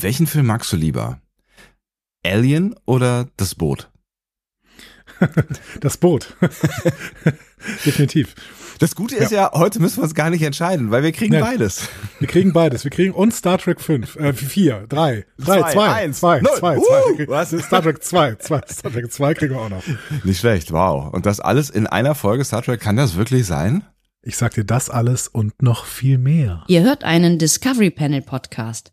Welchen Film magst du lieber? Alien oder Das Boot? das Boot. Definitiv. Das Gute ist ja. ja, heute müssen wir uns gar nicht entscheiden, weil wir kriegen Nein. beides. Wir kriegen beides. Wir kriegen und Star Trek 5, äh, 4, 3, 3, 2, 2, 2, 2, 2. Star Trek 2, 2, Star Trek 2 kriegen wir auch noch. Nicht schlecht, wow. Und das alles in einer Folge Star Trek, kann das wirklich sein? Ich sag dir das alles und noch viel mehr. Ihr hört einen Discovery Panel Podcast.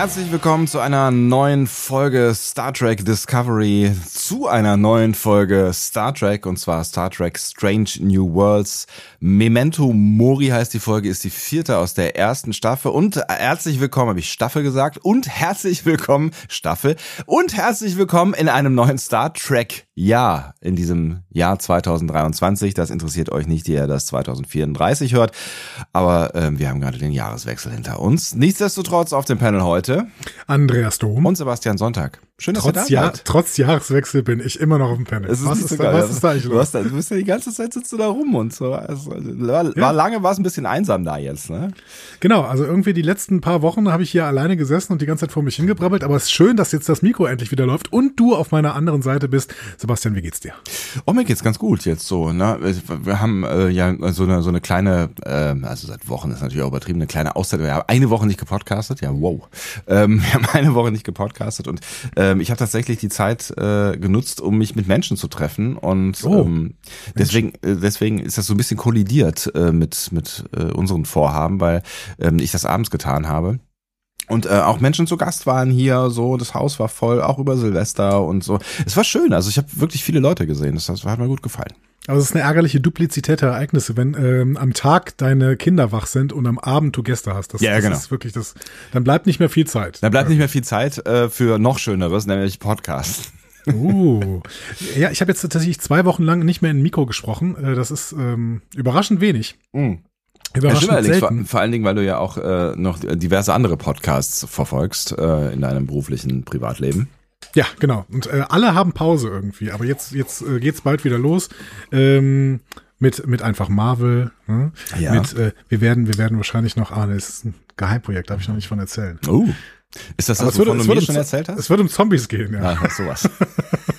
Herzlich willkommen zu einer neuen Folge Star Trek Discovery, zu einer neuen Folge Star Trek und zwar Star Trek Strange New Worlds. Memento Mori heißt die Folge, ist die vierte aus der ersten Staffel und herzlich willkommen, habe ich Staffel gesagt und herzlich willkommen Staffel und herzlich willkommen in einem neuen Star Trek Jahr in diesem Jahr 2023. Das interessiert euch nicht, die ihr das 2034 hört, aber äh, wir haben gerade den Jahreswechsel hinter uns. Nichtsdestotrotz auf dem Panel heute heute Andreas Dom und Sebastian Sonntag. Schön, dass trotz ihr da Jahr. Trotz Jahreswechsel bin ich immer noch auf dem Panel. was, ist, ist da, was ist da eigentlich los? Du, du bist ja die ganze Zeit sitzt du da rum und so. Also, war, ja. war lange war es ein bisschen einsam da jetzt, ne? Genau, also irgendwie die letzten paar Wochen habe ich hier alleine gesessen und die ganze Zeit vor mich hingebrabbelt, aber es ist schön, dass jetzt das Mikro endlich wieder läuft und du auf meiner anderen Seite bist. Sebastian, wie geht's dir? Oh, mir geht's ganz gut jetzt so, ne? Wir haben äh, ja so eine so eine kleine äh, also seit Wochen ist natürlich auch übertrieben, eine kleine Auszeit. Wir haben eine Woche nicht gepodcastet, ja, wow. Ähm, wir haben eine Woche nicht gepodcastet und ähm, ich habe tatsächlich die Zeit äh, genutzt, um mich mit Menschen zu treffen und oh, ähm, deswegen äh, deswegen ist das so ein bisschen kollidiert äh, mit mit äh, unseren Vorhaben, weil ähm, ich das abends getan habe. Und äh, auch Menschen zu Gast waren hier, so das Haus war voll, auch über Silvester und so. Es war schön, also ich habe wirklich viele Leute gesehen, das, das hat mir gut gefallen. Aber es ist eine ärgerliche Duplizität der Ereignisse, wenn ähm, am Tag deine Kinder wach sind und am Abend du Gäste hast. Das, ja, das genau. ist wirklich das. Dann bleibt nicht mehr viel Zeit. Dann bleibt nicht mehr viel Zeit äh, für noch Schöneres, nämlich Podcast. Uh. Ja, ich habe jetzt tatsächlich zwei Wochen lang nicht mehr in Mikro gesprochen. Äh, das ist ähm, überraschend wenig. Mm. Überraschend ja, selten. Vor, vor allen Dingen, weil du ja auch äh, noch diverse andere Podcasts verfolgst äh, in deinem beruflichen Privatleben. Ja, genau. Und äh, alle haben Pause irgendwie, aber jetzt, jetzt äh, geht's bald wieder los. Ähm, mit, mit einfach Marvel. Ne? Ja. Mit, äh, wir werden, wir werden wahrscheinlich noch, ah, das ist ein Geheimprojekt, darf ich noch nicht von erzählen. Oh. Ist das das, wovon du mir schon erzählt hast? Es wird um Zombies gehen, ja. Ah, sowas.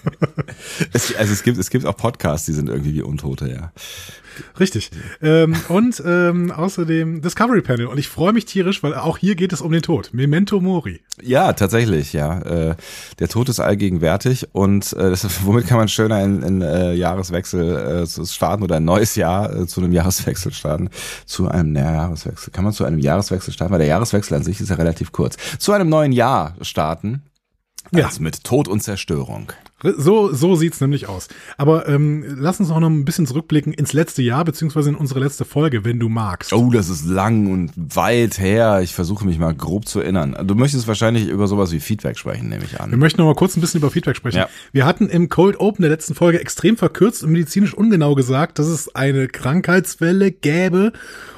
es, also es gibt, es gibt auch Podcasts, die sind irgendwie wie Untote, ja. Richtig. Ähm, und ähm, außerdem Discovery Panel. Und ich freue mich tierisch, weil auch hier geht es um den Tod. Memento Mori. Ja, tatsächlich, ja. Äh, der Tod ist allgegenwärtig und äh, das, womit kann man schöner ein, ein äh, Jahreswechsel äh, starten oder ein neues Jahr äh, zu einem Jahreswechsel starten? Zu einem naja, Jahreswechsel. Kann man zu einem Jahreswechsel starten? Weil der Jahreswechsel an sich ist ja relativ kurz. Zu einem neuen Jahr starten. Ja. Als mit Tod und Zerstörung. So, so sieht's nämlich aus. Aber ähm, lass uns auch noch ein bisschen zurückblicken ins letzte Jahr, beziehungsweise in unsere letzte Folge, wenn du magst. Oh, das ist lang und weit her. Ich versuche mich mal grob zu erinnern. Du möchtest wahrscheinlich über sowas wie Feedback sprechen, nehme ich an. Wir möchten noch mal kurz ein bisschen über Feedback sprechen. Ja. Wir hatten im Cold Open der letzten Folge extrem verkürzt und medizinisch ungenau gesagt, dass es eine Krankheitswelle gäbe.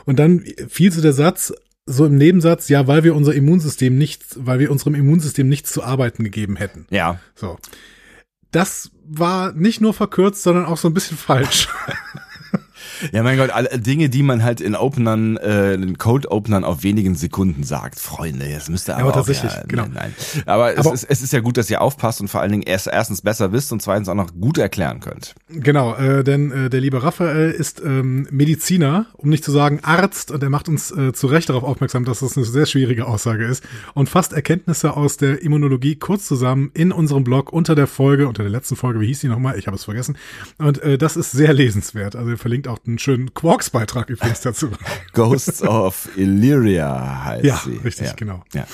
Und dann fiel so der Satz, so im Nebensatz, ja, weil wir unser Immunsystem nicht, weil wir unserem Immunsystem nichts zu arbeiten gegeben hätten. Ja. So das war nicht nur verkürzt, sondern auch so ein bisschen falsch. Ja, mein Gott, alle Dinge, die man halt in Openern, äh, in Code Openern auf wenigen Sekunden sagt. Freunde, das müsste aber, ja, aber tatsächlich, auch, ja, genau. Nein, nein. Aber, aber es, ist, es ist ja gut, dass ihr aufpasst und vor allen Dingen erst, erstens besser wisst und zweitens auch noch gut erklären könnt. Genau, äh, denn äh, der liebe Raphael ist ähm, Mediziner, um nicht zu sagen Arzt, und er macht uns äh, zu Recht darauf aufmerksam, dass das eine sehr schwierige Aussage ist und fasst Erkenntnisse aus der Immunologie kurz zusammen in unserem Blog unter der Folge, unter der letzten Folge, wie hieß die nochmal? Ich habe es vergessen. Und äh, das ist sehr lesenswert. Also er verlinkt auch einen schönen Quarks-Beitrag übrigens dazu. Ghosts of Illyria heißt ja, sie. Richtig, ja, genau. Ja.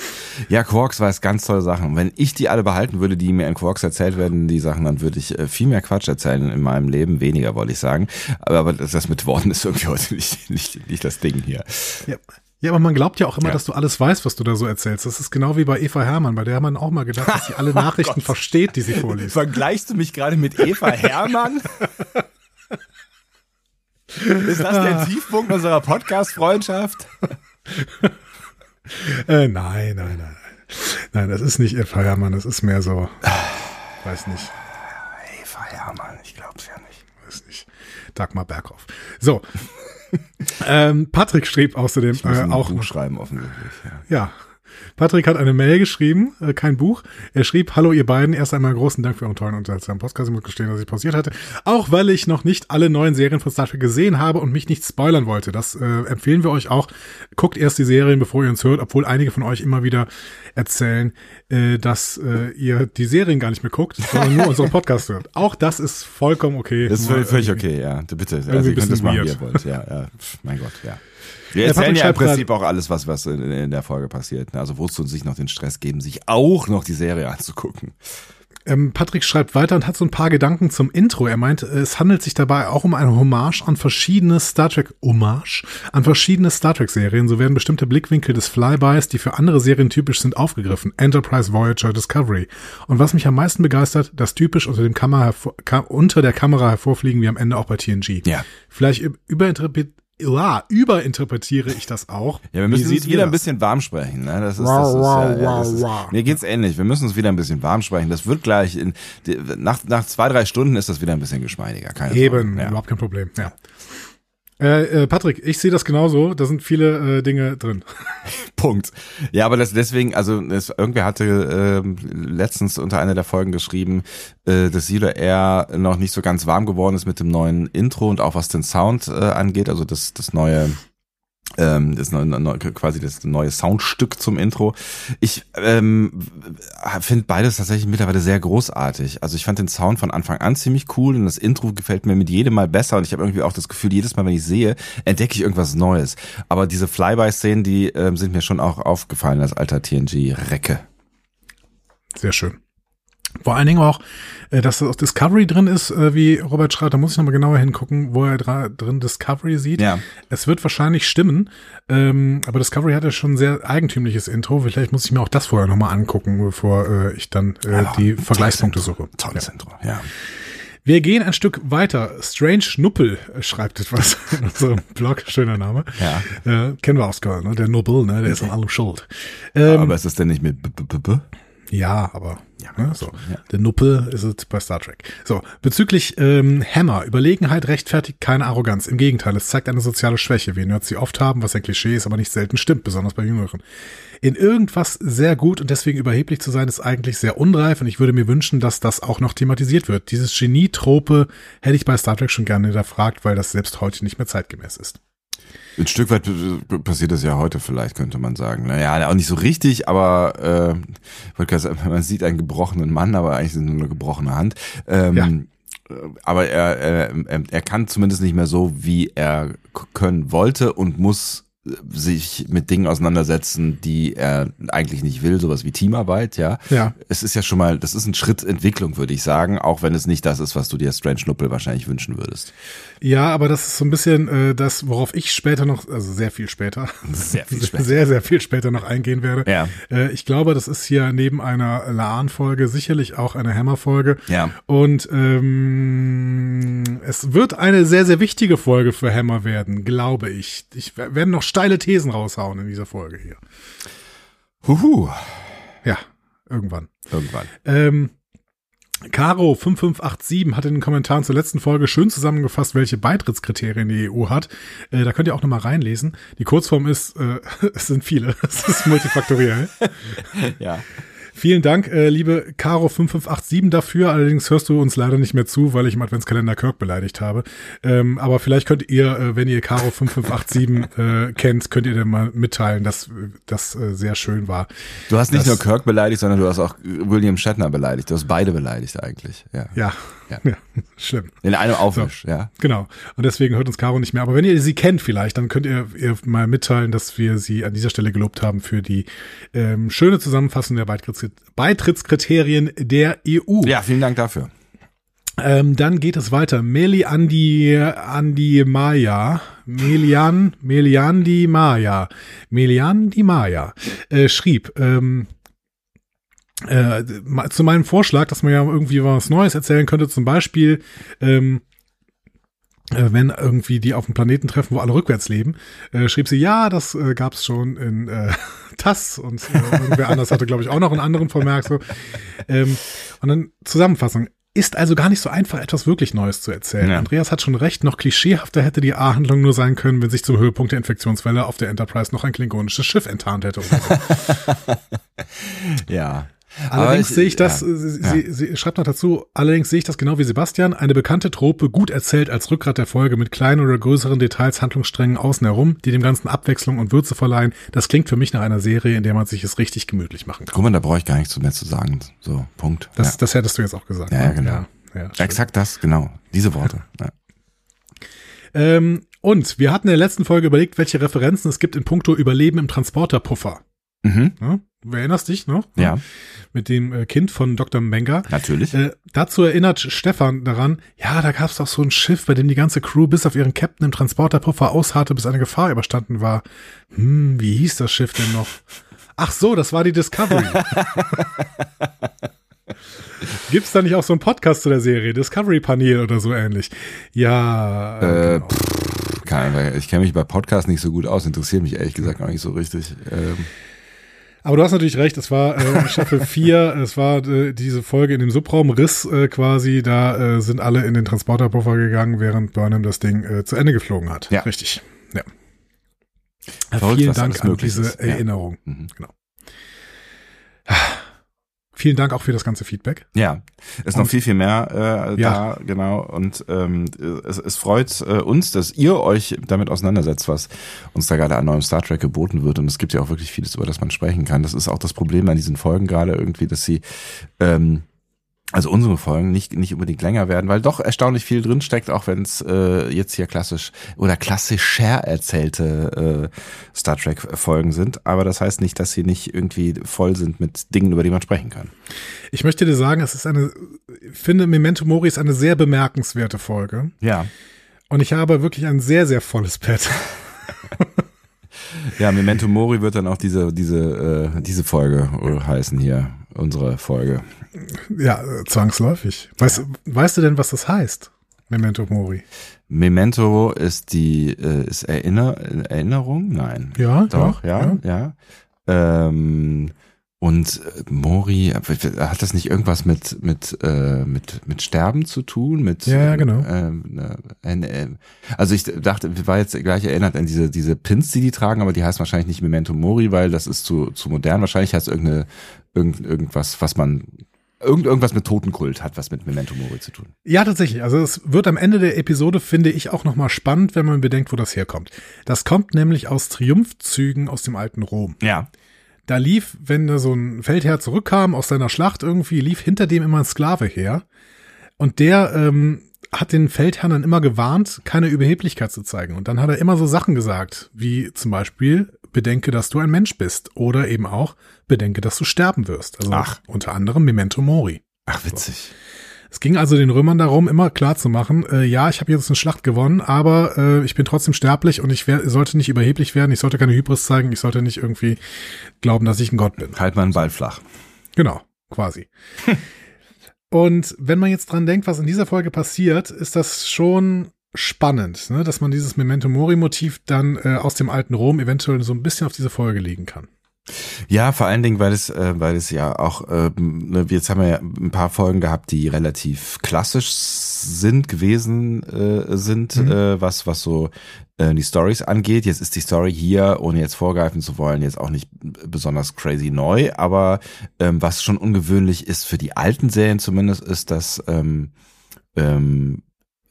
ja, Quarks weiß ganz tolle Sachen. Wenn ich die alle behalten würde, die mir in Quarks erzählt werden, die Sachen, dann würde ich äh, viel mehr Quatsch erzählen in meinem Leben, weniger wollte ich sagen. Aber, aber das mit Worten ist irgendwie heute nicht, nicht, nicht das Ding hier. Ja. Ja, aber man glaubt ja auch immer, Ja. dass du alles weißt, was du da so erzählst. Das ist genau wie bei Eva Hermann, bei der hat man auch mal gedacht, dass sie alle Nachrichten versteht, die sie vorliest. Vergleichst du mich gerade mit Eva Hermann? Ist das der Tiefpunkt unserer Podcast-Freundschaft? Äh, nein, nein, nein, nein. Nein, das ist nicht Eva Hermann, das ist mehr so, weiß nicht, Eva Hermann, ich glaub's ja nicht. weiß nicht, Dagmar Berghoff. So. ähm, Patrick schrieb außerdem Ich muss äh, auch Buch schreiben, offensichtlich. Ja. Ja. Patrick hat eine Mail geschrieben, äh, kein Buch. Er schrieb, hallo ihr beiden, erst einmal großen Dank für euren tollen und unterhaltsamen Podcast. Ich muss gestehen, dass ich pausiert hatte. Auch weil ich noch nicht alle neuen Serien von Star Trek gesehen habe und mich nicht spoilern wollte. Das äh, empfehlen wir euch auch. Guckt erst die Serien, bevor ihr uns hört, obwohl einige von euch immer wieder erzählen, äh, dass äh, ihr die Serien gar nicht mehr guckt, sondern nur unseren Podcast hört. Auch das ist vollkommen okay. Das ist völlig, irgendwie- okay, ja. Bitte. Also ihr könnt das machen, wie ihr wollt. Ja, ja. Mein Gott, ja. Wir erzählen ja im Prinzip auch alles, was, was in, in der Folge passiert. ne? Also wozu sich noch den Stress geben, sich auch noch die Serie anzugucken. Ähm, Patrick schreibt weiter und hat so ein paar Gedanken zum Intro. Er meint, es handelt sich dabei auch um eine Hommage an verschiedene Star Trek Hommage an verschiedene Star Trek Serien. So werden bestimmte Blickwinkel des Flybys, die für andere Serien typisch sind, aufgegriffen. Enterprise, Voyager, Discovery. Und was mich am meisten begeistert, dass typisch unter dem Kamera unter der Kamera hervorfliegen, wie am Ende auch bei TNG. Ja. Vielleicht üb- überinterpret ja, überinterpretiere ich das auch. Ja, wir müssen uns wieder ein bisschen warm sprechen. Ne? Das ist, das ist, ja, ja, das ist. Mir geht's ähnlich. Wir müssen uns wieder ein bisschen warm sprechen. Das wird gleich in nach nach zwei drei Stunden ist das wieder ein bisschen geschmeidiger. Keine Eben, Frage. Ja. überhaupt kein Problem. Ja. Äh, äh, Patrick, ich sehe das genauso. Da sind viele äh, Dinge drin. Punkt. Ja, aber das deswegen, also es, irgendwer hatte ähm, letztens unter einer der Folgen geschrieben, äh, dass oder er noch nicht so ganz warm geworden ist mit dem neuen Intro und auch was den Sound äh, angeht, also das das neue ähm, das neue, quasi das neue Soundstück zum Intro. Ich ähm, finde beides tatsächlich mittlerweile sehr großartig. Also ich fand den Sound von Anfang an ziemlich cool und das Intro gefällt mir mit jedem Mal besser und ich habe irgendwie auch das Gefühl, jedes Mal, wenn ich sehe, entdecke ich irgendwas Neues. Aber diese Flyby-Szenen, die ähm, sind mir schon auch aufgefallen als alter TNG-Recke. Sehr schön. Vor allen Dingen auch, äh, dass das auch Discovery drin ist, äh, wie Robert schreibt, da muss ich nochmal genauer hingucken, wo er drin Discovery sieht. Ja. Es wird wahrscheinlich stimmen, ähm, aber Discovery hatte schon ein sehr eigentümliches Intro. Vielleicht muss ich mir auch das vorher nochmal angucken, bevor äh, ich dann äh, die Vergleichspunkte suche. Tolles Intro, ja. Wir gehen ein Stück weiter. Strange Nuppel schreibt etwas in unserem Blog. Schöner Name. Ja. Äh, kennen wir aus Köln, ne? Der Nuppel, ne? Der ist an allem schuld. Ähm, Aber ist das denn nicht mit B -B -B -B? Ja, aber Ja, ne, so. ja. Der Nuppel ist es bei Star Trek. So, bezüglich ähm, Hammer, Überlegenheit rechtfertigt keine Arroganz. Im Gegenteil, es zeigt eine soziale Schwäche, wie Nerds sie oft haben, was ein Klischee ist, aber nicht selten stimmt, besonders bei Jüngeren. In irgendwas sehr gut und deswegen überheblich zu sein, ist eigentlich sehr unreif und ich würde mir wünschen, dass das auch noch thematisiert wird. Dieses Genie-Trope hätte ich bei Star Trek schon gerne hinterfragt, weil das selbst heute nicht mehr zeitgemäß ist. Ein Stück weit äh, passiert das ja heute vielleicht, könnte man sagen. Naja, auch nicht so richtig, aber äh, man sieht einen gebrochenen Mann, aber eigentlich ist es nur eine gebrochene Hand. Ähm, Ja. äh, Aber er, er, er- er kann zumindest nicht mehr so, wie er können wollte und muss äh, sich mit Dingen auseinandersetzen, die er eigentlich nicht will, sowas wie Teamarbeit, ja. Ja. Es ist ja schon mal, das ist ein Schritt Entwicklung, würde ich sagen, auch wenn es nicht das ist, was du dir Strange Nuppel wahrscheinlich wünschen würdest. Ja, aber das ist so ein bisschen äh, das, worauf ich später noch, also sehr viel später, Sehr viel später. sehr, sehr viel später noch eingehen werde. Ja. Äh, ich glaube, das ist hier neben einer Laan-Folge sicherlich auch eine Hammer-Folge. Ja. Und ähm, es wird eine sehr, sehr wichtige Folge für Hammer werden, glaube ich. Ich wer- werde noch steile Thesen raushauen in dieser Folge hier. Huhu. Ja, irgendwann. Irgendwann. Ähm, Caro 5587 hat in den Kommentaren zur letzten Folge schön zusammengefasst, welche Beitrittskriterien die EU hat. Äh, da könnt ihr auch nochmal reinlesen. Die Kurzform ist, äh, es sind viele, es ist multifaktoriell. Ja. Vielen Dank, äh, liebe Caro5587 dafür. Allerdings hörst du uns leider nicht mehr zu, weil ich im Adventskalender Kirk beleidigt habe. Ähm, aber vielleicht könnt ihr, äh, wenn ihr Caro5587 äh, kennt, könnt ihr dann mal mitteilen, dass das äh, sehr schön war. Du hast nicht nur Kirk beleidigt, sondern du hast auch William Shatner beleidigt. Du hast beide beleidigt eigentlich. Ja. Ja, Ja. ja, schlimm. In einem Aufwisch, ja. Genau. Und deswegen hört uns Caro nicht mehr. Aber wenn ihr sie kennt vielleicht, dann könnt ihr, ihr mal mitteilen, dass wir sie an dieser Stelle gelobt haben für die ähm, schöne Zusammenfassung der Beitritts Beitrittskriterien der EU. Ja, vielen Dank dafür. Ähm, dann geht es weiter. Meli Andi, Andi Maya Melian, Melian Di Maya, Melian Di Maya, äh, schrieb, ähm, äh, zu meinem Vorschlag, dass man ja irgendwie was Neues erzählen könnte, zum Beispiel, ähm, äh, wenn irgendwie die auf dem Planeten treffen, wo alle rückwärts leben, äh, schrieb sie, ja, das äh, gab es schon in äh, TAS und äh, irgendwer anders hatte, glaube ich, auch noch einen anderen Vermerk. So. Ähm, und dann Zusammenfassung. Ist also gar nicht so einfach, etwas wirklich Neues zu erzählen. Ja. Andreas hat schon recht, noch klischeehafter hätte die A-Handlung nur sein können, wenn sich zum Höhepunkt der Infektionswelle auf der Enterprise noch ein klingonisches Schiff enttarnt hätte. So. ja. Allerdings sehe ich das, ja, sie, ja. sie schreibt noch dazu, allerdings sehe ich das genau wie Sebastian, eine bekannte Trope gut erzählt als Rückgrat der Folge mit kleinen oder größeren Details, Handlungssträngen außen herum, die dem Ganzen Abwechslung und Würze verleihen. Das klingt für mich nach einer Serie, in der man sich es richtig gemütlich machen kann. Guck mal, da brauche ich gar nichts mehr zu sagen. So, Punkt. Das, ja. das hättest du jetzt auch gesagt. Ja, ne? genau. Ja, Exakt das, genau. Diese Worte. Ähm, und wir hatten in der letzten Folge überlegt, welche Referenzen es gibt in puncto Überleben im Transporterpuffer. Mhm. Ja, du erinnerst dich noch? Ja. Mit dem äh, Kind von Dr. Menger. Natürlich. Äh, dazu erinnert Stefan daran, ja, da gab es doch so ein Schiff, bei dem die ganze Crew bis auf ihren Captain im Transporterpuffer ausharrte, bis eine Gefahr überstanden war. Hm, wie hieß das Schiff denn noch? Ach so, das war die Discovery. Gibt's da nicht auch so einen Podcast zu der Serie? Discovery Panel oder so ähnlich? Ja. Äh, genau. pff, keine, ich kenne mich bei Podcasts nicht so gut aus, interessiert mich ehrlich gesagt auch nicht so richtig. Ähm. Aber du hast natürlich recht, es war äh, Staffel 4, es war äh, diese Folge in dem Subraumriss äh, quasi, da äh, sind alle in den Transporterpuffer gegangen, während Burnham das Ding äh, zu Ende geflogen hat. Ja. Richtig. Ja. Verrückt, Vielen Dank an diese ist. Erinnerung. Ja. Mhm. Genau. Vielen Dank auch für das ganze Feedback. Ja, ist und, noch viel, viel mehr äh, ja. da, genau. Und ähm, es, es freut äh, uns, dass ihr euch damit auseinandersetzt, was uns da gerade an neuem Star Trek geboten wird. Und es gibt ja auch wirklich vieles, über das man sprechen kann. Das ist auch das Problem an diesen Folgen gerade irgendwie, dass sie ähm, also unsere Folgen nicht nicht unbedingt länger werden, weil doch erstaunlich viel drin steckt, auch wenn es äh, jetzt hier klassisch oder klassischer erzählte äh, Star Trek Folgen sind. Aber das heißt nicht, dass sie nicht irgendwie voll sind mit Dingen, über die man sprechen kann. Ich möchte dir sagen, es ist eine, ich finde Memento Mori ist eine sehr bemerkenswerte Folge. Ja. Und ich habe wirklich ein sehr sehr volles Pad. ja, Memento Mori wird dann auch diese diese äh, diese Folge heißen hier unsere Folge. Ja, zwangsläufig. Weißt, ja. weißt du denn, was das heißt? Memento Mori. Memento ist die äh, ist Erinner Erinnerung? Nein. Ja, doch, ja, ja. ja. Ähm, und äh, Mori hat das nicht irgendwas mit mit äh, mit mit Sterben zu tun? Mit ja, ja genau. Äh, äh, also ich dachte, war jetzt gleich erinnert an diese diese Pins, die die tragen, aber die heißt wahrscheinlich nicht Memento Mori, weil das ist zu zu modern. Wahrscheinlich heißt irgendeine irgend, irgendwas, was man Irgend, irgendwas mit Totenkult hat was mit Memento Mori zu tun. Ja, tatsächlich. Also es wird am Ende der Episode, finde ich, auch nochmal spannend, wenn man bedenkt, wo das herkommt. Das kommt nämlich aus Triumphzügen aus dem alten Rom. Ja. Da lief, wenn da so ein Feldherr zurückkam aus seiner Schlacht irgendwie, lief hinter dem immer ein Sklave her. Und der ähm, hat den Feldherrn dann immer gewarnt, keine Überheblichkeit zu zeigen. Und dann hat er immer so Sachen gesagt, wie zum Beispiel, bedenke, dass du ein Mensch bist. Oder eben auch, bedenke, dass du sterben wirst. Also Ach. unter anderem Memento Mori. Ach, witzig. Es ging also den Römern darum, immer klar zu machen, äh, ja, ich habe jetzt eine Schlacht gewonnen, aber äh, ich bin trotzdem sterblich und ich wär, sollte nicht überheblich werden, ich sollte keine Hybris zeigen, ich sollte nicht irgendwie glauben, dass ich ein Gott bin. Halt meinen Ball flach. Genau, quasi. und wenn man jetzt dran denkt, was in dieser Folge passiert, ist das schon spannend, ne? dass man dieses Memento Mori-Motiv dann äh, aus dem alten Rom eventuell so ein bisschen auf diese Folge legen kann. Ja, vor allen Dingen, weil es, äh, weil es ja auch, äh, jetzt haben wir ja ein paar Folgen gehabt, die relativ klassisch sind, gewesen äh, sind, mhm. äh, was, was so äh, die Stories angeht. Jetzt ist die Story hier, ohne jetzt vorgreifen zu wollen, jetzt auch nicht besonders crazy neu, aber ähm, was schon ungewöhnlich ist für die alten Serien zumindest, ist, dass ähm, ähm,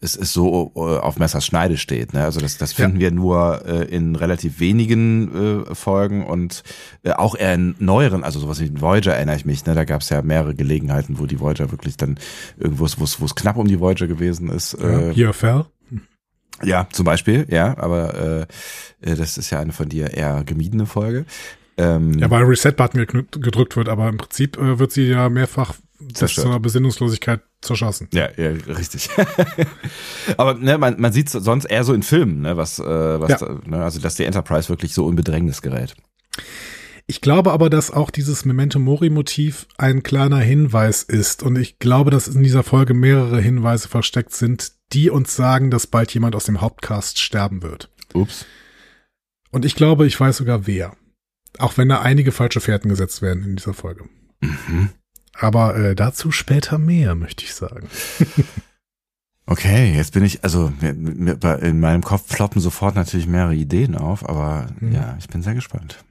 es ist so äh, auf Messers Schneide steht. Ne? Also das, das finden ja. wir nur äh, in relativ wenigen äh, Folgen und äh, auch eher in neueren, also sowas wie Voyager erinnere ich mich. Ne? Da gab es ja mehrere Gelegenheiten, wo die Voyager wirklich dann irgendwo, wo es knapp um die Voyager gewesen ist. Ja, äh, hier fell. Ja, zum Beispiel, ja, aber äh, äh, das ist ja eine von dir eher gemiedene Folge. Ähm, ja, weil Reset-Button gedrückt wird, aber im Prinzip äh, wird sie ja mehrfach bis Zerstört. zur Besinnungslosigkeit zerschossen. Ja, ja, richtig. Aber ne, man, man sieht sonst eher so in Filmen, ne, was, äh, was Ja. da, ne, also dass die Enterprise wirklich so in Bedrängnis gerät. Ich glaube aber, dass auch dieses Memento Mori-Motiv ein kleiner Hinweis ist. Und ich glaube, dass in dieser Folge mehrere Hinweise versteckt sind, die uns sagen, dass bald jemand aus dem Hauptcast sterben wird. Ups. Und ich glaube, ich weiß sogar wer. Auch wenn da einige falsche Fährten gesetzt werden in dieser Folge. Mhm. Aber äh, dazu später mehr, möchte ich sagen. Okay, jetzt bin ich, also in meinem Kopf ploppen sofort natürlich mehrere Ideen auf, aber Mhm. ja, ich bin sehr gespannt.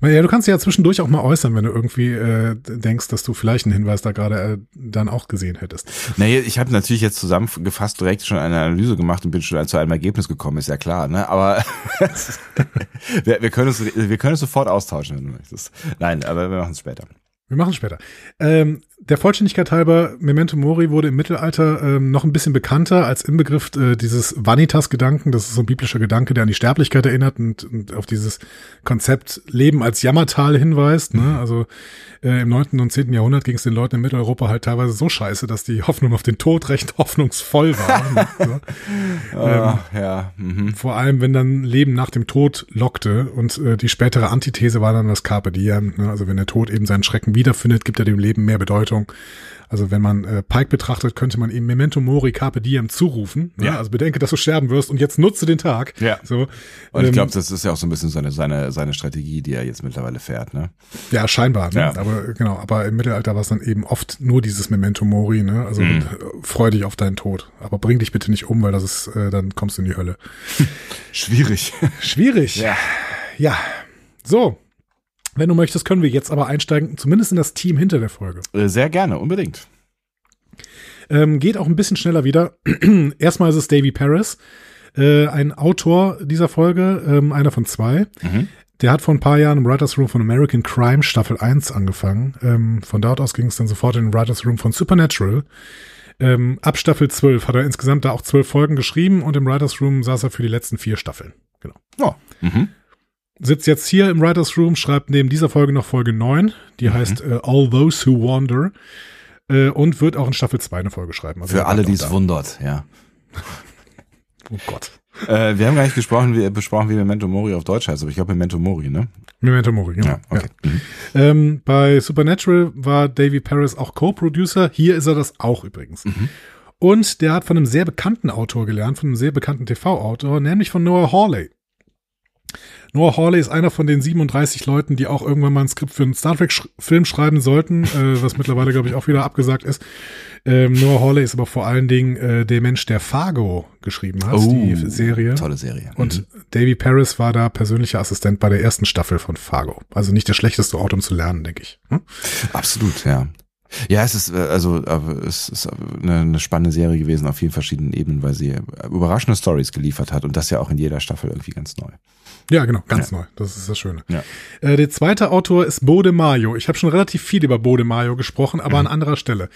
Ja, du kannst dich ja zwischendurch auch mal äußern, wenn du irgendwie äh, denkst, dass du vielleicht einen Hinweis da gerade äh, dann auch gesehen hättest. Nee, ich habe natürlich jetzt zusammengefasst direkt schon eine Analyse gemacht und bin schon zu einem Ergebnis gekommen, ist ja klar, ne? Aber wir, wir, können uns, wir können uns sofort austauschen, wenn du möchtest. Nein, aber wir machen es später. Wir machen es später. Ähm, der Vollständigkeit halber, Memento Mori wurde im Mittelalter ähm, noch ein bisschen bekannter als Inbegriff äh, dieses Vanitas-Gedanken. Das ist so ein biblischer Gedanke, der an die Sterblichkeit erinnert und, und auf dieses Konzept Leben als Jammertal hinweist. Ne? Also äh, im 9. und 10. Jahrhundert ging es den Leuten in Mitteleuropa halt teilweise so scheiße, dass die Hoffnung auf den Tod recht hoffnungsvoll war. ne? so. Ah, ja. Mhm. Vor allem, wenn dann Leben nach dem Tod lockte und äh, die spätere Antithese war dann das Carpe Diem. Ne? Also wenn der Tod eben seinen Schrecken wiederfindet, gibt er dem Leben mehr Bedeutung. Also wenn man äh, Pike betrachtet, könnte man ihm Memento Mori Carpe Diem zurufen. Ne? Ja. Also bedenke, dass du sterben wirst und jetzt nutze den Tag. Ja. So, Und ich ähm, glaube, das ist ja auch so ein bisschen seine, seine, seine Strategie, die er jetzt mittlerweile fährt, ne? Ja, scheinbar. Ne? Ja. Aber äh, genau, aber im Mittelalter war es dann eben oft nur dieses Memento Mori. Ne? Also Mhm. äh, freu dich auf deinen Tod, aber bring dich bitte nicht um, weil das ist, äh, dann kommst du in die Hölle. Schwierig. Schwierig. Ja. Ja. So. Wenn du möchtest, können wir jetzt aber einsteigen, zumindest in das Team hinter der Folge. Äh, Sehr gerne, unbedingt. Ähm, geht auch ein bisschen schneller wieder. Erstmal ist es Davy Paris, äh, ein Autor dieser Folge, ähm, einer von zwei. Mhm. Der hat vor ein paar Jahren im Writers Room von American Crime Staffel 1 angefangen. Ähm, von dort aus ging es dann sofort in den Writers Room von Supernatural. Ähm, ab Staffel 12 hat er insgesamt da auch zwölf Folgen geschrieben und im Writers Room saß er für die letzten vier Staffeln. Genau. Ja. Mhm. Sitzt jetzt hier im Writers Room, schreibt neben dieser Folge noch Folge 9, die heißt äh, All Those Who Wander äh, und wird auch in Staffel 2 eine Folge schreiben. Also Für alle, die es wundert, ja. Oh Gott. Äh, wir haben gar nicht gesprochen, wie, besprochen, wie Memento Mori auf Deutsch heißt, aber ich glaube Memento Mori, ne? Memento Mori, genau. Ja, okay. Mhm. Ja. Ähm, bei Supernatural war Davy Paris auch Co-Producer. Hier ist er das auch übrigens. Mhm. Und der hat von einem sehr bekannten Autor gelernt, von einem sehr bekannten TV-Autor, nämlich von Noah Hawley. Noah Hawley ist einer von den 37 Leuten, die auch irgendwann mal ein Skript für einen Star Trek-Film schreiben sollten, äh, was mittlerweile, glaube ich, auch wieder abgesagt ist. Ähm, Noah Hawley ist aber vor allen Dingen äh, der Mensch, der Fargo geschrieben hat, die Serie. Oh, Tolle Serie. Und Mhm. Davy Paris war da persönlicher Assistent bei der ersten Staffel von Fargo. Also nicht der schlechteste Ort, um zu lernen, denke ich. Hm? Absolut, ja. Ja, es ist äh, also es ist eine, eine spannende Serie gewesen auf vielen verschiedenen Ebenen, weil sie äh, überraschende Stories geliefert hat und das ja auch in jeder Staffel irgendwie ganz neu. Ja, genau, ganz neu. Das ist das Schöne. Ja. Äh, der zweite Autor ist Bode Mayo. Ich habe schon relativ viel über Bode Mayo gesprochen, aber an anderer Stelle.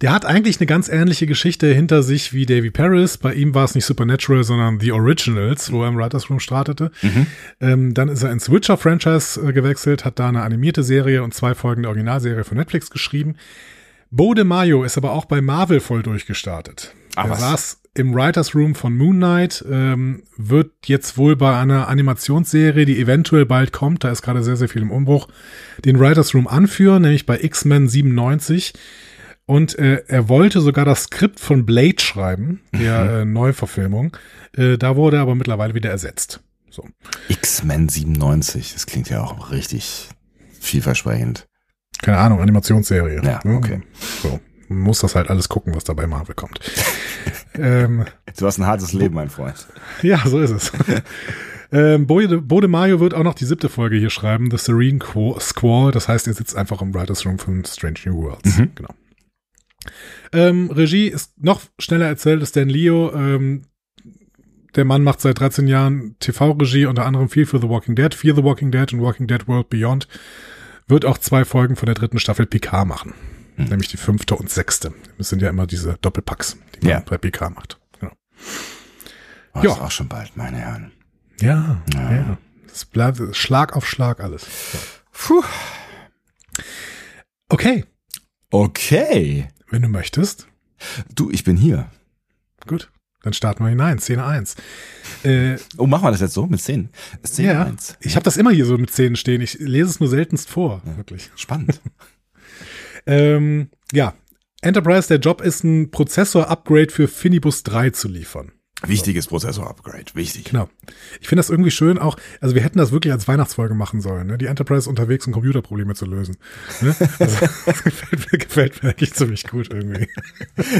Der hat eigentlich eine ganz ähnliche Geschichte hinter sich wie Davy Paris. Bei ihm war es nicht Supernatural, sondern The Originals, wo er im Writers Room startete. Ähm, dann ist er ins Witcher-Franchise äh, gewechselt, hat da eine animierte Serie und zwei Folgen der Originalserie für Netflix geschrieben. Bode Mayo ist aber auch bei Marvel voll durchgestartet. Ah, er was? saß im Writers Room von Moon Knight, ähm, wird jetzt wohl bei einer Animationsserie, die eventuell bald kommt, da ist gerade sehr, sehr viel im Umbruch, den Writers Room anführen, nämlich bei X-Men 97. Und äh, er wollte sogar das Skript von Blade schreiben, der äh, Neuverfilmung. Äh, da wurde er aber mittlerweile wieder ersetzt. So. X-Men 97, das klingt ja auch richtig vielversprechend. Keine Ahnung, Animationsserie. Ja, Ne? okay. So. Man muss das halt alles gucken, was da bei Marvel kommt. ähm, Du hast ein hartes Leben, mein Freund. Ja, so ist es. ähm, Bode, Bode Mayo wird auch noch die siebte Folge hier schreiben, The Serene Qu- Squall. Das heißt, er sitzt einfach im Writers Room von Strange New Worlds. Genau. Ähm, Regie ist noch schneller erzählt, ist Dan Leo. Ähm, der Mann macht seit 13 Jahren TV-Regie, unter anderem viel für The Walking Dead, Fear the Walking Dead und Walking Dead World Beyond. Wird auch zwei Folgen von der dritten Staffel Picard machen. Nämlich die fünfte und sechste. Das sind ja immer diese Doppelpacks, die man Ja. bei Picard macht. Genau. Oh, Ja. Auch schon bald, meine Herren. Ja, ja. Es bleibt Schlag auf Schlag alles. So. Puh. Okay. Okay. Wenn du möchtest. Du, ich bin hier. Gut. Dann starten wir hinein. Szene 1. Äh, Oh, machen wir das jetzt so mit Szenen? Szene ja, 1. ich habe das immer hier so mit Szenen stehen. Ich lese es nur seltenst vor, wirklich. Spannend. Ähm, ja, Enterprise, der Job ist ein Prozessor-Upgrade für Finibus 3 zu liefern. Wichtiges Prozessor-Upgrade. Wichtig. Genau. Ich finde das irgendwie schön auch, also wir hätten das wirklich als Weihnachtsfolge machen sollen, ne? Die Enterprise unterwegs, um Computerprobleme zu lösen. Ne? Also, das gefällt, mir, gefällt mir eigentlich ziemlich gut irgendwie.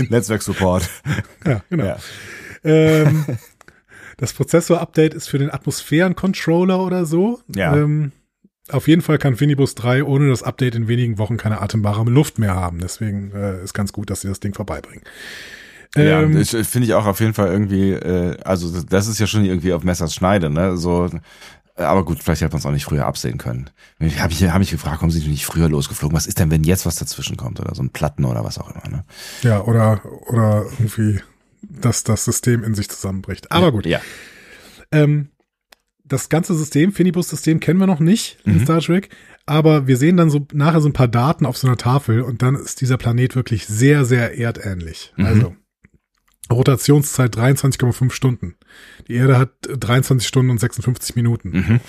Netzwerksupport. Ja, genau. Ja. Ähm, das Prozessor-Update ist für den Atmosphären-Controller oder so. Ja. Ähm, auf jeden Fall kann Finibus 3 ohne das Update in wenigen Wochen keine atembare Luft mehr haben. Deswegen äh, ist ganz gut, dass sie das Ding vorbeibringen. Ja, Ähm, finde ich auch auf jeden Fall irgendwie, äh, also das- ist ja schon irgendwie auf Messers Schneide, ne? So, aber gut, vielleicht hätte man es auch nicht früher absehen können. Ich habe mich, hab mich gefragt, warum sind die nicht früher losgeflogen? Was ist denn, wenn jetzt was dazwischen kommt oder so ein Platten oder was auch immer, ne? Ja, oder, oder irgendwie, dass das System in sich zusammenbricht. Aber gut. Ja. Ähm, das ganze System, Finibus-System, kennen wir noch nicht in Mhm. Star Trek. Aber wir sehen dann so nachher so ein paar Daten auf so einer Tafel und dann ist dieser Planet wirklich sehr, sehr erdähnlich. Mhm. Also Rotationszeit 23,5 Stunden. Die Erde hat 23 Stunden und 56 Minuten. Mhm.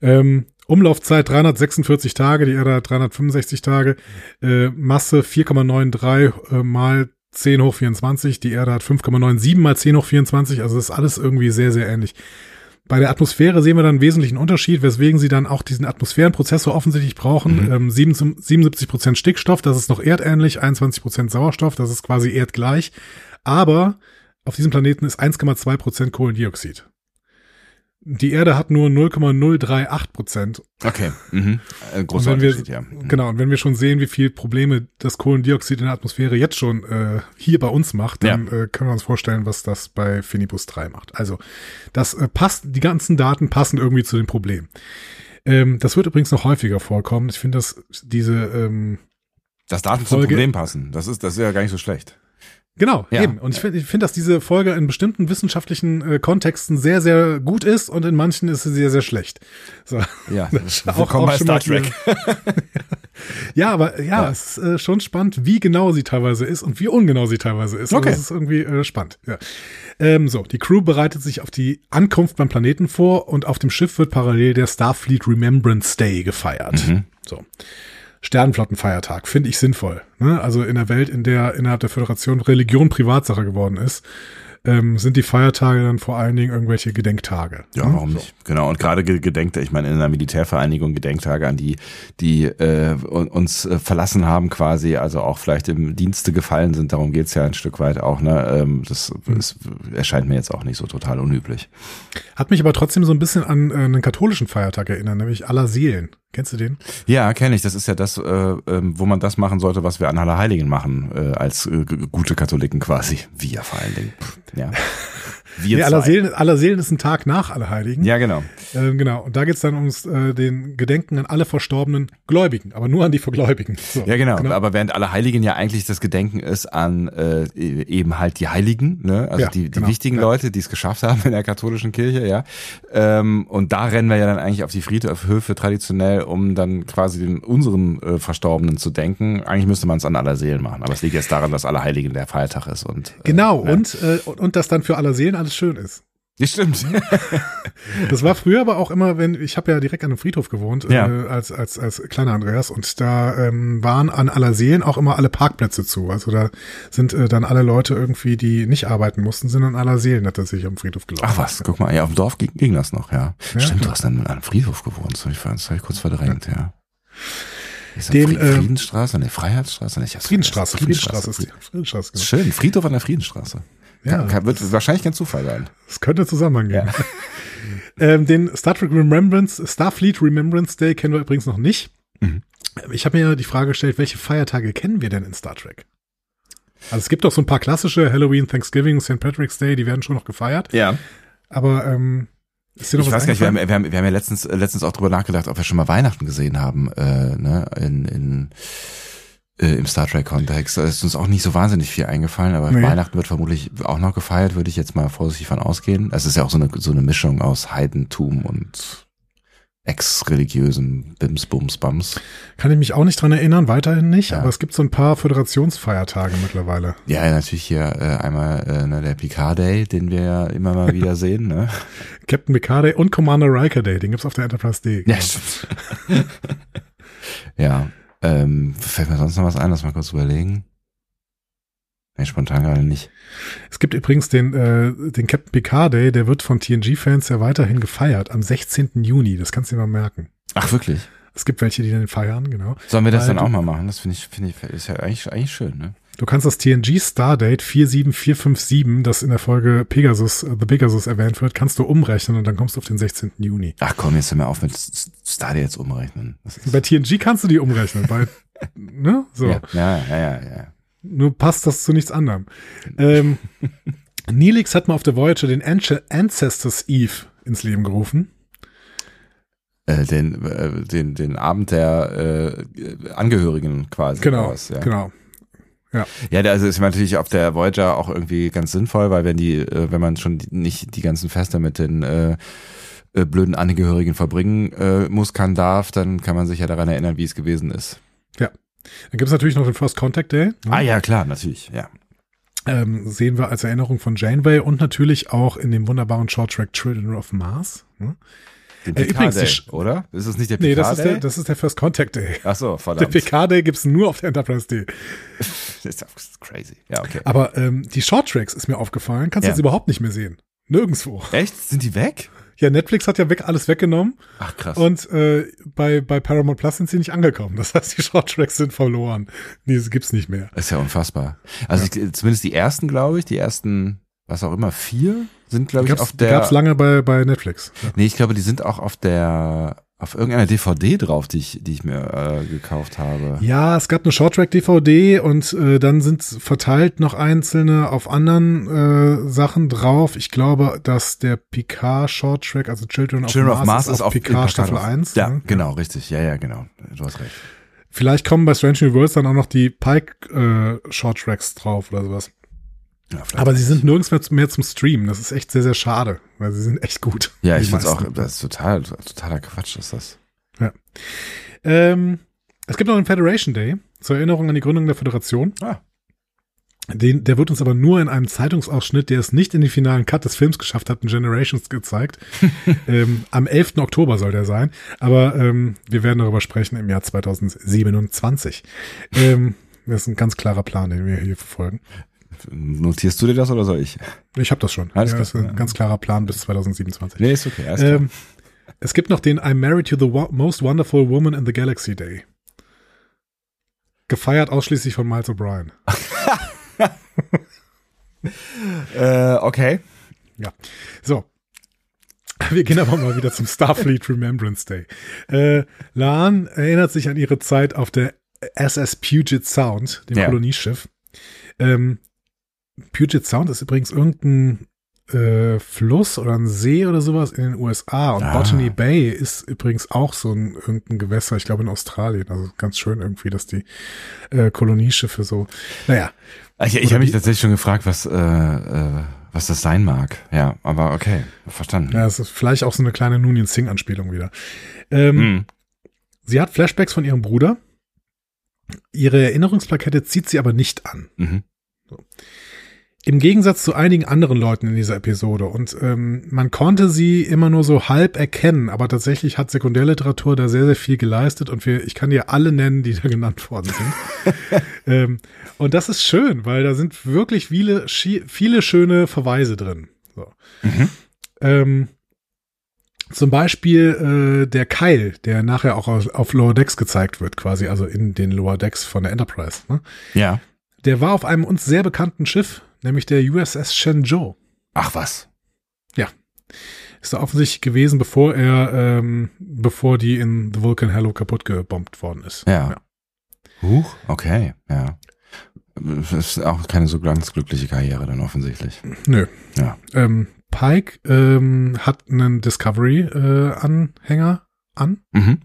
Ähm, Umlaufzeit 346 Tage, die Erde hat 365 Tage. Äh, Masse 4,93 äh, mal 10 hoch 24, die Erde hat 5,97 mal 10 hoch 24, also das ist alles irgendwie sehr, sehr ähnlich. Bei der Atmosphäre sehen wir dann einen wesentlichen Unterschied, weswegen sie dann auch diesen Atmosphärenprozessor offensichtlich brauchen. Mhm. Ähm, 77 Prozent Stickstoff, das ist noch erdähnlich, 21 Prozent Sauerstoff, das ist quasi erdgleich. Aber auf diesem Planeten ist 1,2 Prozent Kohlendioxid. Die Erde hat nur 0,038 Prozent. Okay. Mhm. Äh, großer Und wenn wir- Unterschied, ja. Genau, und wenn wir schon sehen, wie viel Probleme das Kohlendioxid in der Atmosphäre jetzt schon äh, hier bei uns macht, dann äh, können wir uns vorstellen, was das bei Finibus 3 macht. Also, das äh, passt, die ganzen Daten passen irgendwie zu dem Problem. Ähm, das wird übrigens noch häufiger vorkommen. Ich finde, dass diese, ähm, Dass Daten zum Folge- Problem passen, das ist, das ist ja gar nicht so schlecht. Genau, Ja. eben. Und ich finde, ich finde, dass diese Folge in bestimmten wissenschaftlichen äh, Kontexten sehr, sehr gut ist und in manchen ist sie sehr, sehr schlecht. So. Ja. Auch- Willkommen auch bei Star Trek. Ja, aber ja, Ja. es ist äh, schon spannend, wie genau sie teilweise ist und wie ungenau sie teilweise ist. Okay. Also das ist irgendwie äh, spannend. Ja. Ähm, so, die Crew bereitet sich auf die Ankunft beim Planeten vor und auf dem Schiff wird parallel der Starfleet Remembrance Day gefeiert. Mhm. So. Sternenflottenfeiertag, finde ich sinnvoll. Ne? Also in der Welt, in der innerhalb der Föderation Religion Privatsache geworden ist, ähm, sind die Feiertage dann vor allen Dingen irgendwelche Gedenktage. Ja, ne? warum So. nicht? Genau, und gerade ge- Gedenktage, ich meine, in einer Militärvereinigung Gedenktage an die, die äh, un- uns äh, verlassen haben quasi, also auch vielleicht im Dienste gefallen sind, darum geht's ja ein Stück weit auch, ne? Ähm, das Hm. ist, erscheint mir jetzt auch nicht so total unüblich. Hat mich aber trotzdem so ein bisschen an äh, einen katholischen Feiertag erinnert, nämlich aller Seelen. Kennst du den? Ja, kenne ich. Das ist ja das, äh, ähm, wo man das machen sollte, was wir an Allerheiligen machen, äh, als äh, gute Katholiken quasi. Wir vor allen Dingen. Ja. Wir Nee, aller, Seelen, aller Seelen ist ein Tag nach Allerheiligen. Ja, genau. Ähm, genau. Und da geht's dann ums äh, den Gedenken an alle verstorbenen Gläubigen, aber nur an die Vergläubigen. So, Ja, genau. Aber während alle Heiligen ja eigentlich das Gedenken ist an äh, eben halt die Heiligen, ne? Also Ja, die, die genau. wichtigen Ja. Leute, die es geschafft haben in der katholischen Kirche, ja. Ähm, und da rennen wir ja dann eigentlich auf die Friedhöfe traditionell, um dann quasi den unseren äh, Verstorbenen zu denken. Eigentlich müsste man es an aller Seelen machen. Aber es liegt jetzt daran, dass alle Heiligen der Feiertag ist und äh, Genau, ja. und, äh, und, und dass dann für aller Seelen alles schön ist. Ja, stimmt. Das war früher aber auch immer, wenn, ich habe ja direkt an einem Friedhof gewohnt, Ja. äh, als, als, als kleiner Andreas, und da ähm, waren an aller Seelen auch immer alle Parkplätze zu. Also da sind äh, dann alle Leute irgendwie, die nicht arbeiten mussten, sind an aller Seelen tatsächlich am Friedhof gelaufen. Ach was, guck mal, ja, auf dem Dorf ging, ging das noch, ja. Ja, Stimmt, ja. du hast dann an einem Friedhof gewohnt, das habe ich, das hab ich kurz verdrängt, ja. Ist das Den, äh, Friedensstraße? Ne, Freiheitsstraße? Ne, Friedensstraße, vergessen. Friedensstraße ist die. Friedensstraße, genau. Schön, Friedhof an der Friedensstraße. Ja. Kann, wird wahrscheinlich kein Zufall sein. Das könnte Zusammenhang geben. ähm, den Star Trek Remembrance, Starfleet Remembrance Day kennen wir übrigens noch nicht. Mhm. Ich habe mir die Frage gestellt, welche Feiertage kennen wir denn in Star Trek? Also es gibt doch so ein paar klassische Halloween, Thanksgiving, St. Patrick's Day, die werden schon noch gefeiert. Ja. Aber ähm, Ich weiß gar nicht, wir haben, wir, haben, wir haben ja letztens, äh, letztens auch drüber nachgedacht, ob wir schon mal Weihnachten gesehen haben, äh, ne, in, in, äh, im Star Trek-Kontext. Da ist uns auch nicht so wahnsinnig viel eingefallen, aber Nee. Weihnachten wird vermutlich auch noch gefeiert, würde ich jetzt mal vorsichtig von ausgehen. Es ist ja auch so eine, so eine Mischung aus Heidentum und ex-religiösen Bims, Bums, Bums. Kann ich mich auch nicht dran erinnern, weiterhin nicht, Ja. aber es gibt so ein paar Föderationsfeiertage mittlerweile. Ja, natürlich hier äh, einmal äh, ne, der Picard Day, den wir ja immer mal wieder sehen. Ne? Captain Picard Day und Commander Riker Day, den gibt's auf der Enterprise D. Ja, stimmt. ja, ähm, fällt mir sonst noch was ein? Lass mal kurz überlegen. Nee, spontan gerade nicht. Es gibt übrigens den, äh, den Captain Picard Day, der wird von TNG-Fans ja weiterhin gefeiert am 16. Juni. Das kannst du dir mal merken. Ach, wirklich? Es gibt welche, die den feiern, genau. Sollen wir das Weil dann auch mal machen? Das finde ich, finde ich, ist ja eigentlich, eigentlich schön, ne? Du kannst das TNG Stardate 47457, das in der Folge Pegasus, äh, The Pegasus erwähnt wird, kannst du umrechnen und dann kommst du auf den 16. Juni. Ach komm, jetzt hör mir auf mit S- Star jetzt umrechnen. Bei TNG kannst du die umrechnen, bei, ne, so. ja, ja, ja, ja. Nur passt das zu nichts anderem. Ähm, Neelix hat mal auf der Voyager den Anc- Ancestors Eve ins Leben gerufen. Äh, den, äh, den, den Abend der äh, Angehörigen quasi. Genau, was, ja. genau. Ja, der- also ist natürlich auf der Voyager auch irgendwie ganz sinnvoll, weil wenn die, äh, wenn man schon nicht die ganzen Feste mit den äh, äh, blöden Angehörigen verbringen äh, muss, kann, darf, dann kann man sich ja daran erinnern, wie es gewesen ist. Dann gibt es natürlich noch den First Contact Day. ne? Ah ja, klar, natürlich, ja. ähm, sehen wir als Erinnerung von Janeway und natürlich auch in dem wunderbaren Shorttrack Children of Mars. Ne? Den Äh, übrigens, Day, oder? Ist es nicht der Nee, Picard das ist, der, das ist der First Contact Day. Ach so, Der verdammt. PK Day gibt's nur auf der Enterprise D. Das ist crazy. Ja, okay. Aber ähm, die Shorttracks ist mir aufgefallen, kannst du Ja. jetzt überhaupt nicht mehr sehen. Nirgendwo. Echt? Sind die weg? Ja, Netflix hat ja weg alles weggenommen Ach krass. und äh, bei, bei Paramount Plus sind sie nicht angekommen. Das heißt, die Shorttracks sind verloren. Diese gibt's nicht mehr. Das ist ja unfassbar. Also ich, zumindest die ersten, glaube ich, die ersten, was auch immer, vier sind, glaube Die ich, auf die der. gab's lange bei, bei Netflix. Ja. Nee, ich glaube, die sind auch auf der, auf irgendeiner DVD drauf, die ich, die ich mir äh, gekauft habe. Ja, es gab eine Shorttrack-DVD und äh, dann sind verteilt noch einzelne auf anderen äh, Sachen drauf. Ich glaube, dass der Picard Shorttrack, also Children of Children of Mars, Mars ist auf Picard Staffel drauf. 1. Ja, ne? genau, richtig. Ja, ja, genau. Du hast recht. Vielleicht kommen bei Strange New Worlds dann auch noch die Pike äh, Shorttracks drauf oder sowas. Ja. Aber sie sind nirgends mehr, mehr zum Streamen. Das ist echt sehr, sehr schade, weil sie sind echt gut. ja, ich finde auch, meisten. das ist total, totaler Quatsch, ist das. Ähm, es gibt noch einen Federation Day zur Erinnerung an die Gründung der Föderation. Ah. Den, der wird uns aber nur in einem Zeitungsausschnitt, der es nicht in den finalen Cut des Films geschafft hat, in Generations gezeigt. ähm, am 11. Oktober soll der sein. Aber ähm, wir werden darüber sprechen im Jahr 2027. Ähm, das ist ein ganz klarer Plan, den wir hier verfolgen. Notierst du dir das oder soll ich? Ich habe das schon. Alles ja, klar. das ist ein ganz klarer Plan bis 2027. Nee, ist okay. Ähm, es gibt noch den I'm married to the most wonderful woman in the galaxy day. Gefeiert ausschließlich von Miles O'Brien. Äh, okay. So. Wir gehen aber mal wieder zum Starfleet Remembrance Day. Äh, Lan erinnert sich an ihre Zeit auf der SS Puget Sound, dem Ja. Kolonieschiff. Ähm, Puget Sound ist übrigens irgendein äh, Fluss oder ein See oder sowas in den USA. Und Ah. Botany Bay ist übrigens auch so ein irgendein Gewässer, ich glaube in Australien. Also ganz schön irgendwie, dass die äh, Kolonieschiffe so. Naja, Ich, ich habe mich tatsächlich schon gefragt, was, äh, äh, was das sein mag. Ja, aber okay, verstanden. ja, es ist vielleicht auch so eine kleine Nunien Singh-Anspielung wieder. Ähm, Hm. Sie hat Flashbacks von ihrem Bruder. Ihre Erinnerungsplakette zieht sie aber nicht an. Mhm. Im Gegensatz zu einigen anderen Leuten in dieser Episode. Und ähm, man konnte sie immer nur so halb erkennen, aber tatsächlich hat Sekundärliteratur da sehr, sehr viel geleistet und wir, ich kann dir alle nennen, die da genannt worden sind. ähm, und das ist schön, weil da sind wirklich viele, viele schöne Verweise drin. So. Mhm. Ähm, zum Beispiel äh, der Keil, der nachher auch auf, auf Lower Decks gezeigt wird, quasi, also in den Lower Decks von der Enterprise. Ne? Ja. Der war auf einem uns sehr bekannten Schiff, nämlich der USS Shenzhou. Ach was. Ist da offensichtlich gewesen, bevor er, ähm, bevor die in The Vulcan Hello kaputt gebombt worden ist. Ja. Huch, okay, ja. Das ist auch keine so ganz glückliche Karriere dann offensichtlich. Nö. Ja. Ähm, Pike ähm, hat einen Discovery-Anhänger an. Mhm.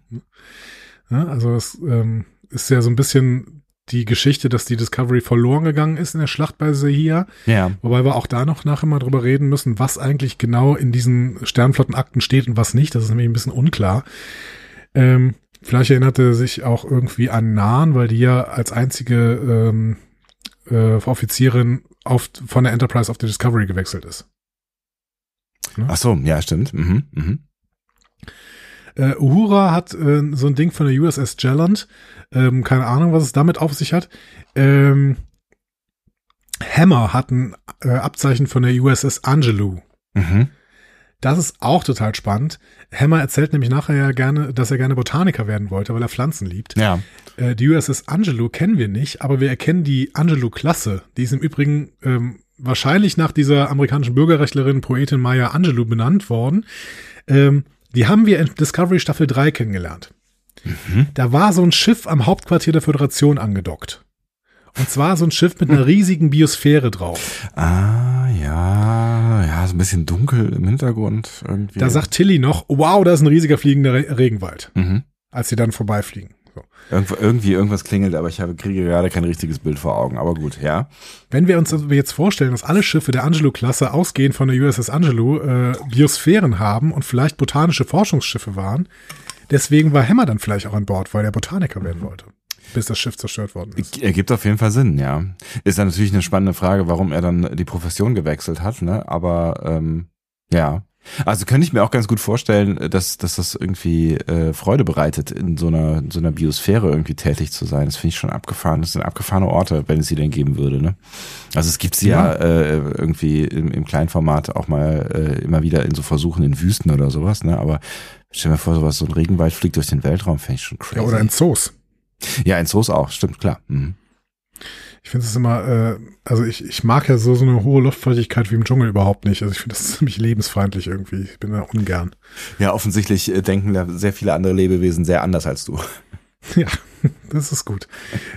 Ja, also es ähm, ist ja so ein bisschen die Geschichte, dass die Discovery verloren gegangen ist in der Schlacht bei Sehia. Ja. Wobei wir auch da noch nachher mal drüber reden müssen, was eigentlich genau in diesen Sternflottenakten steht und was nicht. Das ist nämlich ein bisschen unklar. Ähm, vielleicht erinnerte sich auch irgendwie an Nahen, weil die ja als einzige ähm, äh, Offizierin auf, von der Enterprise auf die Discovery gewechselt ist. Ach so, ja, stimmt. Mhm, mhm. Äh, Uhura hat äh, so ein Ding von der USS Jelland. Ähm, keine Ahnung, was es damit auf sich hat. Ähm, Hammer hat ein äh, Abzeichen von der USS Angelou. Mhm. Das ist auch total spannend. Hammer erzählt nämlich nachher ja gerne, dass er gerne Botaniker werden wollte, weil er Pflanzen liebt. Ja. Äh, die USS Angelou kennen wir nicht, aber wir erkennen die Angelou-Klasse. Die ist im Übrigen ähm, wahrscheinlich nach dieser amerikanischen Bürgerrechtlerin, Poetin Maya Angelou benannt worden. Ähm, die haben wir in Discovery Staffel 3 kennengelernt. Da war so ein Schiff am Hauptquartier der Föderation angedockt. Und zwar so ein Schiff mit einer riesigen Biosphäre drauf. Ah, ja. Ja, so ein bisschen dunkel im Hintergrund irgendwie. Da sagt Tilly noch, wow, da ist ein riesiger fliegender Re Regenwald, mhm. als sie dann vorbeifliegen. So. Irgendwo, irgendwie irgendwas klingelt, aber ich habe, kriege gerade kein richtiges Bild vor Augen. Aber gut, ja. Wenn wir uns jetzt vorstellen, dass alle Schiffe der Angelo-Klasse ausgehend von der USS Angelo äh, Biosphären haben und vielleicht botanische Forschungsschiffe waren, deswegen war Hammer dann vielleicht auch an Bord, weil er Botaniker werden wollte, bis das Schiff zerstört worden ist. Ergibt auf jeden Fall Sinn, ja. Ist dann natürlich eine spannende Frage, warum er dann die Profession gewechselt hat, ne? Aber ähm, ja. Also könnte ich mir auch ganz gut vorstellen, dass, dass das irgendwie äh, Freude bereitet, in so einer, in so einer Biosphäre irgendwie tätig zu sein. Das finde ich schon abgefahren. Das sind abgefahrene Orte, wenn es sie denn geben würde. Ne? Also es gibt sie ja, Ja. äh, irgendwie im, im Kleinformat auch mal äh, immer wieder in so Versuchen in Wüsten oder sowas. Ne? Aber stell mir vor, sowas, so ein Regenwald fliegt durch den Weltraum, finde ich schon crazy. Ja, oder in Zoos. ja, in Zoos auch, stimmt, klar. Mhm. Ich finde es immer, äh, also ich, ich mag ja so, so eine hohe Luftfeuchtigkeit wie im Dschungel überhaupt nicht. Also ich finde das ziemlich lebensfeindlich irgendwie. Ich bin da ungern. Ja, offensichtlich äh, denken da sehr viele andere Lebewesen sehr anders als du. Ja, das ist gut.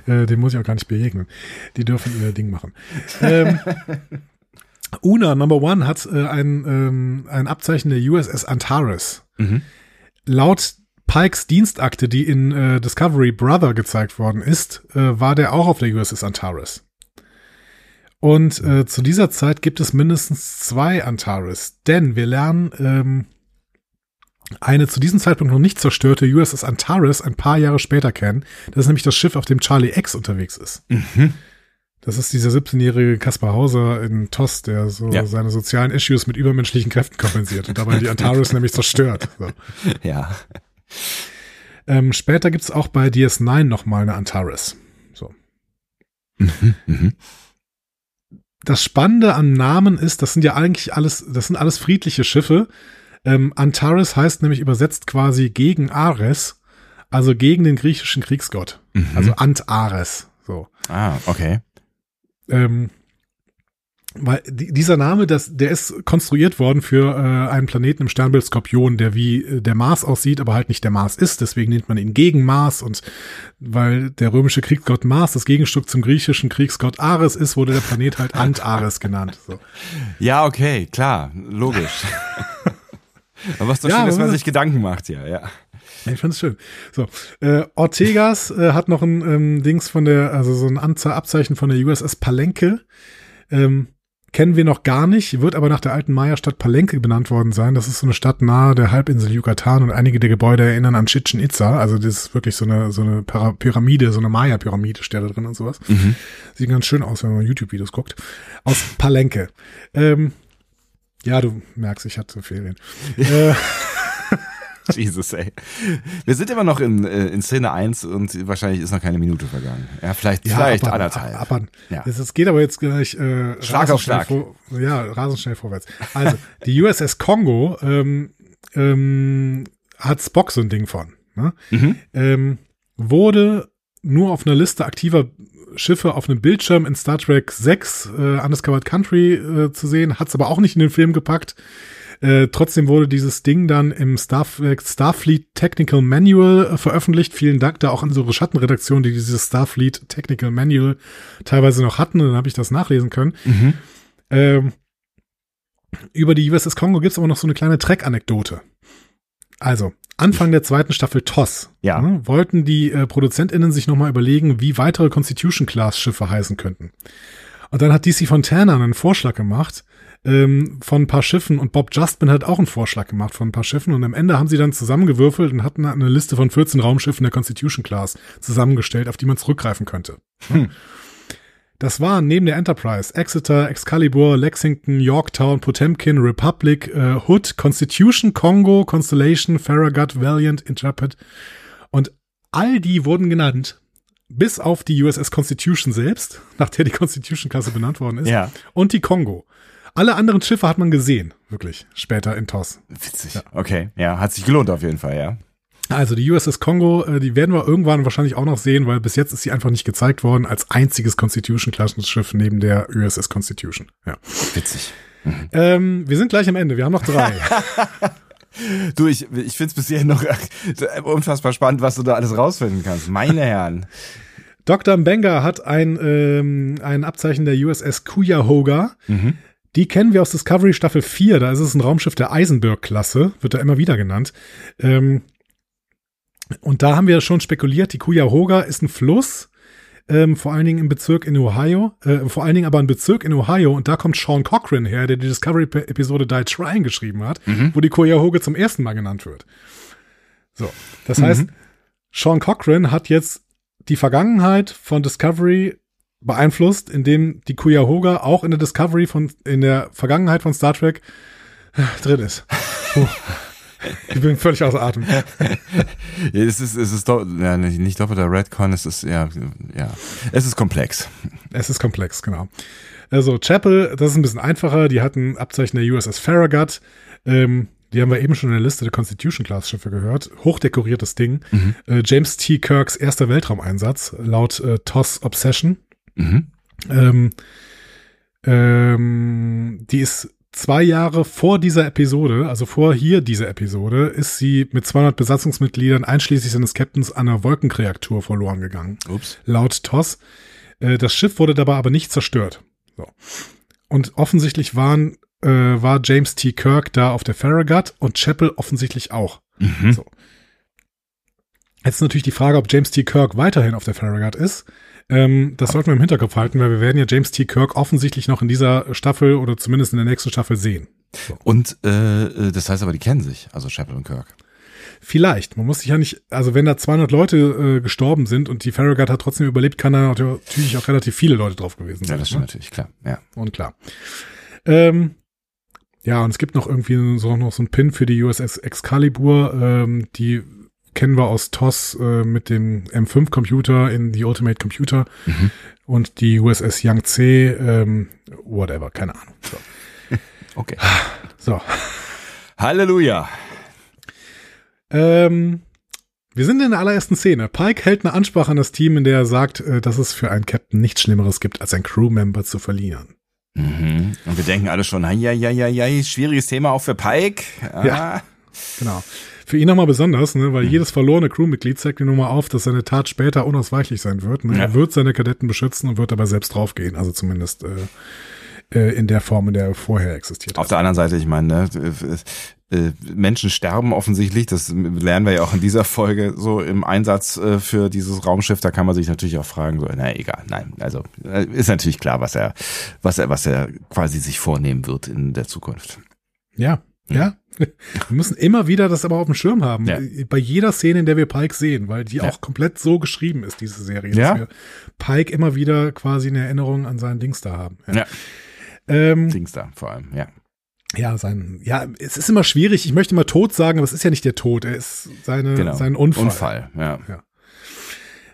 Äh, dem muss ich auch gar nicht begegnen. Die dürfen ihr Ding machen. Ähm, Una Number One hat äh, ein, ähm, ein Abzeichen der USS Antares. Mhm. Laut Pikes Dienstakte, die in äh, Discovery Brother gezeigt worden ist, äh, war der auch auf der USS Antares. Und äh, zu dieser Zeit gibt es mindestens zwei Antares, denn wir lernen ähm, eine zu diesem Zeitpunkt noch nicht zerstörte USS Antares ein paar Jahre später kennen. Das ist nämlich das Schiff, auf dem Charlie X unterwegs ist. Mhm. Das ist dieser 17-jährige Kaspar Hauser in TOS, der so Ja. seine sozialen Issues mit übermenschlichen Kräften kompensiert und dabei die Antares nämlich zerstört. So. Ja. Ähm, später gibt's auch bei DS9 nochmal eine Antares. So. Mhm. Mhm. Das Spannende am Namen ist, das sind ja eigentlich alles, das sind alles friedliche Schiffe. Ähm, Antares heißt nämlich übersetzt quasi gegen Ares, also gegen den griechischen Kriegsgott. Mhm. Also Antares. So. ah, okay. Ähm, weil die, dieser Name, das, der ist konstruiert worden für äh, einen Planeten im Sternbild Skorpion, der wie äh, der Mars aussieht, aber halt nicht der Mars ist. Deswegen nennt man ihn gegen Mars und weil der römische Kriegsgott Mars das Gegenstück zum griechischen Kriegsgott Ares ist, wurde der Planet halt Antares genannt. So. Ja, okay, klar, logisch. Aber was doch Ja, schön, dass man sich Gedanken macht, ja, ja. Ich find's schön. So, äh, Ortegas äh, hat noch ein ähm, Dings von der, also so ein Anze Abzeichen von der USS Palenque. Ähm, kennen wir noch gar nicht, wird aber nach der alten Maya-Stadt Palenque benannt worden sein. Das ist so eine Stadt nahe der Halbinsel Yucatan und einige der Gebäude erinnern an Chichen Itza. Also das ist wirklich so eine, so eine Pyramide, so eine Maya-Pyramide steht da drin und sowas. Mhm. Sieht ganz schön aus, wenn man YouTube-Videos guckt. Aus Palenque. Ähm, ja, du merkst, ich hatte Ferien. äh, Jesus, ey. Wir sind immer noch in, äh, in Szene 1 und wahrscheinlich ist noch keine Minute vergangen. Ja, vielleicht, vielleicht abwarten, anderthalb. ab- abwarten. Ja. Es, geht aber jetzt gleich äh, Schlag rasend auf schnell Schlag. Vor, ja, rasend schnell vorwärts. Also, die USS Kongo ähm, ähm, hat Spock so ein Ding von. Ne? Mhm. Ähm, wurde nur auf einer Liste aktiver Schiffe auf einem Bildschirm in Star Trek 6 äh, Undiscovered Country äh, zu sehen, hat es aber auch nicht in den Film gepackt. Äh, trotzdem wurde dieses Ding dann im Starf Starfleet Technical Manual äh, veröffentlicht. Vielen Dank da auch an unsere Schattenredaktion, die dieses Starfleet Technical Manual teilweise noch hatten. Und dann habe ich das nachlesen können. Mhm. Ähm, über die USS Kongo gibt's aber noch so eine kleine Trek-Anekdote. Also, Anfang der zweiten Staffel TOS Ja. ne, wollten die äh, ProduzentInnen sich nochmal überlegen, wie weitere Constitution-Class-Schiffe heißen könnten. Und dann hat DC Fontana einen Vorschlag gemacht ähm, von ein paar Schiffen und Bob Justman hat auch einen Vorschlag gemacht von ein paar Schiffen und am Ende haben sie dann zusammengewürfelt und hatten eine Liste von 14 Raumschiffen der Constitution-Class zusammengestellt, auf die man zurückgreifen könnte. Das waren neben der Enterprise Exeter, Excalibur, Lexington, Yorktown, Potemkin, Republic, äh, Hood, Constitution, Congo, Constellation, Farragut, Valiant, Intrepid. Und all die wurden genannt, bis auf die USS Constitution selbst, nach der die Constitution-Klasse benannt worden ist, Ja. und die Congo. Alle anderen Schiffe hat man gesehen, wirklich, später in TOS. Witzig. Okay, ja, hat sich gelohnt auf jeden Fall, ja. Also die USS Congo, äh, die werden wir irgendwann wahrscheinlich auch noch sehen, weil bis jetzt ist sie einfach nicht gezeigt worden als einziges Constitution-Klassenschiff neben der USS Constitution. Ja. Witzig. Ähm, wir sind gleich am Ende. Wir haben noch drei. Du, ich, ich finde es bisher noch unfassbar spannend, was du da alles rausfinden kannst. Meine Herren. Dr. Mbenga hat ein, ähm, ein Abzeichen der USS Cuyahoga. Die kennen wir aus Discovery Staffel 4. Da ist es ein Raumschiff der Eisenberg-Klasse, wird da immer wieder genannt. Ähm, und da haben wir schon spekuliert, die Cuyahoga ist ein Fluss, ähm, vor allen Dingen im Bezirk in Ohio, äh, vor allen Dingen aber ein Bezirk in Ohio und da kommt Sean Cochran her, der die Discovery-Episode Die Trying geschrieben hat, wo die Cuyahoga zum ersten Mal genannt wird. So, das heißt, Sean Cochran hat jetzt die Vergangenheit von Discovery beeinflusst, indem die Cuyahoga auch in der Discovery von, in der Vergangenheit von Star Trek äh, drin ist. Puh. Ich bin völlig außer Atem. Ja, es ist, es ist do, ja, nicht, doppelter Redcon, es ist, ja, ja, es ist komplex. Es ist komplex, genau. Also Chapel, das ist ein bisschen einfacher. Die hatten Abzeichen der USS Farragut. Ähm, die haben wir eben schon in der Liste der Constitution-Class-Schiffe gehört. Hochdekoriertes Ding. Äh, James T. Kirks erster Weltraumeinsatz laut äh, TOS Obsession. Mhm. Ähm, ähm, die ist zwei Jahre vor dieser Episode, also vor hier dieser Episode, ist sie mit 200 Besatzungsmitgliedern einschließlich seines Captains an einer Wolkenkreatur verloren gegangen. Ups. Laut TOS. Äh, das Schiff wurde dabei aber nicht zerstört. So. Und offensichtlich waren, äh, war James T. Kirk da auf der Farragut und Chapel offensichtlich auch. Mhm. So. Jetzt ist natürlich die Frage, ob James T. Kirk weiterhin auf der Farragut ist. Ähm, das sollten wir im Hinterkopf halten, weil wir werden ja James T. Kirk offensichtlich noch in dieser Staffel oder zumindest in der nächsten Staffel sehen. Und äh, das heißt aber, die kennen sich, also Chapel und Kirk. Vielleicht. Man muss sich ja nicht, also wenn da 200 Leute äh, gestorben sind und die Farragut hat trotzdem überlebt, kann da natürlich auch relativ viele Leute drauf gewesen Ja, sein. das stimmt ne? natürlich, klar. Ja. Und klar. Ähm, ja, und es gibt noch irgendwie so noch so ein Pin für die USS Excalibur. Ähm, die kennen wir aus TOS äh, mit dem M5-Computer in die Ultimate Computer. Und die USS Yangtze, ähm, whatever, keine Ahnung. So. Okay. so. Halleluja. Ähm, wir sind in der allerersten Szene. Pike hält eine Ansprache an das Team, in der er sagt, äh, dass es für einen Captain nichts Schlimmeres gibt, als ein Crewmember zu verlieren. Mhm. Und wir denken alle schon, ja, ja, ja, ja, schwieriges Thema auch für Pike. Ah. Ja. Genau. Für ihn nochmal besonders, ne, weil jedes verlorene Crewmitglied zeigt ihm nochmal auf, dass seine Tat später unausweichlich sein wird. Ne? Ja. Er wird seine Kadetten beschützen und wird dabei selbst draufgehen. Also zumindest äh, äh, in der Form, in der er vorher existiert Auf hat. der anderen Seite, ich meine, ne, äh, äh, Menschen sterben offensichtlich, das lernen wir ja auch in dieser Folge so im Einsatz äh, für dieses Raumschiff. Da kann man sich natürlich auch fragen, so, na egal, nein, also äh, ist natürlich klar, was er, was er, was er quasi sich vornehmen wird in der Zukunft. Ja, ja. Wir müssen immer wieder das aber auf dem Schirm haben. Ja. Bei jeder Szene, in der wir Pike sehen, weil die Ja. auch komplett so geschrieben ist, diese Serie. Ja. Dass wir Pike immer wieder quasi eine Erinnerung an seinen Dings da haben. Ja. Ähm, Dings da vor allem, ja. Ja, sein, ja, es ist immer schwierig. Ich möchte mal Tod sagen, aber es ist ja nicht der Tod. Er ist seine, Genau. sein Unfall. Unfall, ja.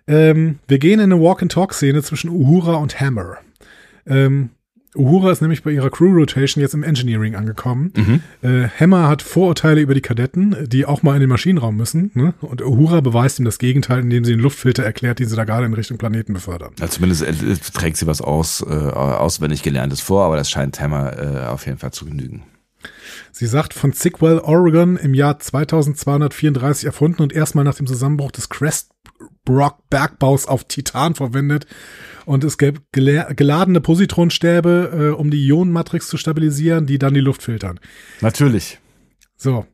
Ähm, wir gehen in eine Walk-and-Talk-Szene zwischen Uhura und Hammer. Ähm, Uhura ist nämlich bei ihrer Crew-Rotation jetzt im Engineering angekommen. Mhm. Äh, Hammer hat Vorurteile über die Kadetten, die auch mal in den Maschinenraum müssen. Ne? Und Uhura beweist ihm das Gegenteil, indem sie den Luftfilter erklärt, den sie da gerade in Richtung Planeten befördern. Also zumindest äh, trägt sie was aus, äh, auswendig gelerntes vor, aber das scheint Hammer äh, auf jeden Fall zu genügen. Sie sagt, von Sickwell, Oregon im Jahr 2234 erfunden und erstmal nach dem Zusammenbruch des Crestbrock Bergbaus auf Titan verwendet. Und es gäbe gela- geladene Positronstäbe, äh, um die Ionenmatrix zu stabilisieren, die dann die Luft filtern. Natürlich. So.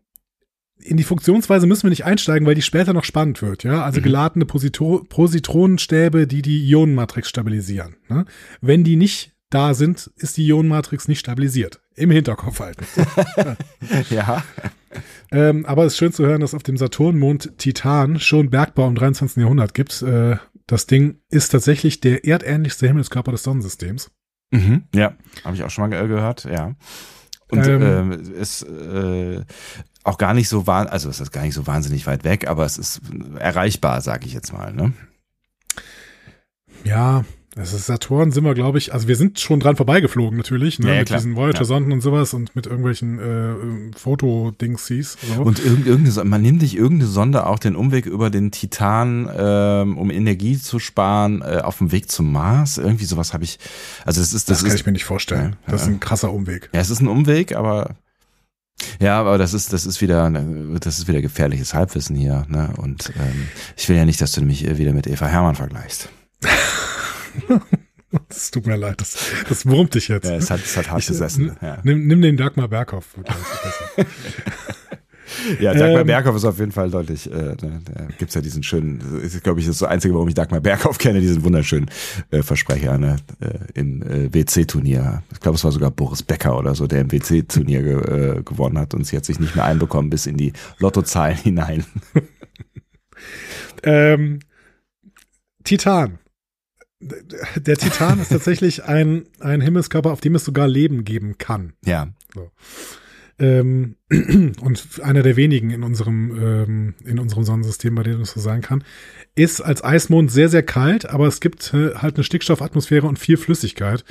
in die Funktionsweise müssen wir nicht einsteigen, weil die später noch spannend wird, ja. Also mhm. geladene Positro Positronenstäbe, die die Ionenmatrix stabilisieren. Ne? Wenn die nicht da sind, ist die Ionenmatrix nicht stabilisiert. Im Hinterkopf halten. ja. Ähm, aber es ist schön zu hören, dass auf dem Saturnmond Titan schon Bergbau im 23. Jahrhundert gibt. Äh, das Ding ist tatsächlich der erdähnlichste Himmelskörper des Sonnensystems. Mhm, ja, habe ich auch schon mal gehört, ja. Und ähm, äh, ist äh, auch gar nicht so wahnsinnig, also es ist gar nicht so wahnsinnig weit weg, aber es ist erreichbar, sage ich jetzt mal, ne? Ja, das ist Saturn sind wir, glaube ich, also wir sind schon dran vorbeigeflogen natürlich, ne, ja, ja, mit klar. diesen Voyager-Sonden ja. und sowas und mit irgendwelchen äh, Fotodings So. Und irgendeine, man nimmt nicht irgendeine Sonde auch den Umweg über den Titan, ähm, um Energie zu sparen, äh, auf dem Weg zum Mars. Irgendwie sowas habe ich. Also das ist das, das kann ist, ich mir nicht vorstellen. das ist ein krasser Umweg. Ja, es ist ein Umweg, aber ja, aber das ist, das ist wieder, das ist wieder gefährliches Halbwissen hier, ne? Und ähm, ich will ja nicht, dass du mich wieder mit Eva Hermann vergleichst. Es tut mir leid, das, das wurmt dich jetzt. Ja, es hat, es hat hart ich, gesessen. Ja. Nimm, nimm den Dagmar Berghoff. ja, Dagmar ähm, Berghoff ist auf jeden Fall deutlich, äh, da gibt's ja diesen schönen, ist glaube ich das so einzige, warum ich Dagmar Berghoff kenne, diesen wunderschönen äh, Versprecher ne, äh, im äh, WC-Turnier. Ich glaube, es war sogar Boris Becker oder so, der im WC-Turnier ge, äh, gewonnen hat und sie hat sich nicht mehr einbekommen bis in die Lottozahlen hinein. ähm, Titan der Titan ist tatsächlich ein, ein Himmelskörper, auf dem es sogar Leben geben kann. Ja. So. Ähm, und einer der wenigen in unserem, ähm, in unserem Sonnensystem, bei dem es so sein kann, ist als Eismond sehr, sehr kalt, aber es gibt äh, halt eine Stickstoffatmosphäre und viel Flüssigkeit,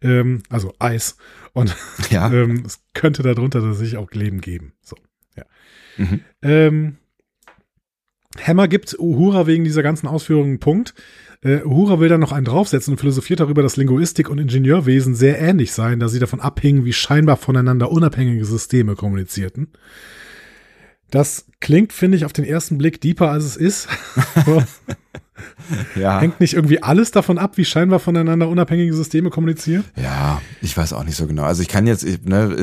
ähm, also Eis. Und ja. ähm, es könnte darunter tatsächlich auch Leben geben. So, ja. Mhm. Ähm, Hammer gibt Uhura wegen dieser ganzen Ausführungen einen Punkt. Äh, Uhura will dann noch einen draufsetzen und philosophiert darüber, dass Linguistik und Ingenieurwesen sehr ähnlich seien, da sie davon abhingen, wie scheinbar voneinander unabhängige Systeme kommunizierten. Das klingt, finde ich, auf den ersten Blick deeper, als es ist. ja. Hängt nicht irgendwie alles davon ab, wie scheinbar voneinander unabhängige Systeme kommunizieren? Ja, ich weiß auch nicht so genau. Also ich kann jetzt, ich, ne,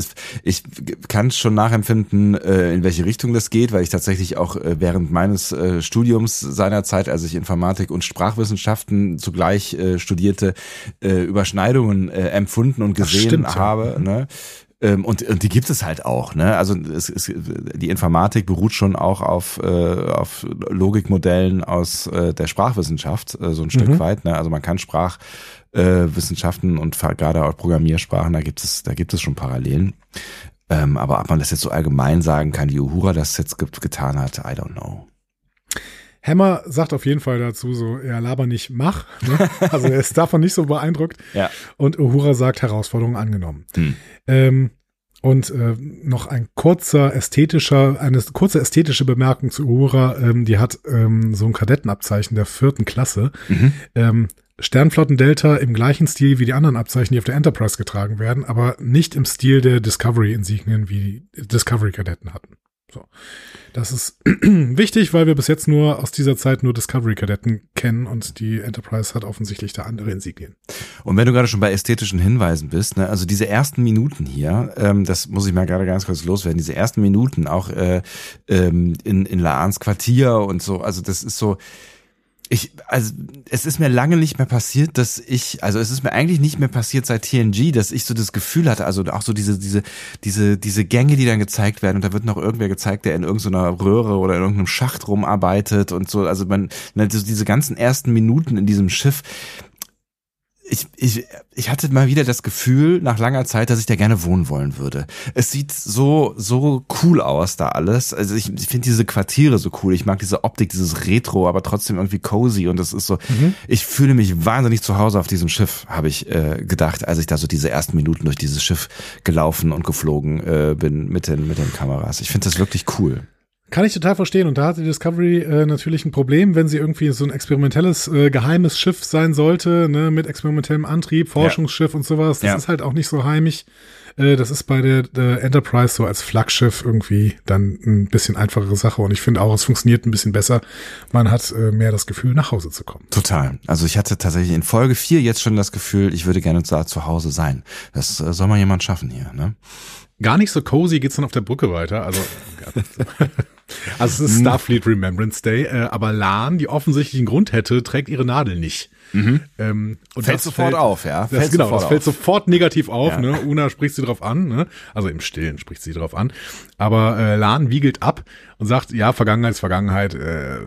ich kann schon nachempfinden, äh, in welche Richtung das geht, weil ich tatsächlich auch äh, während meines äh, Studiums seinerzeit, als ich Informatik und Sprachwissenschaften zugleich studierte, Überschneidungen empfunden und gesehen stimmt, habe. Ja. Ne? Ähm, und, und die gibt es halt auch. Ne? Also es, es, die Informatik beruht schon auch auf, äh, auf Logikmodellen aus äh, der Sprachwissenschaft, äh, so ein Stück mhm. weit. Ne? Also man kann Sprachwissenschaften äh, und gerade auch Programmiersprachen, da gibt es, da gibt es schon Parallelen. Ähm, aber ob man das jetzt so allgemein sagen kann, wie Uhura das jetzt getan hat, I don't know. Hammer sagt auf jeden Fall dazu so, ja, laber nicht, mach. Ne? Also er ist davon nicht so beeindruckt. ja. Und Uhura sagt, Herausforderung angenommen. Hm. Ähm, und äh, noch ein kurzer ästhetischer, eine kurze ästhetische Bemerkung zu Uhura, ähm, die hat ähm, so ein Kadettenabzeichen der vierten Klasse. Mhm. Ähm, Sternflotten-Delta im gleichen Stil wie die anderen Abzeichen, die auf der Enterprise getragen werden, aber nicht im Stil der Discovery-Insignien, wie die Discovery-Kadetten hatten. So. Das ist wichtig, weil wir bis jetzt nur aus dieser Zeit nur Discovery-Kadetten kennen und die Enterprise hat offensichtlich da andere Insignien. Und wenn du gerade schon bei ästhetischen Hinweisen bist, ne, also diese ersten Minuten hier, ähm, das muss ich mal gerade ganz kurz loswerden, diese ersten Minuten auch äh, ähm, in, in Laans Quartier und so, also das ist so, ich, also es ist mir lange nicht mehr passiert, dass ich, also es ist mir eigentlich nicht mehr passiert seit TNG, dass ich so das Gefühl hatte, also auch so diese, diese, diese, diese Gänge, die dann gezeigt werden und da wird noch irgendwer gezeigt, der in irgendeiner Röhre oder in irgendeinem Schacht rumarbeitet und so, also man, ne, diese ganzen ersten Minuten in diesem Schiff, ich, ich, ich hatte mal wieder das Gefühl nach langer Zeit, dass ich da gerne wohnen wollen würde. Es sieht so, so cool aus da alles. Also ich, ich finde diese Quartiere so cool. Ich mag diese Optik, dieses Retro, aber trotzdem irgendwie cozy und das ist so, mhm. ich fühle mich wahnsinnig zu Hause auf diesem Schiff, habe ich äh, gedacht, als ich da so diese ersten Minuten durch dieses Schiff gelaufen und geflogen äh, bin mit den, mit den Kameras. Ich finde das wirklich cool. Kann ich total verstehen. Und da hat die Discovery äh, natürlich ein Problem, wenn sie irgendwie so ein experimentelles, äh, geheimes Schiff sein sollte, ne, mit experimentellem Antrieb, Forschungsschiff ja. und sowas. Das ja. ist halt auch nicht so heimisch. Äh, das ist bei der, der Enterprise so als Flaggschiff irgendwie dann ein bisschen einfachere Sache. Und ich finde auch, es funktioniert ein bisschen besser. Man hat äh, mehr das Gefühl, nach Hause zu kommen. Total. Also ich hatte tatsächlich in Folge 4 jetzt schon das Gefühl, ich würde gerne da zu Hause sein. Das äh, soll mal jemand schaffen hier, ne? Gar nicht so cozy geht's dann auf der Brücke weiter. Also, also es ist Starfleet Remembrance Day, äh, aber Lan, die offensichtlich einen Grund hätte, trägt ihre Nadel nicht. Mhm. Ähm, und Fällt sofort auf, ja. Das, Fällt genau, sofort das fällt auf. sofort negativ auf. Ja. Ne? Una spricht sie drauf an, ne? also im Stillen spricht sie drauf an. Aber äh, Lan wiegelt ab und sagt, ja, Vergangenheit ist Vergangenheit, äh,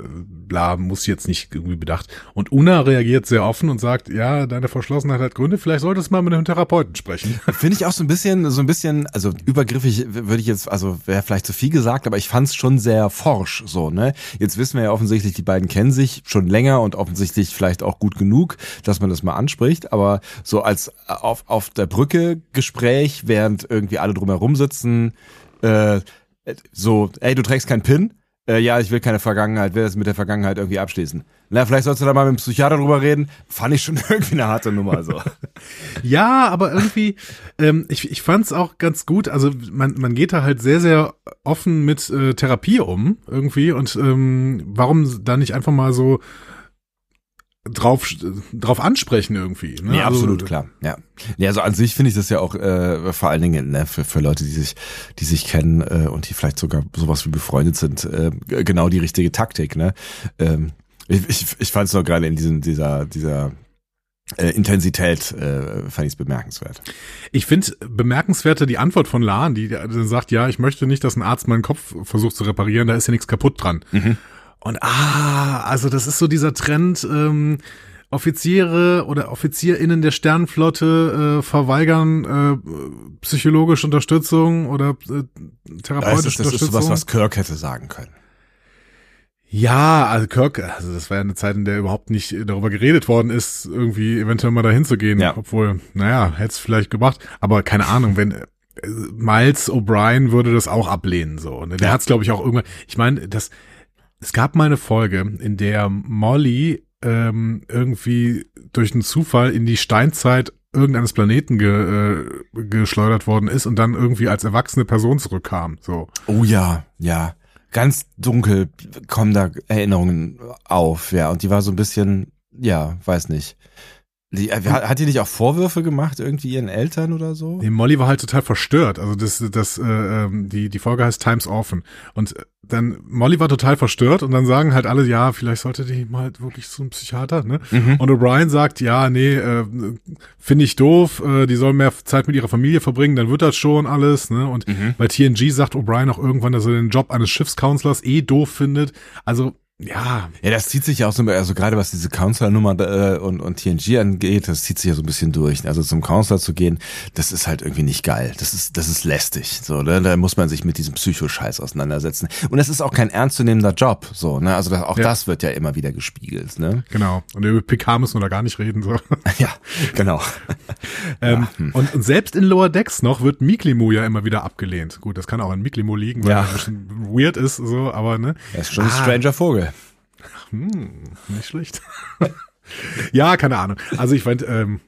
bla, muss jetzt nicht irgendwie bedacht. Und Una reagiert sehr offen und sagt, ja, deine Verschlossenheit hat Gründe, vielleicht solltest du mal mit einem Therapeuten sprechen. Finde ich auch so ein bisschen, so ein bisschen, also übergriffig würde ich jetzt, also wäre vielleicht zu viel gesagt, aber ich fand es schon sehr forsch so, ne? Jetzt wissen wir ja offensichtlich, die beiden kennen sich schon länger und offensichtlich vielleicht auch gut genug, dass man das mal anspricht, aber so als auf, auf der Brücke Gespräch, während irgendwie alle drumherum sitzen, äh, so, ey, du trägst keinen Pin? Äh, ja, ich will keine Vergangenheit, will das mit der Vergangenheit irgendwie abschließen. Na, vielleicht sollst du da mal mit dem Psychiater drüber reden. Fand ich schon irgendwie eine harte Nummer so. Ja, aber irgendwie, ähm, ich, ich fand es auch ganz gut. Also man, man geht da halt sehr, sehr offen mit äh, Therapie um irgendwie. Und ähm, warum da nicht einfach mal so drauf, drauf ansprechen irgendwie? Ne? Ja, Also, absolut, klar. Ja. ja, also an sich finde ich das ja auch äh, vor allen Dingen ne, für, für Leute, die sich, die sich kennen äh, und die vielleicht sogar sowas wie befreundet sind, äh, genau die richtige Taktik. Ne? Ähm, ich ich, ich fand es noch gerade in diesem, dieser, dieser äh, Intensität äh, fand ich es bemerkenswert. Ich finde bemerkenswerter die Antwort von Lahn, die die sagt, ja, ich möchte nicht, dass ein Arzt meinen Kopf versucht zu reparieren, da ist ja nichts kaputt dran. Mhm. Und ah, also das ist so dieser Trend, ähm, Offiziere oder OffizierInnen der Sternenflotte äh, verweigern äh, psychologische Unterstützung oder äh, Das therapeutische ist, das ist Unterstützung. sowas, was Kirk hätte sagen können. Ja, also Kirk, also das war ja eine Zeit, in der überhaupt nicht darüber geredet worden ist, irgendwie eventuell mal dahin zu gehen. Ja. Obwohl, naja, hätte es vielleicht gemacht. Aber keine Ahnung, wenn äh, Miles O'Brien würde das auch ablehnen, so. Ne? Der Ja. hat's, glaube ich, auch irgendwann. Ich meine, das, es gab mal eine Folge, in der Molly ähm, irgendwie durch einen Zufall in die Steinzeit irgendeines Planeten ge, äh, geschleudert worden ist und dann irgendwie als erwachsene Person zurückkam. So. Oh ja, ja. Ganz dunkel kommen da Erinnerungen auf, ja. Und die war so ein bisschen, ja, weiß nicht. Die, äh, hat, die nicht auch Vorwürfe gemacht, irgendwie ihren Eltern oder so? Nee, Molly war halt total verstört. Also das, das, äh, ähm, die, die Folge heißt Times Often. Und äh, dann, Molly war total verstört und dann sagen halt alle, ja, vielleicht sollte die mal wirklich zum Psychiater, ne? Mhm. Und O'Brien sagt, ja, nee, äh, finde ich doof, äh, die soll mehr Zeit mit ihrer Familie verbringen, dann wird das schon alles, ne? Und Mhm. bei TNG sagt O'Brien auch irgendwann, dass er den Job eines Schiffscounselors eh doof findet. Also, ja, Ja, das zieht sich ja auch so, also gerade was diese Counselor-Nummer äh, und, und TNG angeht, das zieht sich ja so ein bisschen durch. Also zum Counselor zu gehen, das ist halt irgendwie nicht geil. Das ist, das ist lästig. So, ne? Da muss man sich mit diesem Psychoscheiß auseinandersetzen. Und das ist auch kein ernstzunehmender Job. So, ne? Also das, auch Ja. das wird ja immer wieder gespiegelt, ne? genau. Und über PK müssen wir da gar nicht reden, so. Ja, genau. Ähm, und, und selbst in Lower Decks noch wird Miklimo ja immer wieder abgelehnt. Gut, das kann auch an Miklimo liegen, weil Ja. er ein bisschen weird ist, so, aber ne, Er ist schon ein Ah. stranger Vogel. Hm, nicht schlecht. ja, keine Ahnung. Also ich fand, ähm,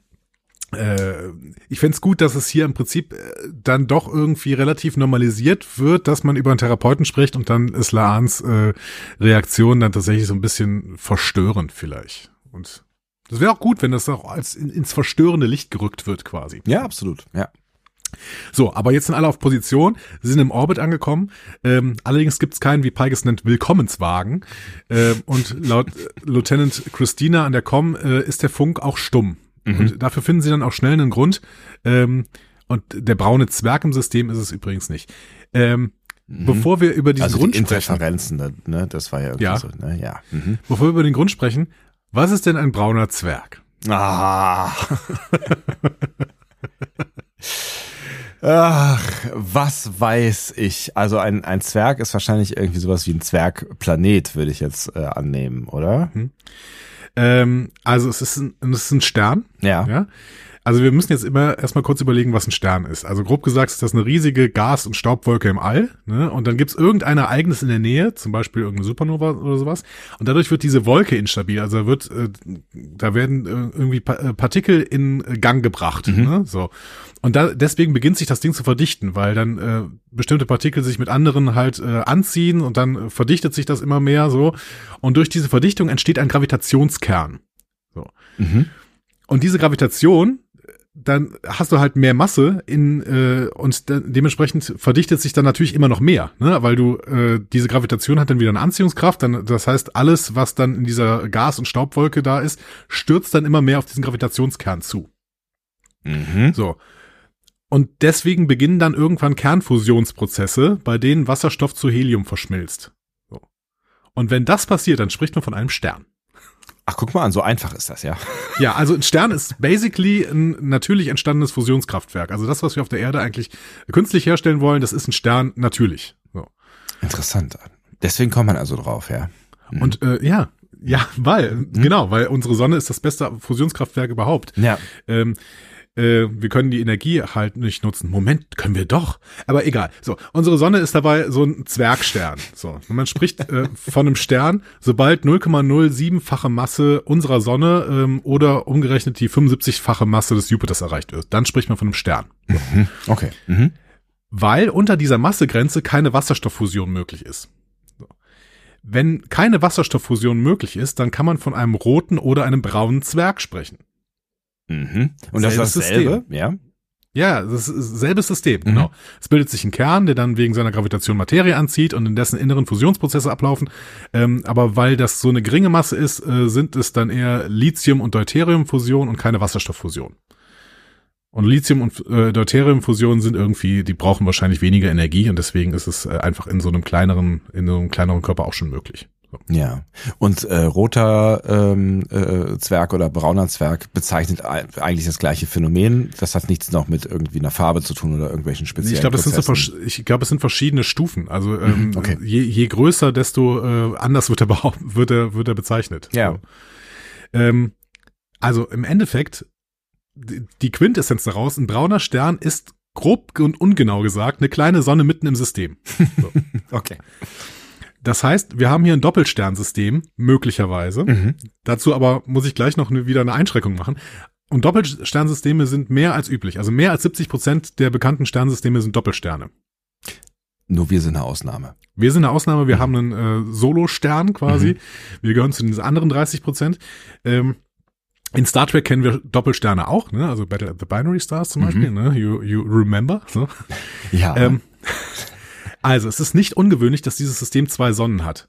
äh, ich fänd's gut, dass es hier im Prinzip äh, dann doch irgendwie relativ normalisiert wird, dass man über einen Therapeuten spricht und dann ist Laans äh, Reaktion dann tatsächlich so ein bisschen verstörend vielleicht. Und das wäre auch gut, wenn das auch als in, ins verstörende Licht gerückt wird quasi. Ja, absolut. Ja. So, aber jetzt sind alle auf Position, sind im Orbit angekommen. Ähm, allerdings gibt es keinen, wie Pike es nennt, Willkommenswagen. Ähm, und laut äh, Lieutenant Christina an der Com äh, ist der Funk auch stumm. Und dafür finden sie dann auch schnell einen Grund. Ähm, und der braune Zwerg im System ist es übrigens nicht. Ähm, Bevor wir über diesen Also Grund die sprechen, Interferenzen, da, ne? Das war ja irgendwie Ja. so, ne? Ja. Mhm. bevor wir über den Grund sprechen, was ist denn ein brauner Zwerg? Ah. Ach, was weiß ich. Also ein, ein Zwerg ist wahrscheinlich irgendwie sowas wie ein Zwergplanet, würde ich jetzt äh, annehmen, oder? Ähm, also es ist ein, es ist ein Stern, Ja. ja. Also wir müssen jetzt immer erstmal kurz überlegen, was ein Stern ist. Also grob gesagt ist das eine riesige Gas- und Staubwolke im All. Ne? Und dann gibt's irgendein Ereignis in der Nähe, zum Beispiel irgendeine Supernova oder sowas. Und dadurch wird diese Wolke instabil. Also da wird, äh, da werden äh, irgendwie pa äh, Partikel in Gang gebracht. Mhm. Ne? So. Und da, deswegen beginnt sich das Ding zu verdichten, weil dann äh, bestimmte Partikel sich mit anderen halt äh, anziehen und dann äh, verdichtet sich das immer mehr so. Und durch diese Verdichtung entsteht ein Gravitationskern. So. Mhm. Und diese Gravitation, dann hast du halt mehr Masse in äh, und de dementsprechend verdichtet sich dann natürlich immer noch mehr, ne? weil du äh, diese Gravitation hat dann wieder eine Anziehungskraft, dann das heißt alles, was dann in dieser Gas- und Staubwolke da ist, stürzt dann immer mehr auf diesen Gravitationskern zu. Mhm. So. Und deswegen beginnen dann irgendwann Kernfusionsprozesse, bei denen Wasserstoff zu Helium verschmilzt. So. Und wenn das passiert, dann spricht man von einem Stern. Ach, guck mal an, so einfach ist das, ja. Ja, also ein Stern ist basically ein natürlich entstandenes Fusionskraftwerk. Also das, was wir auf der Erde eigentlich künstlich herstellen wollen, das ist ein Stern natürlich. So. Interessant. Deswegen kommt man also drauf, ja. Mhm. Und äh, ja, ja, weil, genau, weil unsere Sonne ist das beste Fusionskraftwerk überhaupt. Ja. Ähm, äh, wir können die Energie halt nicht nutzen. Moment, können wir doch. Aber egal. So, unsere Sonne ist dabei so ein Zwergstern. So, und man spricht äh, von einem Stern, sobald 0,07-fache Masse unserer Sonne ähm, oder umgerechnet die 75-fache Masse des Jupiters erreicht wird. Dann spricht man von einem Stern. Mhm. Okay. Mhm. Weil unter dieser Massegrenze keine Wasserstofffusion möglich ist. Wenn keine Wasserstofffusion möglich ist, dann kann man von einem roten oder einem braunen Zwerg sprechen. Mhm. Und das ist dasselbe, ja. Ja, das ist selbes System, Mhm. genau. Es bildet sich ein Kern, der dann wegen seiner Gravitation Materie anzieht und in dessen inneren Fusionsprozesse ablaufen. Ähm, aber weil das so eine geringe Masse ist, äh, sind es dann eher Lithium- und Deuteriumfusion und keine Wasserstofffusion. Und Lithium- und äh, Deuteriumfusion sind irgendwie, die brauchen wahrscheinlich weniger Energie und deswegen ist es äh, einfach in so einem kleineren, in so einem kleineren Körper auch schon möglich. So. Ja. Und äh, roter ähm, äh, Zwerg oder brauner Zwerg bezeichnet ei- eigentlich das gleiche Phänomen. Das hat nichts noch mit irgendwie einer Farbe zu tun oder irgendwelchen speziellen Ich glaube, das sind so, ich glaube, es sind verschiedene Stufen. Also ähm, Mhm, okay. je, je größer, desto äh, anders wird er behaupt, wird er, wird er bezeichnet. Ja. So. Ähm, also im Endeffekt die die Quintessenz daraus: Ein brauner Stern ist grob und ungenau gesagt eine kleine Sonne mitten im System. Okay. Das heißt, wir haben hier ein Doppelsternsystem möglicherweise. Mhm. Dazu aber muss ich gleich noch eine, wieder eine Einschränkung machen. Und Doppelsternsysteme sind mehr als üblich. Also mehr als 70 Prozent der bekannten Sternsysteme sind Doppelsterne. Nur wir sind eine Ausnahme. Wir sind eine Ausnahme, wir haben einen äh, Solo-Stern quasi. Wir gehören zu den anderen 30 Prozent. Ähm, in Star Trek kennen wir Doppelsterne auch, ne? Also Battle at the Binary Stars zum Mhm. Beispiel, ne? You, you remember. So. Ja. Ähm, also, es ist nicht ungewöhnlich, dass dieses System zwei Sonnen hat.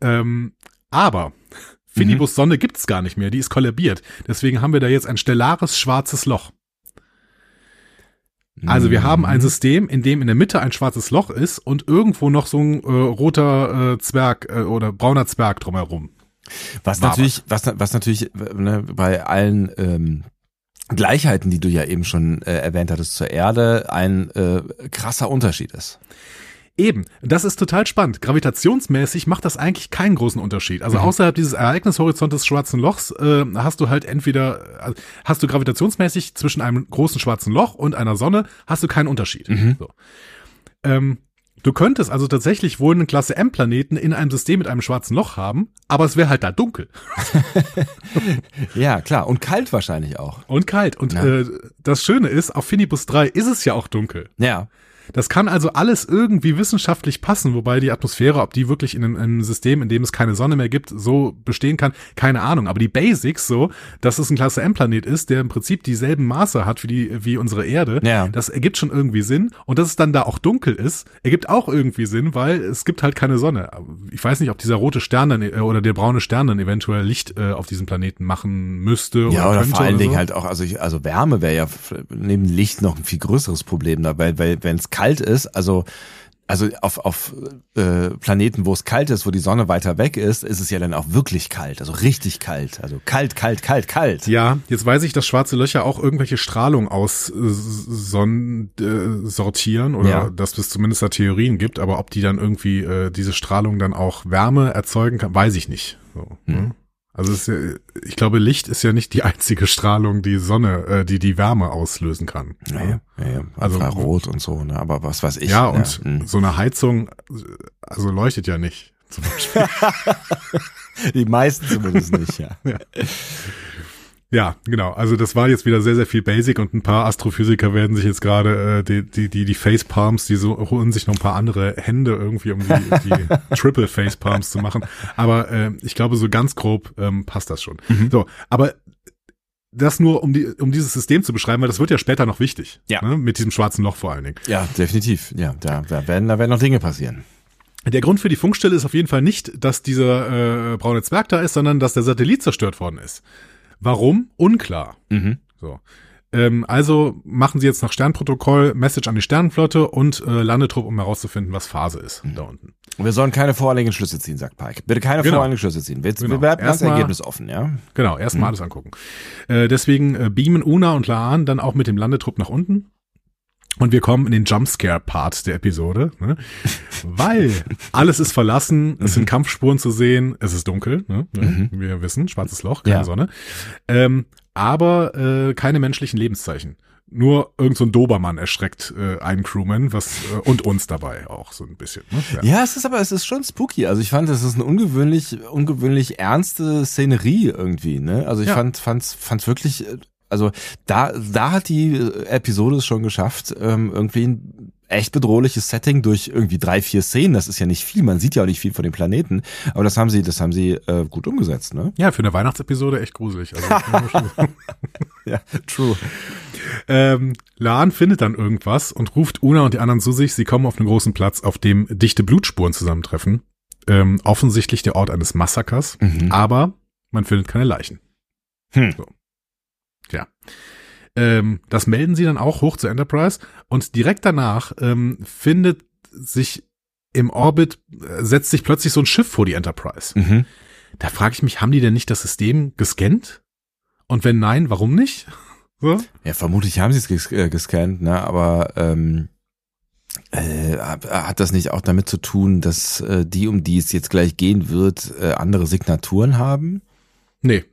Ähm, aber Finibus Sonne gibt's gar nicht mehr, die ist kollabiert. Deswegen haben wir da jetzt ein stellares schwarzes Loch. Also wir haben ein Mhm. System, in dem in der Mitte ein schwarzes Loch ist und irgendwo noch so ein äh, roter äh, Zwerg äh, oder brauner Zwerg drumherum. Was war natürlich, was, was natürlich ne, bei allen ähm, Gleichheiten, die du ja eben schon äh, erwähnt hattest zur Erde, ein äh, krasser Unterschied ist. Eben, das ist total spannend. Gravitationsmäßig macht das eigentlich keinen großen Unterschied. Also außerhalb dieses Ereignishorizonts des schwarzen Lochs äh, hast du halt entweder, äh, hast du gravitationsmäßig zwischen einem großen schwarzen Loch und einer Sonne, hast du keinen Unterschied. So. Ähm, du könntest also tatsächlich wohl einen Klasse M-Planeten in einem System mit einem schwarzen Loch haben, aber es wäre halt da dunkel Ja, klar. Und kalt wahrscheinlich auch. und kalt. Und Ja. äh, das Schöne ist, auf Finibus 3 ist es ja auch dunkel. Ja. Das kann also alles irgendwie wissenschaftlich passen, wobei die Atmosphäre, ob die wirklich in einem, System, in dem es keine Sonne mehr gibt, so bestehen kann, keine Ahnung. Aber die Basics so, dass es ein Klasse M-Planet ist, der im Prinzip dieselben Maße hat wie, die, wie unsere Erde, Ja. das ergibt schon irgendwie Sinn. Und dass es dann da auch dunkel ist, ergibt auch irgendwie Sinn, weil es gibt halt keine Sonne. Ich weiß nicht, ob dieser rote Stern dann, äh, oder der braune Stern dann eventuell Licht äh, auf diesem Planeten machen müsste. Ja, oder könnte vor allen oder Dingen so. halt auch, also ich, also Wärme wäre ja neben Licht noch ein viel größeres Problem da, weil, weil wenn es kalt ist, also also auf, auf äh, Planeten, wo es kalt ist, wo die Sonne weiter weg ist, ist es ja dann auch wirklich kalt, also richtig kalt, also kalt, kalt, kalt, kalt. Ja, jetzt weiß ich, dass schwarze Löcher auch irgendwelche Strahlung aus äh, Sonnen sortieren oder Ja. dass es zumindest da Theorien gibt, aber ob die dann irgendwie äh, diese Strahlung dann auch Wärme erzeugen kann, weiß ich nicht. So, ne? Also es ist ja, ich glaube, Licht ist ja nicht die einzige Strahlung, die Sonne, äh, die die Wärme auslösen kann. Ja, ja, ja, Also- also rot und so, ne? Aber was weiß ich. ja, ne? und Hm. so eine Heizung, also leuchtet ja nicht. Zum Beispiel. die meisten zumindest nicht, ja. ja, genau. Also das war jetzt wieder sehr, sehr viel Basic und ein paar Astrophysiker werden sich jetzt gerade äh, die, die, die, die Facepalms, die so holen sich noch ein paar andere Hände irgendwie, um die, die Triple Facepalms zu machen. Aber äh, ich glaube, so ganz grob ähm, passt das schon. Mhm. So, aber das nur, um, die, um dieses System zu beschreiben, weil das wird ja später noch wichtig. Ja. Ne? Mit diesem schwarzen Loch vor allen Dingen. Ja, definitiv. Ja, da, da werden, da werden noch Dinge passieren. Der Grund für die Funkstelle ist auf jeden Fall nicht, dass dieser äh, braune Zwerg da ist, sondern dass der Satellit zerstört worden ist. Warum? Unklar. Mhm. So. Ähm, also machen sie jetzt nach Sternprotokoll Message an die Sternenflotte und äh, Landetrupp, um herauszufinden, was Phase ist da unten. Wir sollen keine vorherigen Schlüsse ziehen, sagt Pike. Bitte keine Genau. vorherigen Schlüsse ziehen. Wir, Genau. wir bleiben das Erstmal- Ergebnis offen, ja? Genau, erstmal alles angucken. Äh, deswegen äh, beamen Una und Laan dann auch mit dem Landetrupp nach unten. Und wir kommen in den Jumpscare-Part der Episode, ne? weil alles ist verlassen, es sind Kampfspuren zu sehen, es ist dunkel, ne? Mhm. wir wissen, schwarzes Loch, keine Ja. Sonne, ähm, aber äh, keine menschlichen Lebenszeichen. Nur irgend so ein Dobermann erschreckt äh, einen Crewman, was äh, und uns dabei auch so ein bisschen. Ne? Ja. Ja, es ist aber, es ist schon spooky. Also ich fand, das ist eine ungewöhnlich, ungewöhnlich ernste Szenerie irgendwie, ne? Also ich Ja. fand, fand's, fand's wirklich, äh, also da, da hat die Episode es schon geschafft, ähm, irgendwie ein echt bedrohliches Setting durch irgendwie drei, vier Szenen. Das ist ja nicht viel. Man sieht ja auch nicht viel von dem Planeten. Aber das haben sie, das haben sie äh, gut umgesetzt, ne? ja, für eine Weihnachtsepisode echt gruselig. Also. Ja, true. Ähm, Laan findet dann irgendwas und ruft Una und die anderen zu sich. Sie kommen auf einen großen Platz, auf dem dichte Blutspuren zusammentreffen. Ähm, offensichtlich der Ort eines Massakers, Mhm. aber man findet keine Leichen. Hm. So. Ähm, das melden sie dann auch hoch zur Enterprise und direkt danach ähm, findet sich im Orbit, äh, setzt sich plötzlich so ein Schiff vor die Enterprise. Mhm. Da frage ich mich, haben die denn nicht das System gescannt? Und wenn nein, warum nicht? So? Ja, vermutlich haben sie es ges äh, gescannt, ne? Aber ähm, äh, hat das nicht auch damit zu tun, dass äh, die, um die es jetzt gleich gehen wird, äh, andere Signaturen haben? Nee.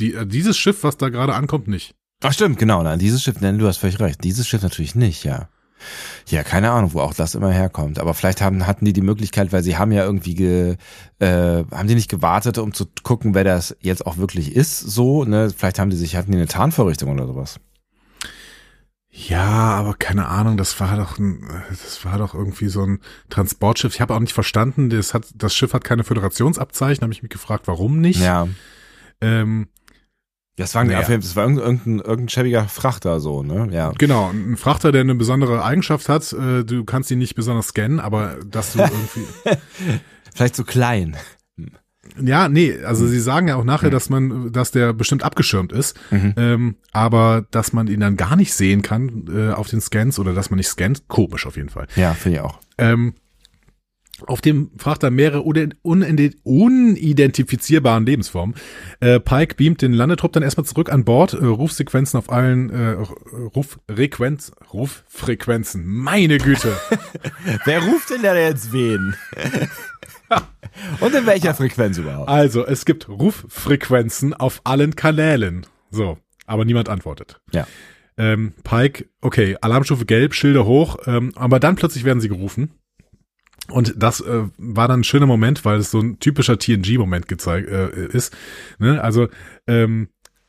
Die, äh, dieses Schiff, was da gerade ankommt, nicht. Ach stimmt, genau. Nein, dieses Schiff, nein, du hast völlig recht. Dieses Schiff natürlich nicht, ja. Ja, keine Ahnung, wo auch das immer herkommt. Aber vielleicht haben, hatten die die Möglichkeit, weil sie haben ja irgendwie ge, äh, haben die nicht gewartet, um zu gucken, wer das jetzt auch wirklich ist, so, ne? Vielleicht haben die sich, hatten die eine Tarnvorrichtung oder sowas. Ja, aber keine Ahnung, das war doch ein, das war doch irgendwie so ein Transportschiff. Ich habe auch nicht verstanden, das hat, das Schiff hat keine Föderationsabzeichen, habe ich mich gefragt, warum nicht. Ja. Ähm, Das war, ein, Naja. das war irgendein, irgendein, schäbiger Frachter, so, ne? Ja. genau, ein Frachter, der eine besondere Eigenschaft hat, äh, du kannst ihn nicht besonders scannen, aber dass du irgendwie. Vielleicht so klein. ja, nee, also sie sagen ja auch nachher, dass man, dass der bestimmt abgeschirmt ist, Mhm. ähm, aber dass man ihn dann gar nicht sehen kann äh, auf den Scans oder dass man nicht scannt, komisch auf jeden Fall. Ja, finde ich auch. Ähm, auf dem Frachter mehrere un- unide- unidentifizierbaren Lebensformen. Äh, Pike beamt den Landetrupp dann erstmal zurück an Bord. Äh, Rufsequenzen auf allen äh, Ruffrequenz, Ruffrequenzen. Meine Güte. Wer ruft denn da jetzt wen? Und in welcher Frequenz überhaupt? Also, es gibt Ruffrequenzen auf allen Kanälen. So, aber niemand antwortet. Ja. Ähm, Pike, okay, Alarmstufe gelb, Schilder hoch, ähm, aber dann plötzlich werden sie gerufen. Und das äh, war dann ein schöner Moment, weil es so ein typischer TNG-Moment gezeigt äh, ist. Ne? Also ähm,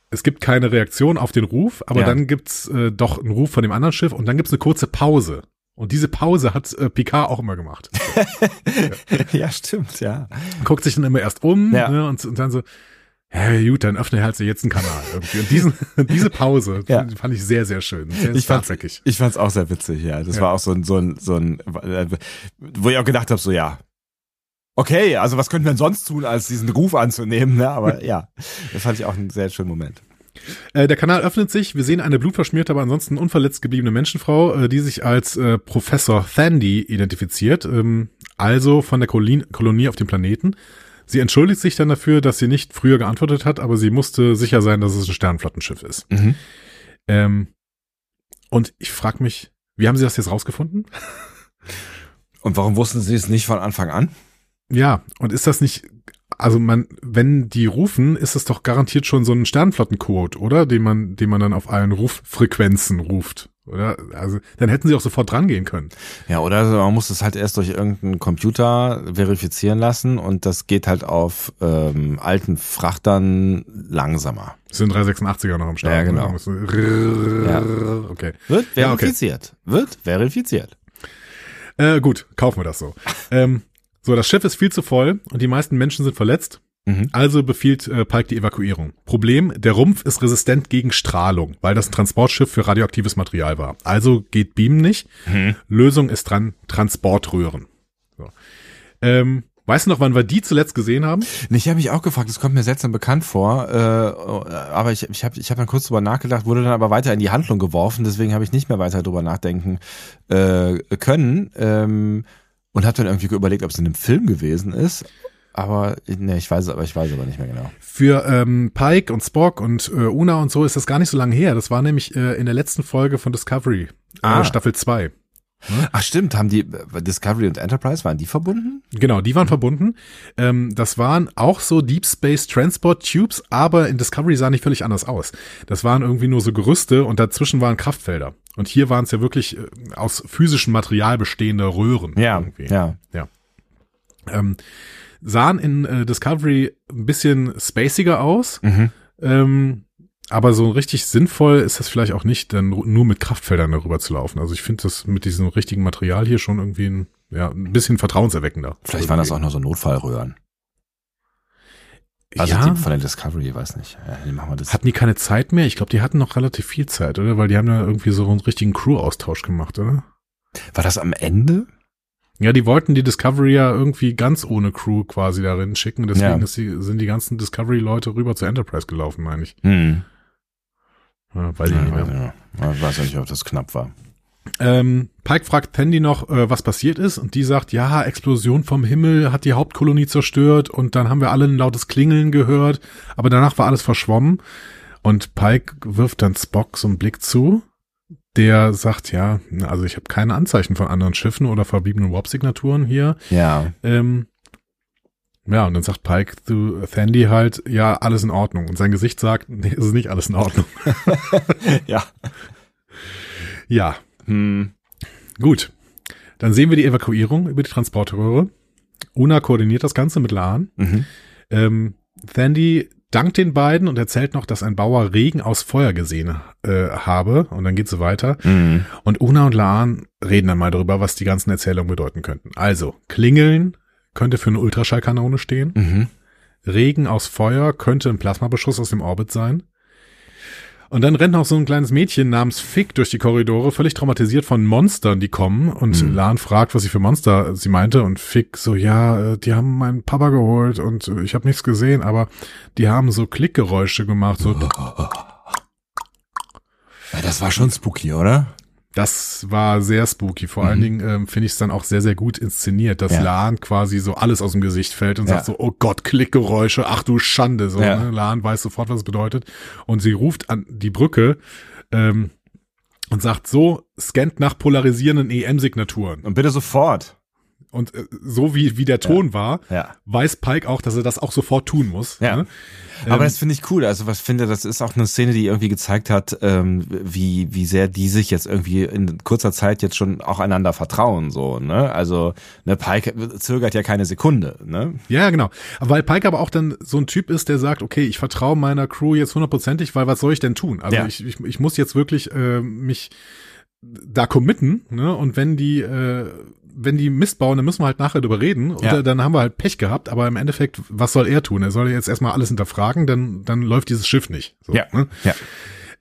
es gibt keine Reaktion auf den Ruf, aber Ja. dann gibt's äh, doch einen Ruf von dem anderen Schiff und dann gibt's eine kurze Pause. Und diese Pause hat äh, Picard auch immer gemacht. ja, stimmt, ja. Guckt sich dann immer erst um Ja. ne? und, und dann so, ja gut, dann öffne halt so jetzt einen Kanal irgendwie. Und diesen, diese Pause Ja. fand ich sehr, sehr schön. Sehr Ich tatsächlich. ich fand's auch sehr witzig, ja. Das Ja. war auch so ein, so ein, so ein, wo ich auch gedacht habe, so ja. Okay, also was könnten wir denn sonst tun, als diesen Ruf anzunehmen, ne? Aber ja, das fand ich auch einen sehr schönen Moment. Äh, der Kanal öffnet sich. Wir sehen eine blutverschmierte, aber ansonsten unverletzt gebliebene Menschenfrau, äh, die sich als äh, Professor Thandy identifiziert, ähm, also von der Kolin Kolonie auf dem Planeten. Sie entschuldigt sich dann dafür, dass sie nicht früher geantwortet hat, aber sie musste sicher sein, dass es ein Sternflottenschiff ist. Mhm. Ähm, und ich frage mich, wie haben sie das jetzt rausgefunden? Und warum wussten sie es nicht von Anfang an? Ja, und ist das nicht also man, wenn die rufen, ist es doch garantiert schon so ein Sternflottencode, oder? Den man, den man dann auf allen Ruffrequenzen ruft. Oder? Also, dann hätten sie auch sofort dran gehen können. Ja, oder man muss es halt erst durch irgendeinen Computer verifizieren lassen und das geht halt auf ähm, alten Frachtern langsamer. Das sind 386er noch am Start. Ja, genau. Ne? Ja. Okay. Wird Ja, okay. verifiziert. Wird verifiziert. Äh, gut, kaufen wir das so. ähm, so, das Schiff ist viel zu voll und die meisten Menschen sind verletzt. Mhm. Also befiehlt äh, Pike die Evakuierung. Problem, der Rumpf ist resistent gegen Strahlung, weil das ein Transportschiff für radioaktives Material war. Also geht Beam nicht. Mhm. Lösung ist dran Transportröhren. So. Ähm, weißt du noch, wann wir die zuletzt gesehen haben? Ich habe mich auch gefragt, das kommt mir seltsam bekannt vor, äh, aber ich, ich habe ich hab dann kurz drüber nachgedacht, wurde dann aber weiter in die Handlung geworfen, deswegen habe ich nicht mehr weiter drüber nachdenken äh, können ähm, und habe dann irgendwie überlegt, ob es in einem Film gewesen ist. Aber ne, ich weiß, aber ich weiß aber nicht mehr genau. Für ähm, Pike und Spock und äh, Una und so ist das gar nicht so lange her. Das war nämlich äh, in der letzten Folge von Discovery, Ah. äh, Staffel 2. Ach stimmt, haben die äh, Discovery und Enterprise waren die verbunden? Genau, die waren verbunden. Ähm, das waren auch so Deep Space Transport Tubes, aber in Discovery sah nicht völlig anders aus. Das waren irgendwie nur so Gerüste und dazwischen waren Kraftfelder. Und hier waren es ja wirklich äh, aus physischem Material bestehende Röhren. irgendwie. ja. Ähm, sahen in äh, Discovery ein bisschen spaciger aus. Mhm. Ähm, aber so richtig sinnvoll ist das vielleicht auch nicht, dann nur mit Kraftfeldern darüber zu laufen. Also ich finde das mit diesem richtigen Material hier schon irgendwie ein, ja, ein bisschen vertrauenserweckender. Vielleicht waren das auch nur so Notfallröhren. Also ja, die von der Discovery, ich weiß nicht. Ja, die machen wir das. hatten die keine Zeit mehr? Ich glaube, die hatten noch relativ viel Zeit, oder? Weil die haben ja irgendwie so einen richtigen Crew-Austausch gemacht, oder? War das am Ende? Ja, die wollten die Discovery ja irgendwie ganz ohne Crew quasi darin schicken. Deswegen Ja. ist die, sind die ganzen Discovery-Leute rüber zur Enterprise gelaufen, meine ich. Hm. Ja, weiß ich Ja, nicht mehr. weiß ich weiß ja nicht, ob das knapp war. Ähm, Pike fragt Tandy noch, äh, was passiert ist, und die sagt, ja, Explosion vom Himmel hat die Hauptkolonie zerstört, und dann haben wir alle ein lautes Klingeln gehört, aber danach war alles verschwommen. Und Pike wirft dann Spock so einen Blick zu, der sagt, ja, also ich habe keine Anzeichen von anderen Schiffen oder verbliebenen Warp-Signaturen hier. Ja. Ähm, ja, und dann sagt Pike zu Tandy halt, ja, alles in Ordnung. Und sein Gesicht sagt, nee, es ist nicht alles in Ordnung. ja. ja, Hm. Gut. Dann sehen wir die Evakuierung über die Transportröhre. Una koordiniert das Ganze mit Laan. Mhm. Ähm, Thandy dankt den beiden und erzählt noch, dass ein Bauer Regen aus Feuer gesehen äh, habe. Und dann geht sie weiter. Mhm. Und Una und Laan reden dann mal darüber, was die ganzen Erzählungen bedeuten könnten. Also, klingeln könnte für eine Ultraschallkanone stehen. Mhm. Regen aus Feuer könnte ein Plasmabeschuss aus dem Orbit sein. Und dann rennt noch so ein kleines Mädchen namens Fick durch die Korridore, völlig traumatisiert von Monstern, die kommen. Und Hm. Lan fragt, was sie für Monster sie meinte. Und Fick so, ja, äh, die haben meinen Papa geholt und äh, ich habe nichts gesehen, aber die haben so Klickgeräusche gemacht. So, Ja, das war schon spooky, oder? Das war sehr spooky. Vor allen Mhm. Dingen ähm, finde ich es dann auch sehr, sehr gut inszeniert, dass Ja. Lan quasi so alles aus dem Gesicht fällt und Ja. sagt so, oh Gott, Klickgeräusche, ach du Schande. So, Ja. ne? Lan weiß sofort, was es bedeutet. Und sie ruft an die Brücke ähm, und sagt so, scannt nach polarisierenden EM-Signaturen. Und bitte sofort. Und äh, so wie, wie der Ton war, Ja. weiß Pike auch, dass er das auch sofort tun muss. Ja. Ne? Aber Ähm, das finde ich cool. Also was finde, das ist auch eine Szene, die irgendwie gezeigt hat, ähm, wie wie sehr die sich jetzt irgendwie in kurzer Zeit jetzt schon auch einander vertrauen. So, ne? Also ne, Pike zögert ja keine Sekunde. Ne? Ja, genau. Weil Pike aber auch dann so ein Typ ist, der sagt, okay, ich vertraue meiner Crew jetzt hundertprozentig, weil was soll ich denn tun? Also Ja. ich, ich, ich muss jetzt wirklich äh, mich da committen, ne? Und wenn die, äh, wenn die Mist bauen, dann müssen wir halt nachher drüber reden. Und Ja. dann haben wir halt Pech gehabt, aber im Endeffekt, was soll er tun? Er soll jetzt erstmal alles hinterfragen, dann, dann läuft dieses Schiff nicht. So, Ja. Ne? Ja.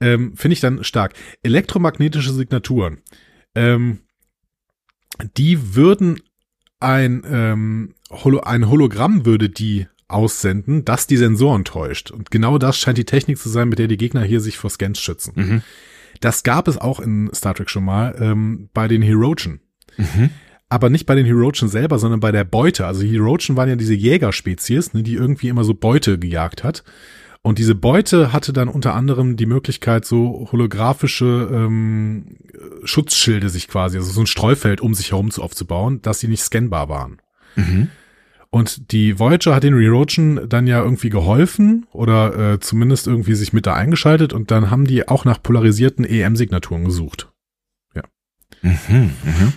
Ähm, Finde ich dann stark. Elektromagnetische Signaturen. Ähm, die würden ein, ähm, Holo ein Hologramm würde die aussenden, das die Sensoren täuscht. Und genau das scheint die Technik zu sein, mit der die Gegner hier sich vor Scans schützen. Mhm. Das gab es auch in Star Trek schon mal ähm, bei den Herogen. Mhm. Aber nicht bei den Herogen selber, sondern bei der Beute. Also Herogen waren ja diese Jägerspezies, ne, die irgendwie immer so Beute gejagt hat. Und diese Beute hatte dann unter anderem die Möglichkeit, so holographische ähm, Schutzschilde sich quasi, also so ein Streufeld um sich herum zu aufzubauen, dass sie nicht scannbar waren. Mhm. Und die Voyager hat den Rerochen dann ja irgendwie geholfen oder äh, zumindest irgendwie sich mit da eingeschaltet und dann haben die auch nach polarisierten EM-Signaturen gesucht. Ja. Mhm, mhm.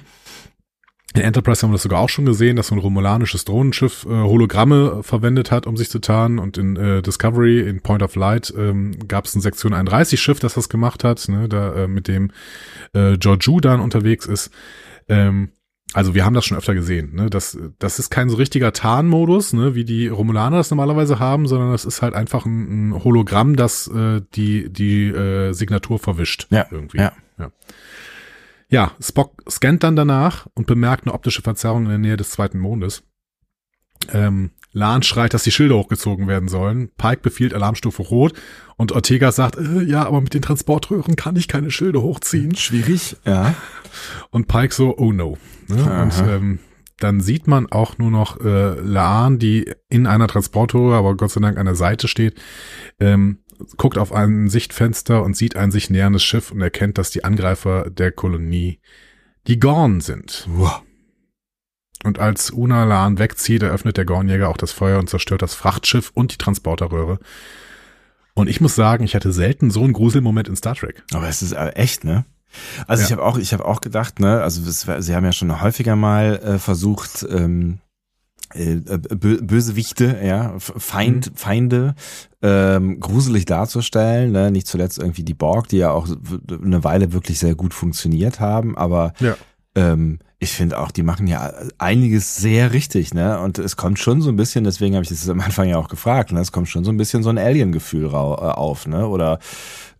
In Enterprise haben wir das sogar auch schon gesehen, dass so ein romulanisches Drohnenschiff äh, Hologramme verwendet hat, um sich zu tarnen. Und in äh, Discovery, in Point of Light, ähm, gab es ein Sektion 31 Schiff, das das gemacht hat, ne, da äh, mit dem äh, Georgiou dann unterwegs ist. Ähm, also wir haben das schon öfter gesehen. Ne? Das, das ist kein so richtiger Tarnmodus, ne, wie die Romulaner das normalerweise haben, sondern das ist halt einfach ein, ein Hologramm, das äh, die, die äh, Signatur verwischt. Ja, irgendwie. ja. ja. Ja, Spock scannt dann danach und bemerkt eine optische Verzerrung in der Nähe des zweiten Mondes. Ähm, Lahn schreit, dass die Schilder hochgezogen werden sollen. Pike befiehlt Alarmstufe Rot und Ortega sagt, äh, ja, aber mit den Transportröhren kann ich keine Schilde hochziehen. Schwierig, ja. Und Pike so, oh no. Ne? Und ähm, dann sieht man auch nur noch äh, Laan, die in einer Transportröhre, aber Gott sei Dank an der Seite steht, ähm, guckt auf ein Sichtfenster und sieht ein sich näherndes Schiff und erkennt, dass die Angreifer der Kolonie die Gorn sind. Wow. Und als Una Laan wegzieht, eröffnet der Gornjäger auch das Feuer und zerstört das Frachtschiff und die Transporterröhre. Und ich muss sagen, ich hatte selten so einen Gruselmoment in Star Trek. Aber es ist äh, echt, ne? Also Ja. ich habe auch, ich habe auch gedacht, ne, also war- sie haben ja schon häufiger mal äh, versucht, ähm, äh, bö Bösewichte, ja, Feind, Mhm. Feinde ähm, gruselig darzustellen, ne? nicht zuletzt irgendwie die Borg, die ja auch eine Weile wirklich sehr gut funktioniert haben, aber Ja. ähm, ich finde auch, die machen ja einiges sehr richtig, ne? Und es kommt schon so ein bisschen, deswegen habe ich das am Anfang ja auch gefragt, ne? Es kommt schon so ein bisschen so ein Alien-Gefühl rau- äh, auf, ne? Oder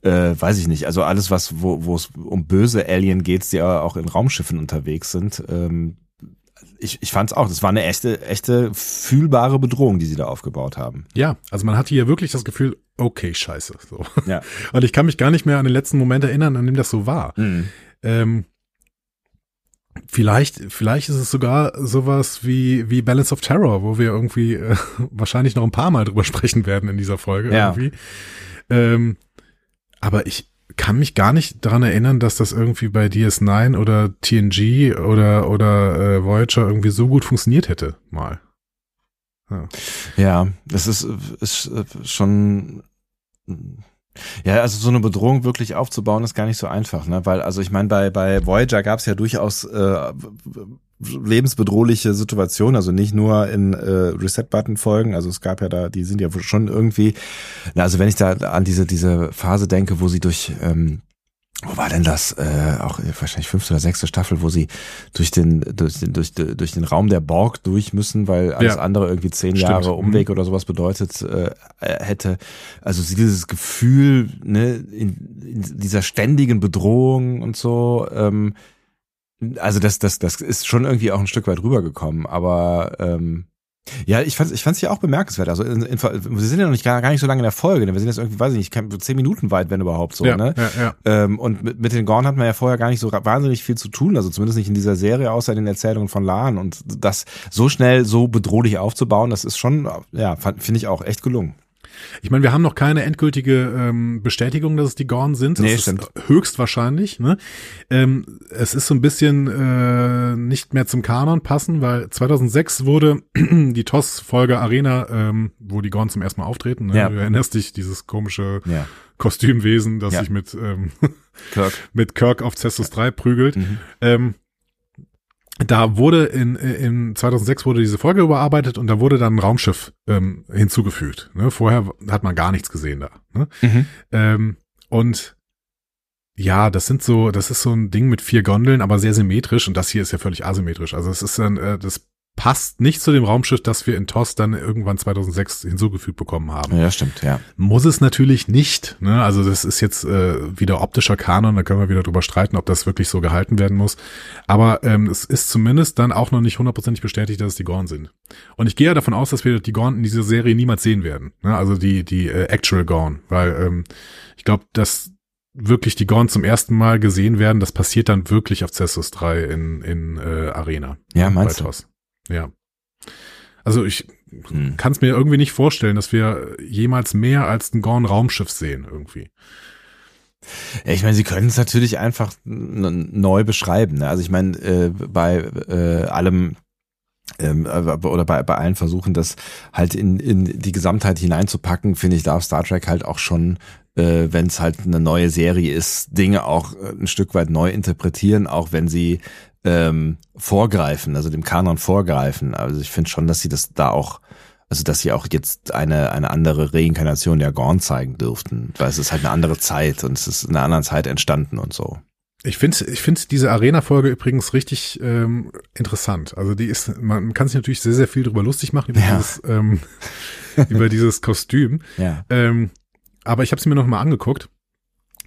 äh, weiß ich nicht. Also alles, was, wo wo es um böse Alien geht, die ja auch in Raumschiffen unterwegs sind. Ähm, ich, ich fand es auch, das war eine echte, echte fühlbare Bedrohung, die sie da aufgebaut haben. Ja, also man hatte hier wirklich das Gefühl, okay, scheiße. So. Ja. Und ich kann mich gar nicht mehr an den letzten Moment erinnern, an dem das so war. Mhm. Ähm, vielleicht, vielleicht ist es sogar sowas wie, wie Balance of Terror, wo wir irgendwie äh, wahrscheinlich noch ein paar Mal drüber sprechen werden in dieser Folge Ja. irgendwie. Ähm, aber ich kann mich gar nicht daran erinnern, dass das irgendwie bei DS9 oder TNG oder, oder äh, Voyager irgendwie so gut funktioniert hätte, mal. Ja, das ist, ist äh, schon. Ja, also so eine Bedrohung wirklich aufzubauen, ist gar nicht so einfach, ne? Weil, also ich meine, bei, bei Voyager gab es ja durchaus äh, lebensbedrohliche Situationen, also nicht nur in äh, Reset-Button-Folgen, also es gab ja da, die sind ja schon irgendwie, na, also wenn ich da an diese, diese Phase denke, wo sie durch ähm, wo war denn das? Äh, auch wahrscheinlich fünfte oder sechste Staffel, wo sie durch den durch den durch, den- durch den Raum der Borg durch müssen, weil alles Ja. andere irgendwie zehn Stimmt. Jahre Umweg oder sowas bedeutet äh, äh, hätte. Also sie dieses Gefühl, ne, in, in dieser ständigen Bedrohung und so. Ähm, also das das das ist schon irgendwie auch ein Stück weit rübergekommen, aber ähm, ja, ich fand ich fand's ja auch bemerkenswert. Also in, in, wir sind ja noch nicht gar, gar nicht so lange in der Folge. Ne? Wir sind jetzt irgendwie, weiß ich nicht, zehn Minuten weit, wenn überhaupt so. ja, ne? ja, ja. Ähm, und mit, mit den Gorn hatten wir ja vorher gar nicht so wahnsinnig viel zu tun, also zumindest nicht in dieser Serie, außer in den Erzählungen von Lahn. Und das so schnell, so bedrohlich aufzubauen, das ist schon, ja, finde ich auch echt gelungen. Ich meine, wir haben noch keine endgültige ähm, Bestätigung, dass es die Gorn sind. Das Nee, ist stimmt. höchstwahrscheinlich. Ne? Ähm, es ist so ein bisschen äh, nicht mehr zum Kanon passen, weil 2006 wurde die TOS-Folge Arena, ähm, wo die Gorn zum ersten Mal auftreten. Ne? Ja. Du erinnerst dich, dieses komische Ja. Kostümwesen, das Ja. sich mit, ähm, Kirk. mit Kirk auf Cestus 3 prügelt. Mhm. Ähm, da wurde in, in 2006 wurde diese Folge überarbeitet und da wurde dann ein Raumschiff ähm, hinzugefügt. Ne? Vorher hat man gar nichts gesehen da. Ne? Mhm. Ähm, und ja, das sind so, das ist so ein Ding mit vier Gondeln, aber sehr symmetrisch und das hier ist ja völlig asymmetrisch. Also es ist dann, äh, das passt nicht zu dem Raumschiff, das wir in TOS dann irgendwann 2006 hinzugefügt bekommen haben. Ja, stimmt, ja. Muss es natürlich nicht. Ne? Also das ist jetzt äh, wieder optischer Kanon, da können wir wieder drüber streiten, ob das wirklich so gehalten werden muss. Aber ähm, es ist zumindest dann auch noch nicht hundertprozentig bestätigt, dass es die Gorn sind. Und ich gehe ja davon aus, dass wir die Gorn in dieser Serie niemals sehen werden. Ne? Also die die äh, Actual Gorn, weil ähm, ich glaube, dass wirklich die Gorn zum ersten Mal gesehen werden, das passiert dann wirklich auf Cessus 3 in, in äh, Arena. Ja, bei meinst du? Ja. Also ich Hm. kann es mir irgendwie nicht vorstellen, dass wir jemals mehr als ein Gorn-Raumschiff sehen irgendwie. Ja, ich meine, sie können es natürlich einfach neu beschreiben. Ne? Also ich meine, äh, bei äh, allem ähm, oder bei, bei allen Versuchen, das halt in, in die Gesamtheit hineinzupacken, finde ich, darf Star Trek halt auch schon, äh, wenn es halt eine neue Serie ist, Dinge auch äh, ein Stück weit neu interpretieren, auch wenn sie ähm, vorgreifen, also dem Kanon vorgreifen. Also ich finde schon, dass sie das da auch also dass sie auch jetzt eine, eine andere Reinkarnation der Gorn zeigen dürften, weil es ist halt eine andere Zeit und es ist in einer anderen Zeit entstanden und so. Ich finde ich finde diese Arena-Folge übrigens richtig ähm, interessant. Also die ist, man kann sich natürlich sehr, sehr viel drüber lustig machen über, ja. dieses, ähm, über dieses Kostüm. Ja. Ähm, aber ich habe sie mir noch mal angeguckt.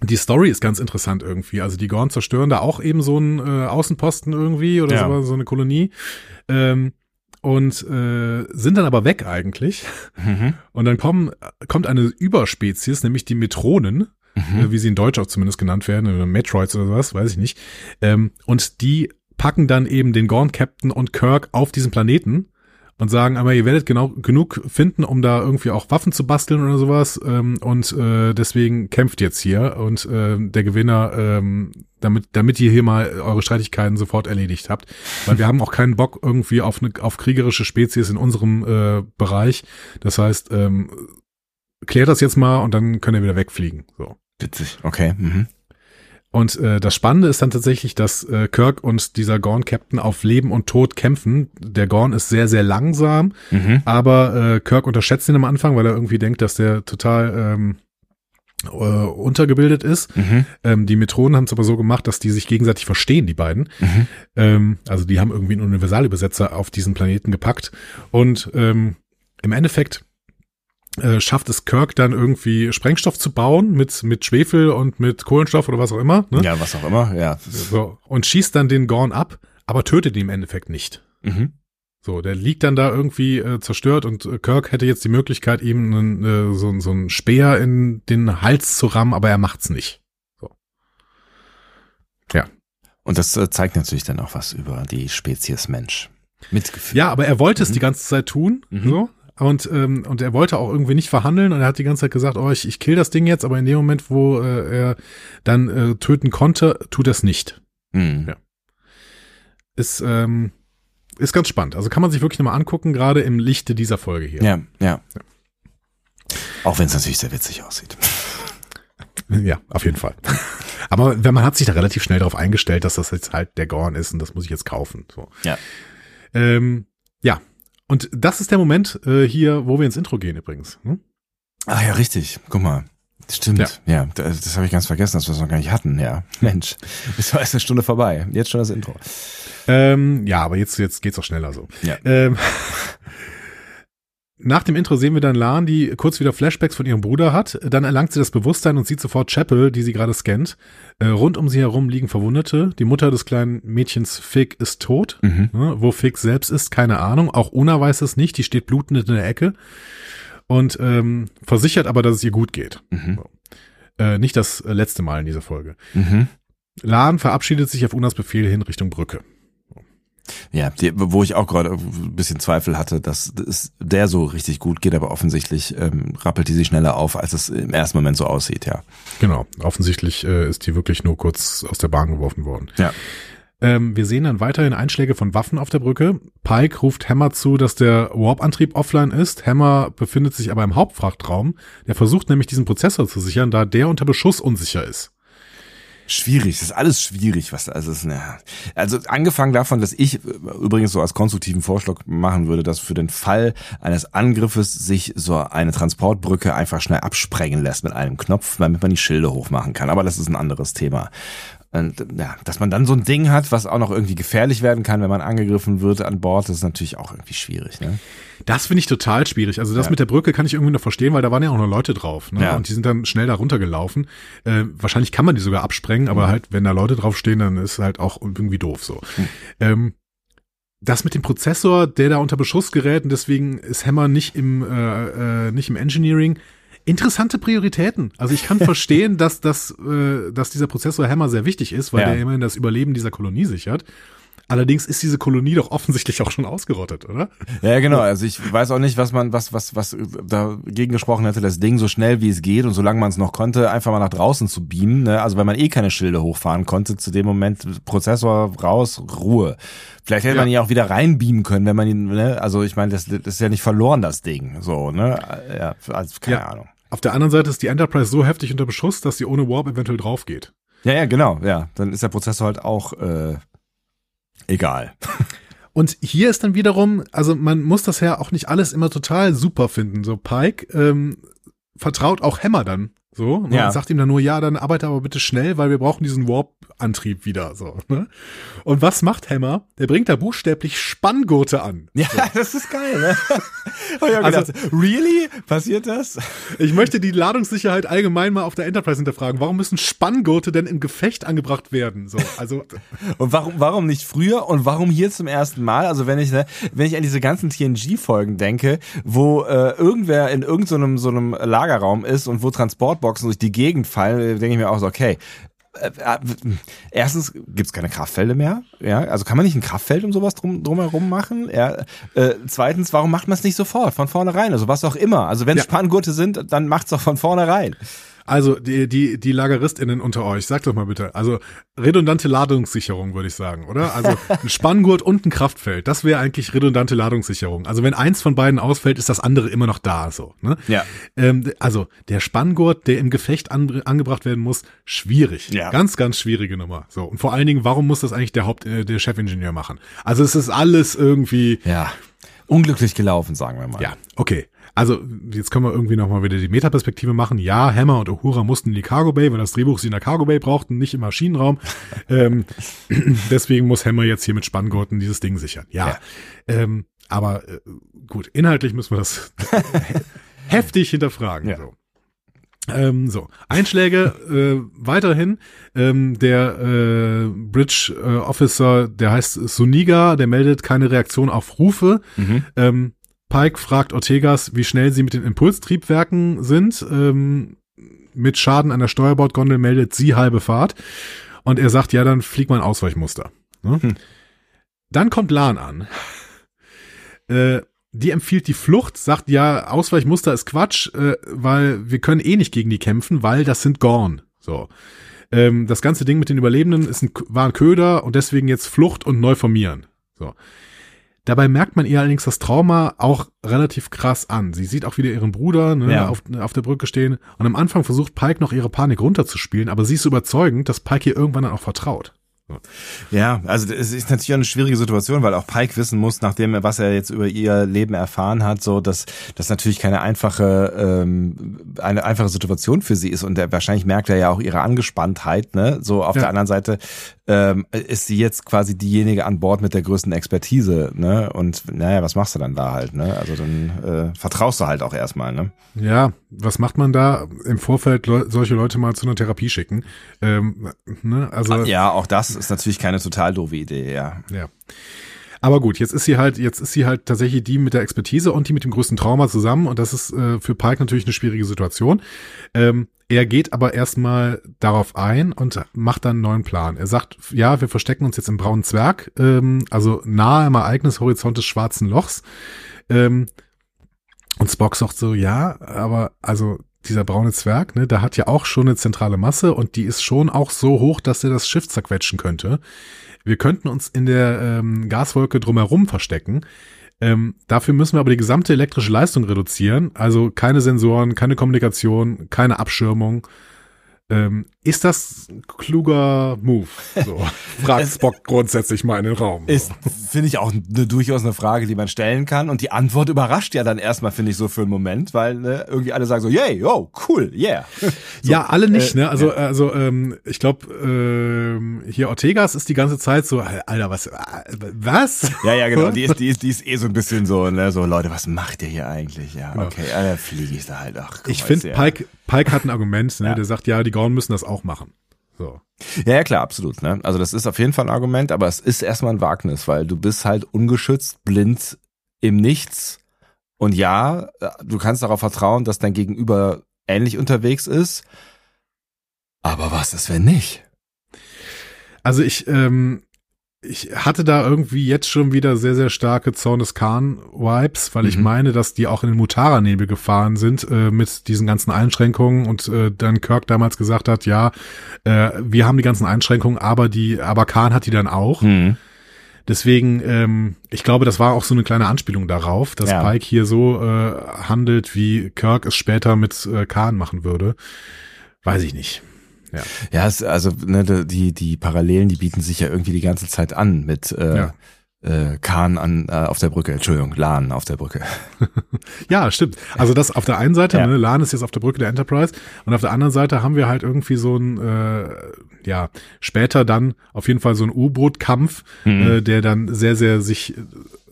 Die Story ist ganz interessant irgendwie. Also die Gorn zerstören da auch eben so einen äh, Außenposten irgendwie oder ja. so, so eine Kolonie. Ähm, und äh, sind dann aber weg eigentlich. Mhm. Und dann kommen, kommt eine Überspezies, nämlich die Metronen, mhm. äh, wie sie in Deutsch auch zumindest genannt werden, oder Metroids oder sowas, weiß ich nicht. Ähm, und die packen dann eben den Gorn-Captain und Kirk auf diesen Planeten und sagen, aber ihr werdet genau genug finden, um da irgendwie auch Waffen zu basteln oder sowas. Ähm, und äh, deswegen kämpft jetzt hier und äh, der Gewinner, ähm, damit, damit ihr hier mal eure Streitigkeiten sofort erledigt habt. Weil wir haben auch keinen Bock irgendwie auf eine auf kriegerische Spezies in unserem äh, Bereich. Das heißt, ähm, klärt das jetzt mal und dann könnt ihr wieder wegfliegen. So. Witzig, okay. Mhm. Und äh, das Spannende ist dann tatsächlich, dass äh, Kirk und dieser Gorn-Captain auf Leben und Tod kämpfen. Der Gorn ist sehr, sehr langsam, mhm. aber äh, Kirk unterschätzt ihn am Anfang, weil er irgendwie denkt, dass der total ähm, äh, untergebildet ist. Mhm. Ähm, die Metronen haben es aber so gemacht, dass die sich gegenseitig verstehen, die beiden. Mhm. Ähm, also die haben irgendwie einen Universalübersetzer auf diesen Planeten gepackt. Und ähm, im Endeffekt äh, schafft es Kirk dann irgendwie Sprengstoff zu bauen mit, mit Schwefel und mit Kohlenstoff oder was auch immer. Ne? Ja, was auch immer, ja. So, und schießt dann den Gorn ab, aber tötet ihn im Endeffekt nicht. Mhm. So, der liegt dann da irgendwie äh, zerstört und äh, Kirk hätte jetzt die Möglichkeit, ihm einen, äh, so, so einen Speer in den Hals zu rammen, aber er macht's nicht. So. Ja. Und das äh, zeigt natürlich dann auch was über die Spezies Mensch. Mitgefühl. Ja, aber er wollte mhm. es die ganze Zeit tun. Mhm. So. Und, ähm, und er wollte auch irgendwie nicht verhandeln und er hat die ganze Zeit gesagt, oh, ich, ich kill das Ding jetzt, aber in dem Moment, wo äh, er dann äh, töten konnte, tut er es nicht. Mhm. Ja. Ist, ähm, ist ganz spannend. Also kann man sich wirklich nochmal angucken, gerade im Lichte dieser Folge hier. Ja, ja. ja. Auch wenn es natürlich sehr witzig aussieht. Ja, auf jeden Fall. Aber wenn man hat sich da relativ schnell darauf eingestellt, dass das jetzt halt der Gorn ist und das muss ich jetzt kaufen. So. Ja. Ähm, ja, und das ist der Moment äh, hier, wo wir ins Intro gehen übrigens. Hm? Ach ja, richtig. Guck mal. Stimmt. Ja, ja das, das habe ich ganz vergessen, dass wir es noch gar nicht hatten. Ja, Mensch, es war erst eine Stunde vorbei. Jetzt schon das Intro. Ähm, ja, aber jetzt jetzt geht's auch schneller so. Ja. Ähm, Nach dem Intro sehen wir dann Lan, die kurz wieder Flashbacks von ihrem Bruder hat. Dann erlangt sie das Bewusstsein und sieht sofort Chapel, die sie gerade scannt. Äh, rund um sie herum liegen Verwundete. Die Mutter des kleinen Mädchens Fig ist tot. Mhm. Ne, wo Fig selbst ist, keine Ahnung. Auch Una weiß es nicht. Die steht blutend in der Ecke. Und ähm, versichert aber, dass es ihr gut geht. Mhm. So. Äh, nicht das letzte Mal in dieser Folge. Mhm. Lan verabschiedet sich auf Unas Befehl hin Richtung Brücke. Ja, die, wo ich auch gerade ein bisschen Zweifel hatte, dass es der so richtig gut geht, aber offensichtlich ähm, rappelt die sich schneller auf, als es im ersten Moment so aussieht, ja. Genau, offensichtlich äh, ist die wirklich nur kurz aus der Bahn geworfen worden. Ja. Ähm, wir sehen dann weiterhin Einschläge von Waffen auf der Brücke. Pike ruft Hammer zu, dass der Warp-Antrieb offline ist. Hammer befindet sich aber im Hauptfrachtraum. Der versucht nämlich diesen Prozessor zu sichern, da der unter Beschuss unsicher ist. Schwierig, das ist alles schwierig, was also ist, ne, also angefangen davon, dass ich übrigens so als konstruktiven Vorschlag machen würde, dass für den Fall eines Angriffes sich so eine Transportbrücke einfach schnell absprengen lässt mit einem Knopf, damit man die Schilde hochmachen kann. Aber das ist ein anderes Thema. Ja, dass man dann so ein Ding hat, was auch noch irgendwie gefährlich werden kann, wenn man angegriffen wird an Bord, das ist natürlich auch irgendwie schwierig. Ne? Das finde ich total schwierig. Also das ja. mit der Brücke kann ich irgendwie noch verstehen, weil da waren ja auch noch Leute drauf. Ne? Ja. Und die sind dann schnell da runtergelaufen. Äh, wahrscheinlich kann man die sogar absprengen, aber mhm. halt, wenn da Leute draufstehen, dann ist halt auch irgendwie doof so. Mhm. Ähm, das mit dem Prozessor, der da unter Beschuss gerät und deswegen ist Hammer nicht im, äh, äh, nicht im Engineering, interessante Prioritäten. Also ich kann verstehen, dass, dass, äh, dass dieser Prozessor Hammer sehr wichtig ist, weil ja. der immerhin das Überleben dieser Kolonie sichert. Allerdings ist diese Kolonie doch offensichtlich auch schon ausgerottet, oder? Ja, genau. Also ich weiß auch nicht, was man, was, was, was dagegen gesprochen hätte, das Ding so schnell wie es geht und solange man es noch konnte, einfach mal nach draußen zu beamen. Ne? Also wenn man eh keine Schilde hochfahren konnte, zu dem Moment Prozessor raus, Ruhe. Vielleicht hätte ja. man ihn auch wieder reinbeamen können, wenn man ihn, ne? Also ich meine, das, das ist ja nicht verloren, das Ding. So, ne? Ja, also keine ja. Ahnung. Auf der anderen Seite ist die Enterprise so heftig unter Beschuss, dass sie ohne Warp eventuell drauf geht. Ja, ja, genau, ja. Dann ist der Prozessor halt auch äh, egal. Und hier ist dann wiederum, also man muss das ja auch nicht alles immer total super finden. So Pike ähm, vertraut auch Hammer dann so, ne? ja. und sagt ihm dann nur, ja, dann arbeite aber bitte schnell, weil wir brauchen diesen Warp-Antrieb wieder. So, ne? Und was macht Hammer? Der bringt da buchstäblich Spanngurte an. Ja, so. das ist geil, ne? also, gedacht, really? Passiert das? Ich möchte die Ladungssicherheit allgemein mal auf der Enterprise hinterfragen. Warum müssen Spanngurte denn im Gefecht angebracht werden? So, also. und warum, warum nicht früher und warum hier zum ersten Mal? Also wenn ich, ne, wenn ich an diese ganzen TNG-Folgen denke, wo äh, irgendwer in irgendeinem so, so einem Lagerraum ist und wo Transport Soundboxen durch die Gegend fallen, denke ich mir auch so, okay, äh, äh, erstens gibt's keine Kraftfelder mehr. Ja, also kann man nicht ein Kraftfeld um sowas drum drumherum machen. Ja, äh, zweitens, warum macht man es nicht sofort von vornherein? Also was auch immer. Also wenn ja. Spanngurte sind, dann macht's doch von vornherein. Also die, die, die LageristInnen unter euch, sagt doch mal bitte. Also redundante Ladungssicherung, würde ich sagen, oder? Also ein Spanngurt und ein Kraftfeld, das wäre eigentlich redundante Ladungssicherung. Also wenn eins von beiden ausfällt, ist das andere immer noch da, so. Ne? Ja. Ähm, also der Spanngurt, der im Gefecht an, angebracht werden muss, schwierig. Ja. Ganz, ganz schwierige Nummer. So. Und vor allen Dingen, warum muss das eigentlich der Haupt, äh, der Chefingenieur machen? Also es ist alles irgendwie. Ja. Unglücklich gelaufen, sagen wir mal. Ja, okay. Also, jetzt können wir irgendwie nochmal wieder die Metaperspektive machen. Ja, Hammer und Uhura mussten in die Cargo Bay, weil das Drehbuch sie in der Cargo Bay brauchten, nicht im Maschinenraum. ähm, deswegen muss Hammer jetzt hier mit Spanngurten dieses Ding sichern. Ja. ja. Ähm, aber äh, gut, inhaltlich müssen wir das heftig hinterfragen. Ja. So. Ähm, so, Einschläge äh, weiterhin. Ähm, der äh, Bridge äh, Officer, der heißt Suniga, der meldet keine Reaktion auf Rufe. Mhm. Ähm, Pike fragt Ortegas, wie schnell sie mit den Impulstriebwerken sind. Ähm, mit Schaden an der Steuerbordgondel meldet sie halbe Fahrt. Und er sagt, ja, dann flieg mal ein Ausweichmuster. Ne? Hm. Dann kommt Lan an. Äh, die empfiehlt die Flucht, sagt, ja, Ausweichmuster ist Quatsch, äh, weil wir können eh nicht gegen die kämpfen, weil das sind Gorn. So. Ähm, das ganze Ding mit den Überlebenden ist ein, war ein Köder und deswegen jetzt Flucht und neu formieren. So. Dabei merkt man ihr allerdings das Trauma auch relativ krass an. Sie sieht auch wieder ihren Bruder ne, ja. auf, auf der Brücke stehen und am Anfang versucht Pike noch ihre Panik runterzuspielen, aber sie ist überzeugend, dass Pike ihr irgendwann dann auch vertraut. Ja, also es ist natürlich eine schwierige Situation, weil auch Pike wissen muss, nachdem was er jetzt über ihr Leben erfahren hat, so dass das natürlich keine einfache ähm, eine einfache Situation für sie ist und er, wahrscheinlich merkt er ja auch ihre Angespanntheit, ne? So auf ja. der anderen Seite ähm, ist sie jetzt quasi diejenige an Bord mit der größten Expertise, ne? Und naja, was machst du dann da halt, ne? Also dann äh, vertraust du halt auch erstmal, ne? Ja, was macht man da im Vorfeld le solche Leute mal zu einer Therapie schicken? Ähm, ne? Also ja, auch das ist natürlich keine total doofe Idee, ja. Ja. Aber gut, jetzt ist sie halt, jetzt ist sie halt tatsächlich die mit der Expertise und die mit dem größten Trauma zusammen und das ist äh, für Pike natürlich eine schwierige Situation. Ähm, er geht aber erstmal darauf ein und macht dann einen neuen Plan. Er sagt, ja, wir verstecken uns jetzt im braunen Zwerg, ähm, also nahe am Ereignishorizont des schwarzen Lochs. Ähm, und Spock sagt so, ja, aber also dieser braune Zwerg, ne, der hat ja auch schon eine zentrale Masse und die ist schon auch so hoch, dass er das Schiff zerquetschen könnte. Wir könnten uns in der ähm, Gaswolke drumherum verstecken. Ähm, dafür müssen wir aber die gesamte elektrische Leistung reduzieren. Also keine Sensoren, keine Kommunikation, keine Abschirmung. Ähm, ist das ein kluger Move? So, fragt Spock grundsätzlich mal in den Raum. Ist, finde ich, auch eine, durchaus eine Frage, die man stellen kann. Und die Antwort überrascht ja dann erstmal, finde ich, so für einen Moment, weil ne, irgendwie alle sagen so, yay, yo, cool, yeah. So, ja, alle nicht, äh, ne? Also, ja. also ähm, ich glaube, ähm, hier Ortegas ist die ganze Zeit so, Alter, was, was? Ja, ja, genau. Die ist, die ist, die ist eh so ein bisschen so, ne, so Leute, was macht ihr hier eigentlich? Ja, genau. okay, äh, fliege ich da halt. Ach, ich finde, Pike, Pike hat ein Argument, ne? Ja. Der sagt, ja, die Grauen müssen das auch machen. So. Ja, ja, klar, absolut. Ne? Also das ist auf jeden Fall ein Argument, aber es ist erstmal ein Wagnis, weil du bist halt ungeschützt, blind im Nichts. Und ja, du kannst darauf vertrauen, dass dein Gegenüber ähnlich unterwegs ist. Aber was ist, wenn nicht? Also ich, ähm, ich hatte da irgendwie jetzt schon wieder sehr, sehr starke Zornes Khan-Vibes, weil ich Mhm. meine, dass die auch in den Mutara-Nebel gefahren sind äh, mit diesen ganzen Einschränkungen und äh, dann Kirk damals gesagt hat, ja, äh, wir haben die ganzen Einschränkungen, aber die, aber Khan hat die dann auch. Hm. Deswegen, ähm, ich glaube, das war auch so eine kleine Anspielung darauf, dass Ja. Pike hier so äh, handelt, wie Kirk es später mit äh, Khan machen würde. Weiß ich nicht. Ja. Ja, es, also ne, die die Parallelen, die bieten sich ja irgendwie die ganze Zeit an mit äh, Ja. äh, Kahn an äh, auf der Brücke, Entschuldigung, Lahn auf der Brücke. Ja, stimmt. Also das auf der einen Seite, Ja. ne, Lan ist jetzt auf der Brücke der Enterprise und auf der anderen Seite haben wir halt irgendwie so ein, äh, ja, später dann auf jeden Fall so ein U-Boot-Kampf, Mhm. äh, der dann sehr, sehr sich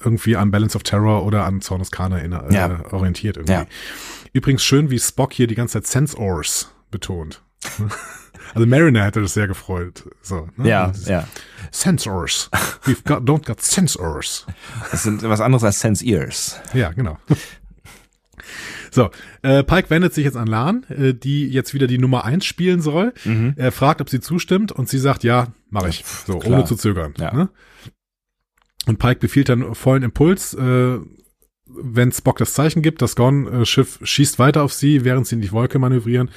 irgendwie an Balance of Terror oder an Zornes Kana in, äh, Ja. orientiert irgendwie. Ja. Übrigens schön, wie Spock hier die ganze Zeit Sensors betont. Also Mariner hätte das sehr gefreut. So, ne? Ja, Und ja. Sensors. We've got, don't got sensors. Das sind was anderes als Sense Ears. Ja, genau. So, äh, Pike wendet sich jetzt an Lan, äh, die jetzt wieder die Nummer eins spielen soll. Er fragt, ob sie zustimmt und sie sagt, ja, mache ich. So, klar. ohne zu zögern. Ja. Ne? Und Pike befiehlt dann vollen Impuls, äh, wenn Spock das Zeichen gibt, das Gorn-Schiff schießt weiter auf sie, während sie in die Wolke manövrieren.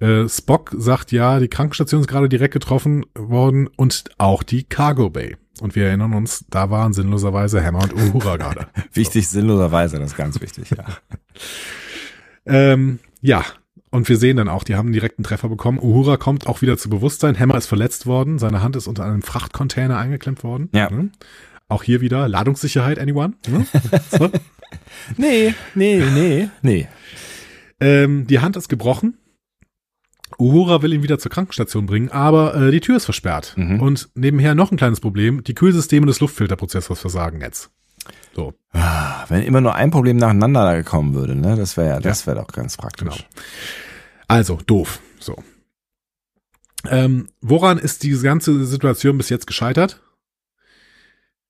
Äh, Spock sagt, ja, die Krankenstation ist gerade direkt getroffen worden und auch die Cargo Bay. Und wir erinnern uns, da waren sinnloserweise Hammer und Uhura gerade. Wichtig, sinnloserweise, das ist ganz wichtig, ja. Ähm, ja, und wir sehen dann auch, die haben direkt einen Treffer bekommen. Uhura kommt auch wieder zu Bewusstsein. Hammer ist verletzt worden. Seine Hand ist unter einem Frachtcontainer eingeklemmt worden. Ja. Auch hier wieder Ladungssicherheit, anyone? Ne? so. Nee, nee, nee, nee. ähm, die Hand ist gebrochen. Uhura will ihn wieder zur Krankenstation bringen, aber äh, die Tür ist versperrt. Mhm. Und nebenher noch ein kleines Problem. Die Kühlsysteme des Luftfilterprozessors versagen jetzt. So. Ah, Wenn immer nur ein Problem nacheinander da gekommen würde, ne, das wäre ja, das wäre doch ganz praktisch. Genau. Also, doof. So. Ähm, woran ist diese ganze Situation bis jetzt gescheitert?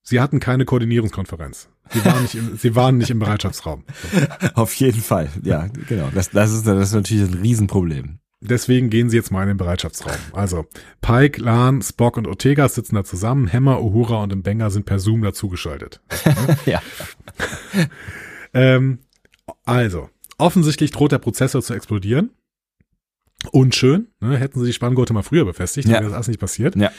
Sie hatten keine Koordinierungskonferenz. Sie waren nicht im, sie waren nicht im Bereitschaftsraum. Auf jeden Fall, ja, genau. Das, das, ist, das ist natürlich ein Riesenproblem. Deswegen gehen sie jetzt mal in den Bereitschaftsraum. Also, Pike, Lan, Spock und Ortega sitzen da zusammen. Hammer, Uhura und Mbenga sind per Zoom dazugeschaltet. Ja. Ähm, also, offensichtlich droht der Prozessor zu explodieren. Unschön. Ne? Hätten sie die Spanngurte mal früher befestigt, Ja. wäre das alles nicht passiert. Ja.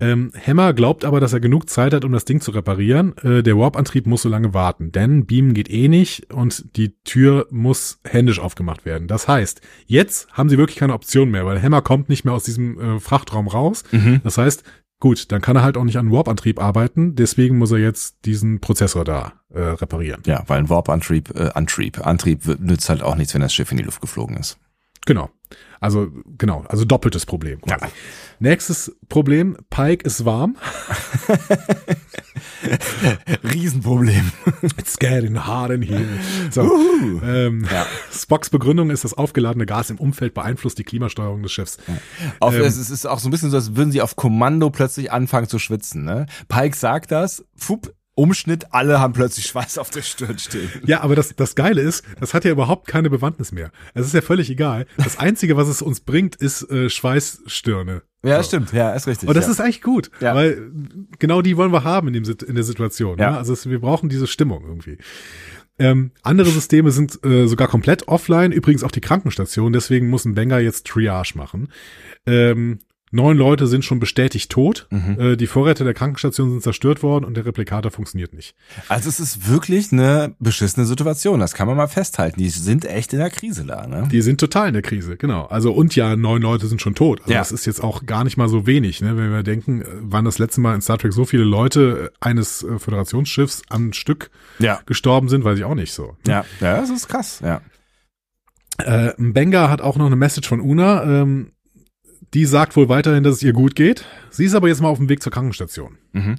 Ähm, Hammer glaubt aber, dass er genug Zeit hat, um das Ding zu reparieren. Äh, der Warp-Antrieb muss so lange warten, denn Beamen geht eh nicht und die Tür muss händisch aufgemacht werden. Das heißt, jetzt haben sie wirklich keine Option mehr, weil Hammer kommt nicht mehr aus diesem äh, Frachtraum raus. Mhm. Das heißt, gut, dann kann er halt auch nicht an Warp-Antrieb arbeiten, deswegen muss er jetzt diesen Prozessor da äh, reparieren. Ja, weil ein Warp-Antrieb, äh, Antrieb, Antrieb nützt halt auch nichts, wenn das Schiff in die Luft geflogen ist. Genau. Also, genau, also doppeltes Problem. Quasi. Nächstes Problem, Pike ist warm. Riesenproblem. It's getting hot in here. So, ähm, Ja. Spocks Begründung ist, das aufgeladene Gas im Umfeld beeinflusst die Klimasteuerung des Schiffs. Auf, Ähm. es ist- auch so ein bisschen so, als würden sie auf Kommando plötzlich anfangen zu schwitzen. Ne? Pike sagt das, fupp, Umschnitt, alle haben plötzlich Schweiß auf der Stirn stehen. Ja, aber das, das Geile ist, das hat ja überhaupt keine Bewandtnis mehr. Es ist ja völlig egal. Das Einzige, was es uns bringt, ist äh, Schweißstirne. Ja, So. stimmt, ja, ist richtig. Und das ja. ist eigentlich gut, Ja. weil genau die wollen wir haben in, dem, in der Situation. Ja. Ne? Also es, wir brauchen diese Stimmung irgendwie. Ähm, andere Systeme sind äh, sogar komplett offline, übrigens auch die Krankenstation, deswegen muss ein Banger jetzt Triage machen. Ähm, neun Leute sind schon bestätigt tot, Mhm. äh, die Vorräte der Krankenstation sind zerstört worden und der Replikator funktioniert nicht. Also es ist wirklich eine beschissene Situation, das kann man mal festhalten. Die sind echt in der Krise da, ne? Die sind total in der Krise, genau. Also und ja, neun Leute sind schon tot. Also Ja. das ist jetzt auch gar nicht mal so wenig, ne? Wenn wir denken, äh, wann das letzte Mal in Star Trek so viele Leute äh, eines äh, Föderationsschiffs am Stück Ja. gestorben sind, weiß ich auch nicht so. Ja, ja, das ist krass, ja. Äh, Benga hat auch noch eine Message von Una. Ähm, die sagt wohl weiterhin, dass es ihr gut geht. Sie ist aber jetzt mal auf dem Weg zur Krankenstation. Mhm.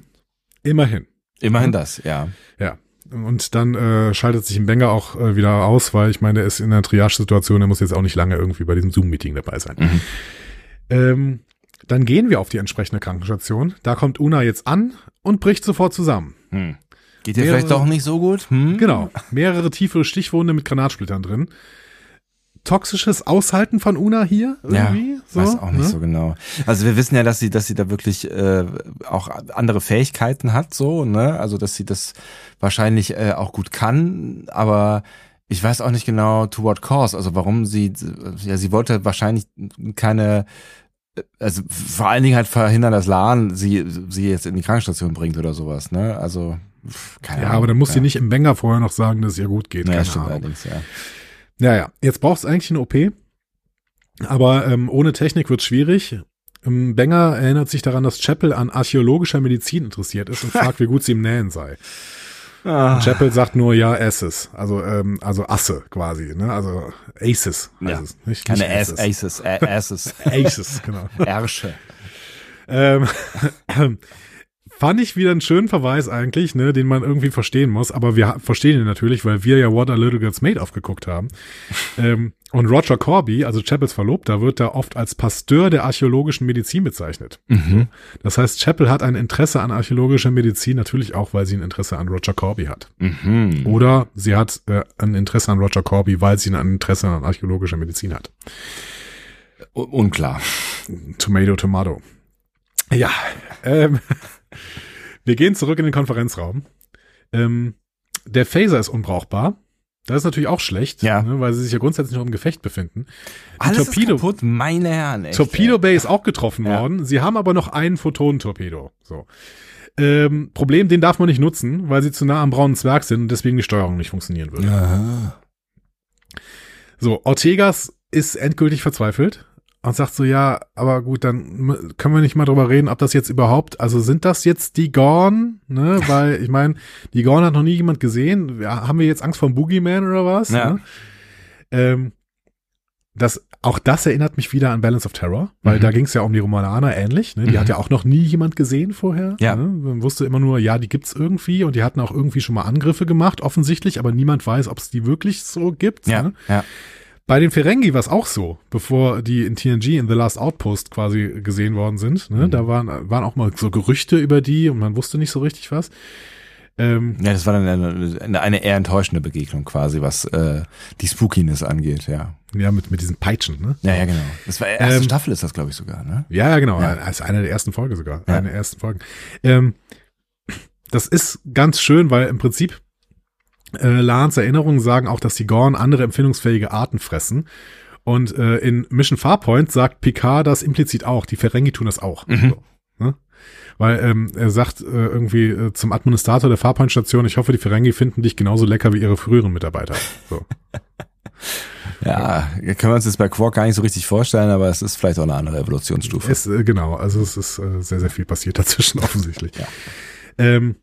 Immerhin. Immerhin Mhm. das, ja. Ja. Und dann äh, schaltet sich ein Benga auch äh, wieder aus, weil ich meine, er ist in einer Triage-Situation, er muss jetzt auch nicht lange irgendwie bei diesem Zoom-Meeting dabei sein. Mhm. Ähm, dann gehen wir auf die entsprechende Krankenstation. Da kommt Una jetzt an und bricht sofort zusammen. Hm. Geht dir Mehrere- vielleicht doch nicht so gut? Hm? Genau. Mehrere tiefere Stichwunde mit Granatsplittern drin. Toxisches Aushalten von Una hier irgendwie. Ja, so, weiß auch nicht ne? so genau. Also wir wissen ja, dass sie, dass sie da wirklich äh, auch andere Fähigkeiten hat, so, ne? Also dass sie das wahrscheinlich äh, auch gut kann, aber ich weiß auch nicht genau to what cause, also warum sie, ja, sie wollte wahrscheinlich keine, also vor allen Dingen halt verhindern, dass Lan sie, sie jetzt in die Krankenstation bringt oder sowas, ne? Also, keine Ja, Ahnung. aber dann muss ja. sie nicht im Wenger vorher noch sagen, dass es ihr gut geht. Ja, Keine stimmt allerdings, ja. Ja, ja. Jetzt brauchst du eigentlich eine OP. Aber ähm, ohne Technik wird schwierig. Ähm, Benger erinnert sich daran, dass Chappell an archäologischer Medizin interessiert ist und fragt, wie gut sie im Nähen sei. Ah. Chappell sagt nur, ja, Asses. Also, ähm, also Asse quasi, ne? Also Aces heißt Ja. es. Nicht, Keine nicht Ass, Aces, Asses, Aces, genau. Ärsche. Ähm, fand ich wieder einen schönen Verweis eigentlich, ne, den man irgendwie verstehen muss. Aber wir verstehen ihn natürlich, weil wir ja What a Little Girl's Made aufgeguckt haben. ähm, und Roger Corby, also Chappells Verlobter, wird da oft als Pasteur der archäologischen Medizin bezeichnet. Mhm. Das heißt, Chappell hat ein Interesse an archäologischer Medizin, natürlich auch, weil sie ein Interesse an Roger Corby hat. Mhm. Oder sie hat äh, ein Interesse an Roger Corby, weil sie ein Interesse an archäologischer Medizin hat. Un- Unklar. Tomato, Tomato. Ja, ähm, wir gehen zurück in den Konferenzraum. Ähm, der Phaser ist unbrauchbar. Das ist natürlich auch schlecht, Ja. ne, weil sie sich ja grundsätzlich noch im Gefecht befinden. Die Alles Torpedo, ist kaputt, meine Herren. Echt, Torpedo. Bay ist auch getroffen Ja. worden. Sie haben aber noch einen Photonentorpedo. So. Ähm, Problem, den darf man nicht nutzen, weil sie zu nah am braunen Zwerg sind und deswegen die Steuerung nicht funktionieren würde. Aha. So, Ortegas ist endgültig verzweifelt und sagt so, ja, aber gut, dann können wir nicht mal drüber reden, ob das jetzt überhaupt, also sind das jetzt die Gorn, ne, weil ich meine, die Gorn hat noch nie jemand gesehen, ja, haben wir jetzt Angst vor dem Boogeyman oder was? Ja. Ne? Ähm, das, auch das erinnert mich wieder an Balance of Terror, weil Mhm. da ging es ja um die Romulaner ähnlich, ne? die Mhm. hat ja auch noch nie jemand gesehen vorher. Ja. Ne? Man wusste immer nur, ja, die gibt's irgendwie und die hatten auch irgendwie schon mal Angriffe gemacht, offensichtlich, aber niemand weiß, ob es die wirklich so gibt. Ja, Ne? ja. Bei den Ferengi war es auch so, bevor die in TNG in The Last Outpost quasi gesehen worden sind. Ne? Mhm. Da waren, waren auch mal so Gerüchte über die und man wusste nicht so richtig was. Ähm, Ja, das war dann eine, eine, eine eher enttäuschende Begegnung quasi, was äh, die Spookiness angeht, ja. ja, mit, mit diesen Peitschen, ne? Ja, ja, genau. Das war erste Ähm, Staffel ist das, glaube ich, sogar, ne? Ja, ja, genau. Ja. Als eine der ersten Folge sogar. Ja. Eine der ersten Folgen. Ähm, das ist ganz schön, weil im Prinzip äh, Lans Erinnerungen sagen auch, dass die Gorn andere empfindungsfähige Arten fressen. Und äh, in Mission Farpoint sagt Picard das implizit auch. Die Ferengi tun das auch. Mhm. So, ne? Weil ähm, er sagt äh, irgendwie äh, zum Administrator der Farpoint-Station, ich hoffe, die Ferengi finden dich genauso lecker wie ihre früheren Mitarbeiter. So. Ja, können wir uns das bei Quark gar nicht so richtig vorstellen, aber es ist vielleicht auch eine andere Evolutionsstufe. Es, äh, genau, also es ist äh, sehr, sehr viel passiert dazwischen offensichtlich. Ja. Ähm,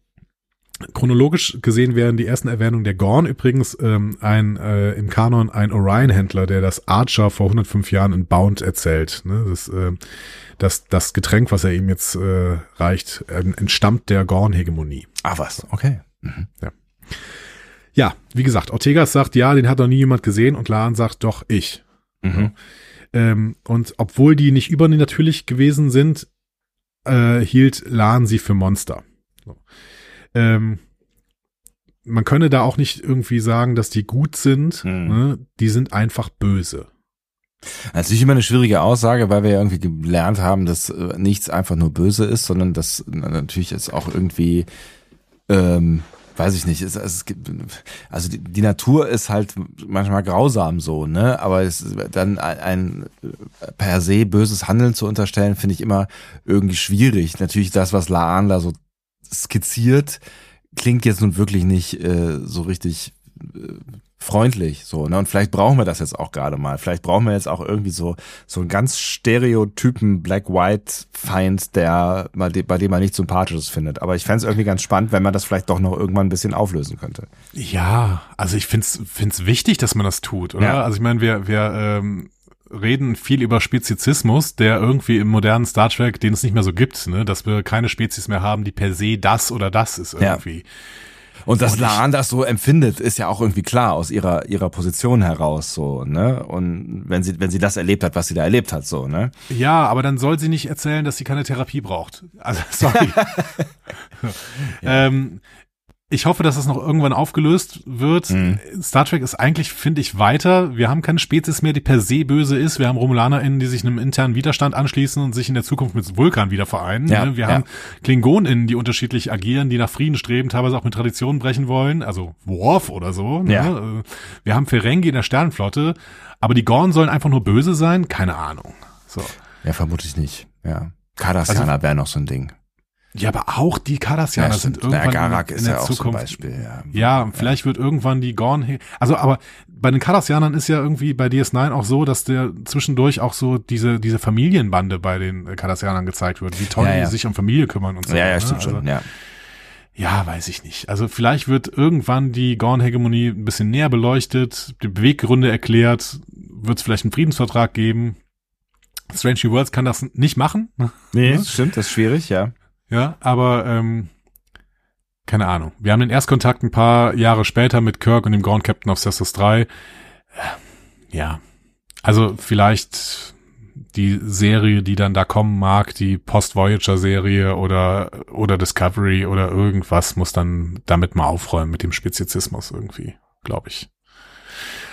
chronologisch gesehen wären die ersten Erwähnungen der Gorn übrigens ähm, ein äh, im Kanon ein Orion-Händler, der das Archer vor 105 Jahren in Bound erzählt. Ne? Das, äh, das, das Getränk, was er ihm jetzt äh, reicht, äh, entstammt der Gorn-Hegemonie. ah, was? Okay. Mhm. Ja, wie gesagt, Ortegas sagt, ja, den hat noch nie jemand gesehen und Lan sagt, doch, ich. Mhm. Ähm, und obwohl die nicht übernatürlich gewesen sind, äh, hielt Lan sie für Monster. So. Ähm, man könne da auch nicht irgendwie sagen, dass die gut sind. Hm. Ne? Die sind einfach böse. Natürlich immer eine schwierige Aussage, weil wir ja irgendwie gelernt haben, dass äh, nichts einfach nur böse ist, sondern dass natürlich es auch irgendwie, ähm, weiß ich nicht, es, es gibt, also die, die Natur ist halt manchmal grausam so, ne? Aber es dann ein, ein äh, per se böses Handeln zu unterstellen, finde ich immer irgendwie schwierig. Natürlich das, was Laan da so skizziert, klingt jetzt nun wirklich nicht äh, so richtig äh, freundlich so ne und vielleicht brauchen wir das jetzt auch gerade mal vielleicht brauchen wir jetzt auch irgendwie so so einen ganz stereotypen Black White Feind der bei dem, man nichts sympathisches findet aber ich fände es irgendwie ganz spannend wenn man das vielleicht doch noch irgendwann ein bisschen auflösen könnte Ja, also ich find's find's wichtig, dass man das tut, oder? Ja. Also ich meine, wir wir ähm, reden viel über Spezizismus, der irgendwie im modernen Star Trek, den es nicht mehr so gibt, ne, dass wir keine Spezies mehr haben, die per se das oder das ist Ja. irgendwie. und dass Und ich- Laan das so empfindet ist ja auch irgendwie klar aus ihrer ihrer Position heraus so ne und wenn sie wenn sie das erlebt hat was sie da erlebt hat so ne Ja, aber dann soll sie nicht erzählen, dass sie keine Therapie braucht. Also sorry. ähm, ich hoffe, dass das noch irgendwann aufgelöst wird. Mhm. Star Trek ist eigentlich, finde ich, weiter. Wir haben keine Spezies mehr, die per se böse ist. Wir haben RomulanerInnen, die sich einem internen Widerstand anschließen und sich in der Zukunft mit Vulkan wieder vereinen. Ja, Ne? Wir ja. haben KlingonInnen, die unterschiedlich agieren, die nach Frieden streben, teilweise auch mit Traditionen brechen wollen. Also Worf oder so. Ne? Ja. Äh, Wir haben Ferengi in der Sternenflotte. Aber die Gorn sollen einfach nur böse sein? Keine Ahnung. So. Ja, vermutlich nicht. Ja. Cardassianer wäre noch so ein Ding. Ja, aber auch die Cardassianer sind stimmt. Na, irgendwann Garak in ist der ja auch so ein Zukunft Beispiel. Ja. Ja, vielleicht wird irgendwann die Gorn, also aber bei den Cardassianern ist ja irgendwie bei DS9 auch so, dass der zwischendurch auch so diese diese Familienbande bei den Cardassianern gezeigt wird, wie toll Ja, die ja. sich um Familie kümmern und so. Ja, ja, ne? stimmt also, schon. Ja. Ja, weiß ich nicht. Also vielleicht wird irgendwann die Gorn-Hegemonie ein bisschen näher beleuchtet, die Beweggründe erklärt, wird es vielleicht einen Friedensvertrag geben. Strange New Worlds kann das nicht machen. Nee, das stimmt, das ist schwierig, ja. Ja, aber ähm, keine Ahnung. Wir haben den Erstkontakt ein paar Jahre später mit Kirk und dem Ground Captain of Cestus 3. Äh, Ja, also vielleicht die Serie, die dann da kommen mag, die Post-Voyager-Serie oder, oder Discovery oder irgendwas, muss dann damit mal aufräumen mit dem Spezizismus irgendwie, glaube ich.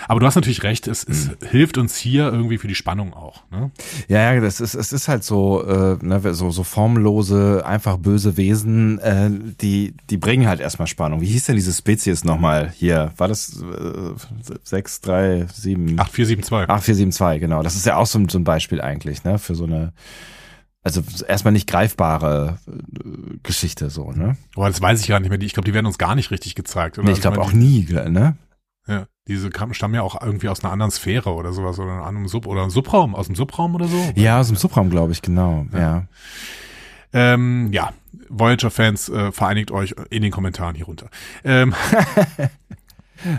Aber du hast natürlich recht, es, es hilft uns hier irgendwie für die Spannung auch. Ne? Ja, ja, das ist, es ist halt so, äh, ne, so, so formlose, einfach böse Wesen, äh, die, die bringen halt erstmal Spannung. Wie hieß denn diese Spezies nochmal hier? War das äh, 6, 3, 7, 8472. 8, 4, 7, 2, genau. Das ist ja auch so, ein- so ein Beispiel eigentlich, ne, für so eine, also erstmal nicht greifbare äh, Geschichte, so, ne? Boah, das weiß ich gar nicht mehr. Ich glaube, die werden uns gar nicht richtig gezeigt. Oder? Nee, ich glaube meine, auch nie, ne? Ja, diese stammen ja auch irgendwie aus einer anderen Sphäre oder sowas oder einem anderen Sub oder einem Subraum, aus dem Subraum oder so. Ja, aus dem Subraum, glaube ich, genau, ja. Ähm, ja, Voyager-Fans, äh, vereinigt euch in den Kommentaren hier runter. Ähm,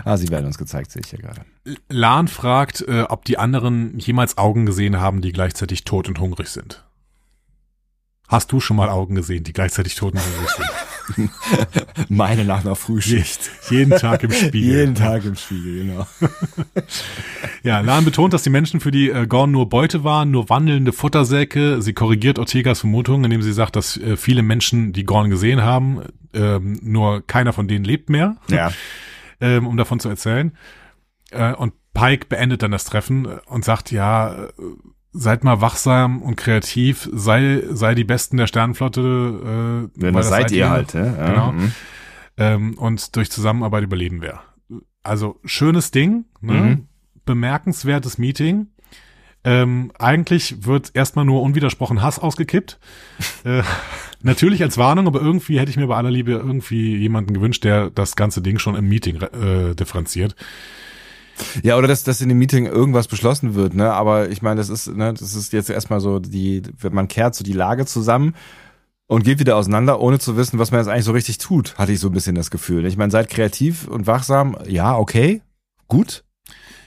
Ah, sie werden uns gezeigt, sehe ich hier gerade. Lan fragt, äh, ob die anderen jemals Augen gesehen haben, die gleichzeitig tot und hungrig sind. Hast du schon mal Augen gesehen, die gleichzeitig tot und hungrig sind? Meine nach einer Frühschicht. Jeden Tag im Spiegel. Jeden Tag im Spiegel, genau. Ja, Lan betont, dass die Menschen für die äh, Gorn nur Beute waren, nur wandelnde Futtersäcke. Sie korrigiert Ortegas Vermutung, indem sie sagt, dass äh, viele Menschen die Gorn gesehen haben, ähm, nur keiner von denen lebt mehr, Ja. ähm, um davon zu erzählen. Äh, und Pike beendet dann das Treffen und sagt, ja, seid mal wachsam und kreativ, sei, sei die Besten der Sternenflotte. Äh, Wenn weil das seid ihr halt, ne? Ja. Genau. mhm. ähm, und durch Zusammenarbeit überleben wir. Also schönes Ding, ne? Mhm. bemerkenswertes Meeting. Ähm, eigentlich wird erstmal nur unwidersprochen Hass ausgekippt. äh, natürlich als Warnung, aber irgendwie hätte ich mir bei aller Liebe irgendwie jemanden gewünscht, der das ganze Ding schon im Meeting äh, differenziert. Ja, oder dass, dass in dem Meeting irgendwas beschlossen wird, ne? Aber ich meine, das ist, ne, das ist jetzt erstmal so die, man kehrt so die Lage zusammen und geht wieder auseinander, ohne zu wissen, was man jetzt eigentlich so richtig tut, hatte ich so ein bisschen das Gefühl. Ich meine, seid kreativ und wachsam, ja, okay, gut.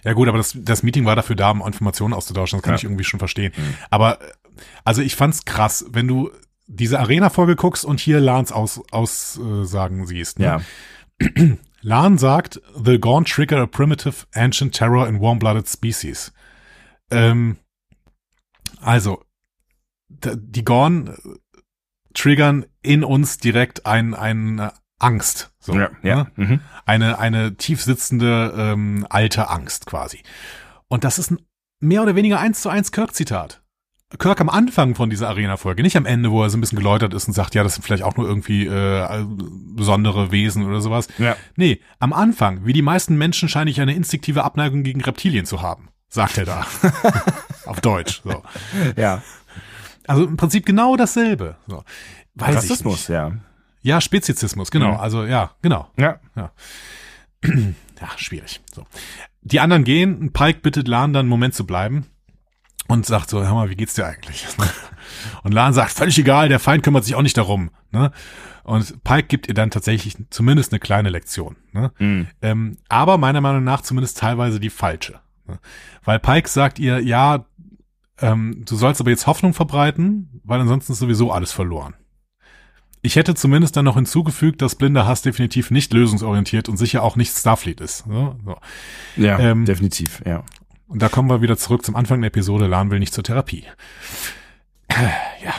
Ja gut, aber das, das Meeting war dafür da, um Informationen auszutauschen. Das kann Ja. ich irgendwie schon verstehen. Aber äh, also ich fand's krass, wenn du diese Arena-Folge guckst und hier Lans Aus, Aussagen siehst. Ne? Ja. Lan sagt, the Gorn trigger a primitive ancient terror in warm-blooded species. Ähm, also, die Gorn äh, triggern in uns direkt ein, eine Angst. So, ja, ja. ne? Mhm. Eine, eine tief sitzende ähm, alte Angst quasi. Und das ist ein mehr oder weniger eins zu eins Kirk-Zitat. Kirk am Anfang von dieser Arena-Folge, nicht am Ende, wo er so ein bisschen geläutert ist und sagt, ja, das sind vielleicht auch nur irgendwie äh, besondere Wesen oder sowas. Ja. Nee, am Anfang, wie die meisten Menschen, scheine ich eine instinktive Abneigung gegen Reptilien zu haben, sagt er da. Auf Deutsch. So. Ja. Also im Prinzip genau dasselbe. So. Weiß Rassismus, ich nicht. ja. Ja, Spezizismus, genau. Mhm. Also ja, genau. Ja. Ja, schwierig. So. Die anderen gehen, Pike bittet Lan dann einen Moment zu bleiben und sagt so, hör mal, wie geht's dir eigentlich? Und Lan sagt, völlig egal, der Feind kümmert sich auch nicht darum. Ne? Und Pike gibt ihr dann tatsächlich zumindest eine kleine Lektion. Ne? Mhm. Ähm, aber meiner Meinung nach zumindest teilweise die falsche. Ne? Weil Pike sagt ihr, ja, ähm, du sollst aber jetzt Hoffnung verbreiten, weil ansonsten ist sowieso alles verloren. Ich hätte zumindest dann noch hinzugefügt, dass blinder Hass definitiv nicht lösungsorientiert und sicher auch nicht Starfleet ist. Ne? So. Ja, Ähm, definitiv, ja. Und da kommen wir wieder zurück zum Anfang der Episode. Lan will nicht zur Therapie. Ja.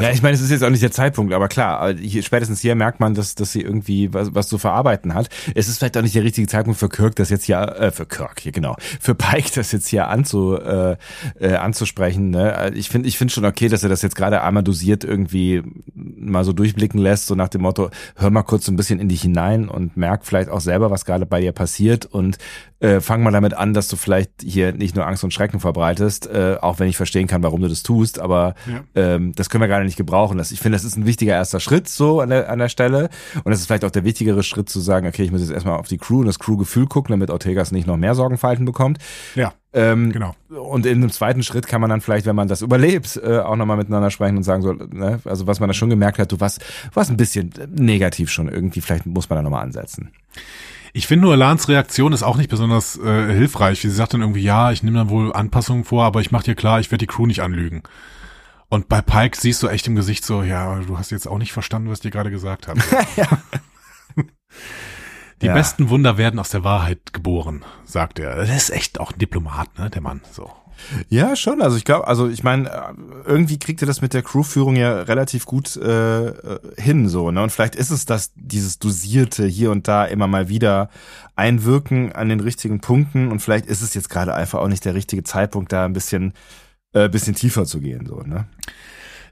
Ja, ich meine, es ist jetzt auch nicht der Zeitpunkt, aber klar, hier, spätestens hier merkt man, dass, dass sie irgendwie was, was zu verarbeiten hat. Es ist vielleicht auch nicht der richtige Zeitpunkt für Kirk, das jetzt hier, äh, für Kirk, hier genau, für Pike das jetzt hier anzu, äh, äh, anzusprechen. Ne? Ich finde ich finde schon okay, dass er das jetzt gerade einmal dosiert irgendwie mal so durchblicken lässt, so nach dem Motto, hör mal kurz so ein bisschen in dich hinein und merk vielleicht auch selber, was gerade bei dir passiert und äh, fang mal damit an, dass du vielleicht hier nicht nur Angst und Schrecken verbreitest, äh, auch wenn ich verstehen kann, warum du das tust, aber ja. ähm, das können wir gerade nicht gebrauchen. Das, ich finde, das ist ein wichtiger erster Schritt so an der, an der Stelle und das ist vielleicht auch der wichtigere Schritt zu sagen, okay, ich muss jetzt erstmal auf die Crew und das Crew-Gefühl gucken, damit Ortegas nicht noch mehr Sorgenfalten bekommt. Ja. Ähm, genau. Und in einem zweiten Schritt kann man dann vielleicht, wenn man das überlebt, äh, auch nochmal miteinander sprechen und sagen so, ne, also was man da schon gemerkt hat, du warst, warst ein bisschen negativ schon irgendwie, vielleicht muss man da nochmal ansetzen. Ich finde nur, Lans Reaktion ist auch nicht besonders äh, hilfreich. Sie sagt dann irgendwie, ja, ich nehme dann wohl Anpassungen vor, aber ich mache dir klar, ich werde die Crew nicht anlügen. Und bei Pike siehst du echt im Gesicht so, ja, du hast jetzt auch nicht verstanden, was ich dir gerade gesagt habe. Die ja. besten Wunder werden aus der Wahrheit geboren, sagt er. Das ist echt auch ein Diplomat, ne, der Mann, so. Ja, schon. Also ich glaube, also ich meine, irgendwie kriegt er das mit der Crewführung ja relativ gut äh, äh, hin, so. Ne? Und vielleicht ist es das, dieses dosierte hier und da immer mal wieder einwirken an den richtigen Punkten. Und vielleicht ist es jetzt gerade einfach auch nicht der richtige Zeitpunkt, da ein bisschen, äh, bisschen tiefer zu gehen, so. Ne?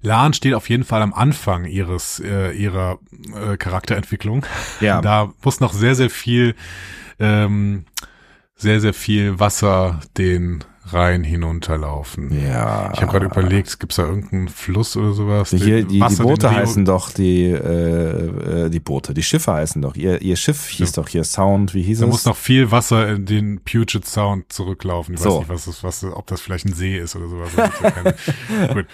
Lan steht auf jeden Fall am Anfang ihres äh, ihrer äh, Charakterentwicklung. Ja. Da muss noch sehr sehr viel ähm, sehr sehr viel Wasser den Rhein hinunterlaufen. Ja. Ich habe gerade überlegt, gibt's da irgendeinen Fluss oder sowas? Hier, die, die Boote heißen doch die äh, äh, die Boote, die Schiffe heißen doch. Ihr, ihr Schiff hieß ja. doch hier Sound, wie hieß da es? Da muss noch viel Wasser in den Puget Sound zurücklaufen. Ich so. weiß nicht, was das, was, ob das vielleicht ein See ist oder sowas. Gut.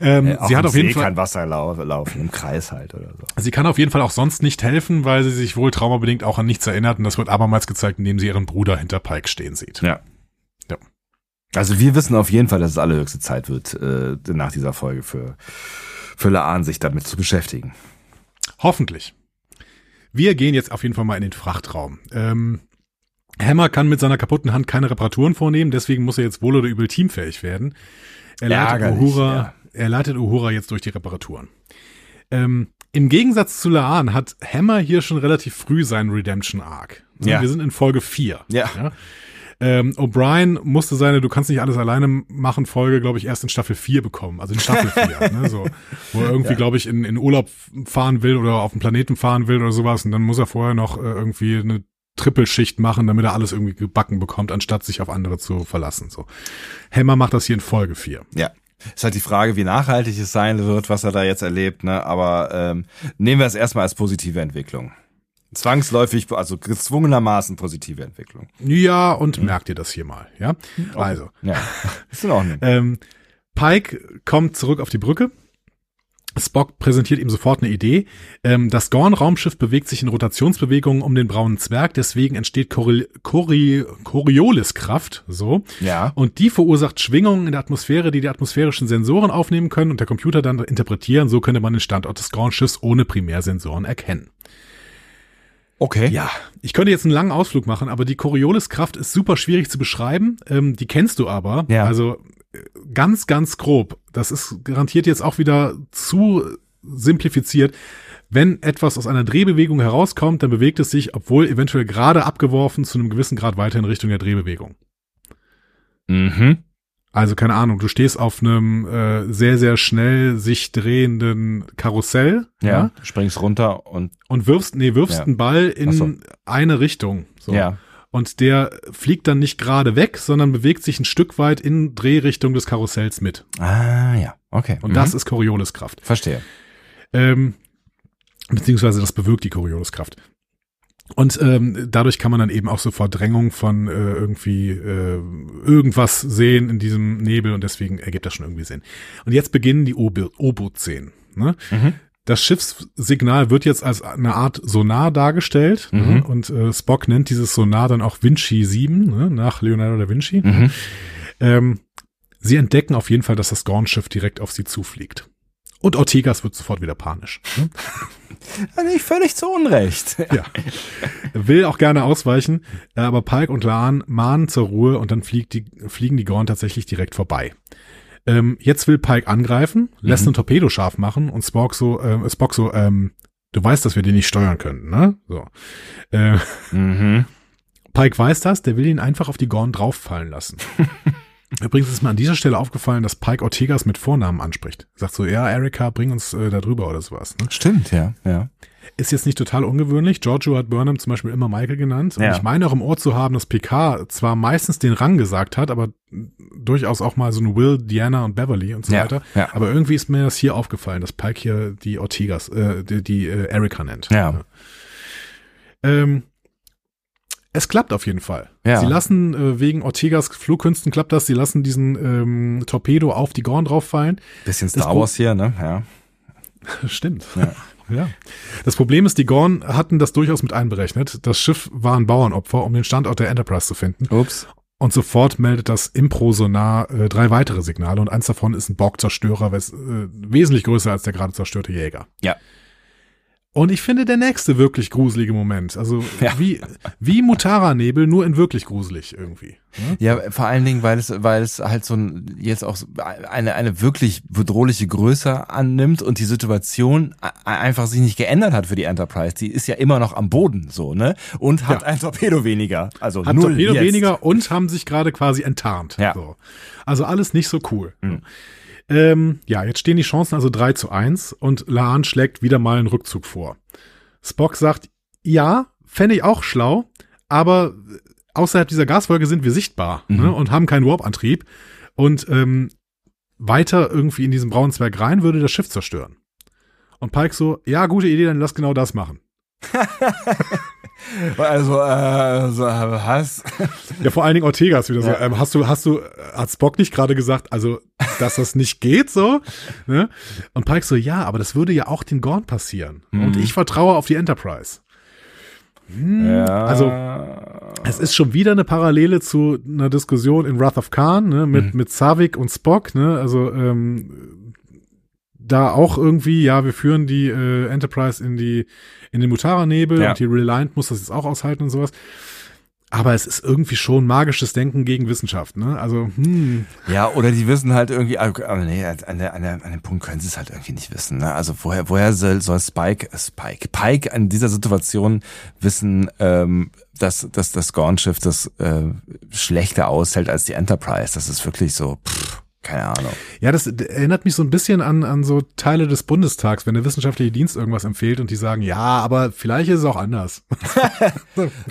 Ähm, äh, sie hat auf jeden See Fall kann Wasser lau laufen im Kreis halt oder so. Sie kann auf jeden Fall auch sonst nicht helfen, weil sie sich wohl traumabedingt auch an nichts erinnert und das wird abermals gezeigt, indem sie ihren Bruder hinter Pike stehen sieht. Ja. Also wir wissen auf jeden Fall, dass es allerhöchste Zeit wird, äh, nach dieser Folge für, für Laan sich damit zu beschäftigen. Hoffentlich. Wir gehen jetzt auf jeden Fall mal in den Frachtraum. Ähm, Hammer kann mit seiner kaputten Hand keine Reparaturen vornehmen, deswegen muss er jetzt wohl oder übel teamfähig werden. Er leitet Uhura, ja. er leitet Uhura jetzt durch die Reparaturen. Ähm, Im Gegensatz zu Laan hat Hammer hier schon relativ früh seinen Redemption Arc. Ja. Wir sind in Folge 4. Ja. ja? Ähm, O'Brien musste seine Du kannst nicht alles alleine machen Folge, glaube ich, erst in Staffel 4 bekommen. Also in Staffel 4, ne, so. Wo er irgendwie, ja. glaube ich, in, in Urlaub fahren will oder auf dem Planeten fahren will oder sowas. Und dann muss er vorher noch äh, irgendwie eine Trippelschicht machen, damit er alles irgendwie gebacken bekommt, anstatt sich auf andere zu verlassen. So. Hammer macht das hier in Folge 4. Ja. Ist halt die Frage, wie nachhaltig es sein wird, was er da jetzt erlebt, ne? Aber ähm, nehmen wir es erstmal als positive Entwicklung. Zwangsläufig, also gezwungenermaßen positive Entwicklung. Ja, und mhm. merkt ihr das hier mal, ja? Okay. Also. Ja, ist in Ordnung. ähm, Pike kommt zurück auf die Brücke. Spock präsentiert ihm sofort eine Idee. Ähm, das Gorn-Raumschiff bewegt sich in Rotationsbewegungen um den braunen Zwerg, deswegen entsteht Cori Cori Corioliskraft, so. Ja. Und die verursacht Schwingungen in der Atmosphäre, die die atmosphärischen Sensoren aufnehmen können und der Computer dann interpretieren. So könnte man den Standort des Gorn-Schiffs ohne Primärsensoren erkennen. Okay. Ja, ich könnte jetzt einen langen Ausflug machen, aber die Corioliskraft ist super schwierig zu beschreiben. Ähm, die kennst du aber. Ja. Also äh, ganz, ganz grob. Das ist garantiert jetzt auch wieder zu simplifiziert. Wenn etwas aus einer Drehbewegung herauskommt, dann bewegt es sich, obwohl eventuell gerade abgeworfen, zu einem gewissen Grad weiter in Richtung der Drehbewegung. Mhm. Also keine Ahnung, du stehst auf einem äh, sehr, sehr schnell sich drehenden Karussell. Ja, ja? springst runter und. Und wirfst, nee, wirfst ja. einen Ball in so. eine Richtung. So. Ja. Und der fliegt dann nicht gerade weg, sondern bewegt sich ein Stück weit in Drehrichtung des Karussells mit. Ah, ja, okay. Und mhm. das ist Corioliskraft. Verstehe. Ähm, beziehungsweise das bewirkt die Corioliskraft. Und ähm, dadurch kann man dann eben auch so Verdrängung von äh, irgendwie äh, irgendwas sehen in diesem Nebel und deswegen ergibt das schon irgendwie Sinn. Und jetzt beginnen die Obo-Szenen. Ne? Mhm. Das Schiffssignal wird jetzt als eine Art Sonar dargestellt ne? mhm. ne? und äh, Spock nennt dieses Sonar dann auch Vinci 7 ne? nach Leonardo da Vinci. Mhm. Ähm, sie entdecken auf jeden Fall, dass das Gorn-Schiff direkt auf sie zufliegt. Und Ortegas wird sofort wieder panisch. Ne? Nicht völlig zu Unrecht. Ja. Will auch gerne ausweichen, aber Pike und Laan mahnen zur Ruhe und dann fliegt die, fliegen die Gorn tatsächlich direkt vorbei. Ähm, jetzt will Pike angreifen, lässt Mhm. einen Torpedo scharf machen und Spock so, äh, Spock so, ähm, du weißt, dass wir den nicht steuern könnten, ne? So. Äh, Mhm. Pike weiß das, der will ihn einfach auf die Gorn drauffallen lassen. Übrigens ist mir an dieser Stelle aufgefallen, dass Pike Ortegas mit Vornamen anspricht. Sagt so, ja, Erika, bring uns äh, da drüber oder sowas. Ne? Stimmt, ja, ja. Ist jetzt nicht total ungewöhnlich. Giorgio hat Burnham zum Beispiel immer Michael genannt. Und Ja. ich meine auch im Ohr zu haben, dass Picard zwar meistens den Rang gesagt hat, aber durchaus auch mal so ein Will, Diana und Beverly und so Ja, weiter. ja. Aber irgendwie ist mir das hier aufgefallen, dass Pike hier die Ortegas, äh, die, die äh, Erika nennt. Ja. Ähm, es klappt auf jeden Fall. Ja. Sie lassen äh, wegen Ortegas Flugkünsten klappt das. Sie lassen diesen ähm, Torpedo auf die Gorn drauffallen. Bisschen Das Star Pro- Wars hier, ne? Ja. Stimmt. Ja. ja. Das Problem ist, die Gorn hatten das durchaus mit einberechnet. Das Schiff war ein Bauernopfer, um den Standort der Enterprise zu finden. Ups. Und sofort meldet das Impro-Sonar äh, drei weitere Signale und eins davon ist ein Borg-Zerstörer, wes- äh, wesentlich größer als der gerade zerstörte Jäger. Ja. Und ich finde der nächste wirklich gruselige Moment. Also Ja. wie, wie Mutara-Nebel, nur in wirklich gruselig irgendwie. ne? Ja, vor allen Dingen, weil es, weil es halt so ein, jetzt auch eine, eine wirklich bedrohliche Größe annimmt und die Situation einfach sich nicht geändert hat für die Enterprise. Die ist ja immer noch am Boden, so, ne? Und hat Ja. ein Torpedo weniger. Also Hat null Torpedo jetzt. weniger und haben sich gerade quasi enttarnt. Ja. So. Also alles nicht so cool. Mhm. Ähm, ja, jetzt stehen die Chancen also 3 zu 1 und Laan schlägt wieder mal einen Rückzug vor. Spock sagt, ja, fände ich auch schlau, aber außerhalb dieser Gaswolke sind wir sichtbar Mhm. ne, und haben keinen Warp-Antrieb. Und ähm, weiter irgendwie in diesen braunen Zwerg rein würde das Schiff zerstören. Und Pike so, ja, gute Idee, dann lass genau das machen. Also, äh, so, was? Ja, vor allen Dingen Ortega ist wieder so. Ja. Ähm, hast du, hast du, hat Spock nicht gerade gesagt, also, dass das nicht geht so? Ne? Und Pike so, ja, aber das würde ja auch den Gorn passieren. Mhm. Und ich vertraue auf die Enterprise. Hm, Ja. Also, es ist schon wieder eine Parallele zu einer Diskussion in Wrath of Khan, ne, mit, Mhm. mit Savik und Spock, ne, also, ähm, da auch irgendwie, ja, wir führen die äh, Enterprise in die, in den Mutara-Nebel Ja. und die Reliant muss das jetzt auch aushalten und sowas. Aber es ist irgendwie schon magisches Denken gegen Wissenschaft, ne? Also, hm, Ja, oder die wissen halt irgendwie, aber aber nee, an, der, an, der, an dem Punkt können sie es halt irgendwie nicht wissen. Ne? Also woher, woher soll, soll Spike, äh, Spike, Pike an dieser Situation wissen, ähm, dass, dass das Gorn-Schiff das äh, schlechter aushält als die Enterprise? Das ist wirklich so, pff, keine Ahnung. ja, das erinnert mich so ein bisschen an, an so Teile des Bundestags, wenn der wissenschaftliche Dienst irgendwas empfiehlt und die sagen, ja, aber vielleicht ist es auch anders.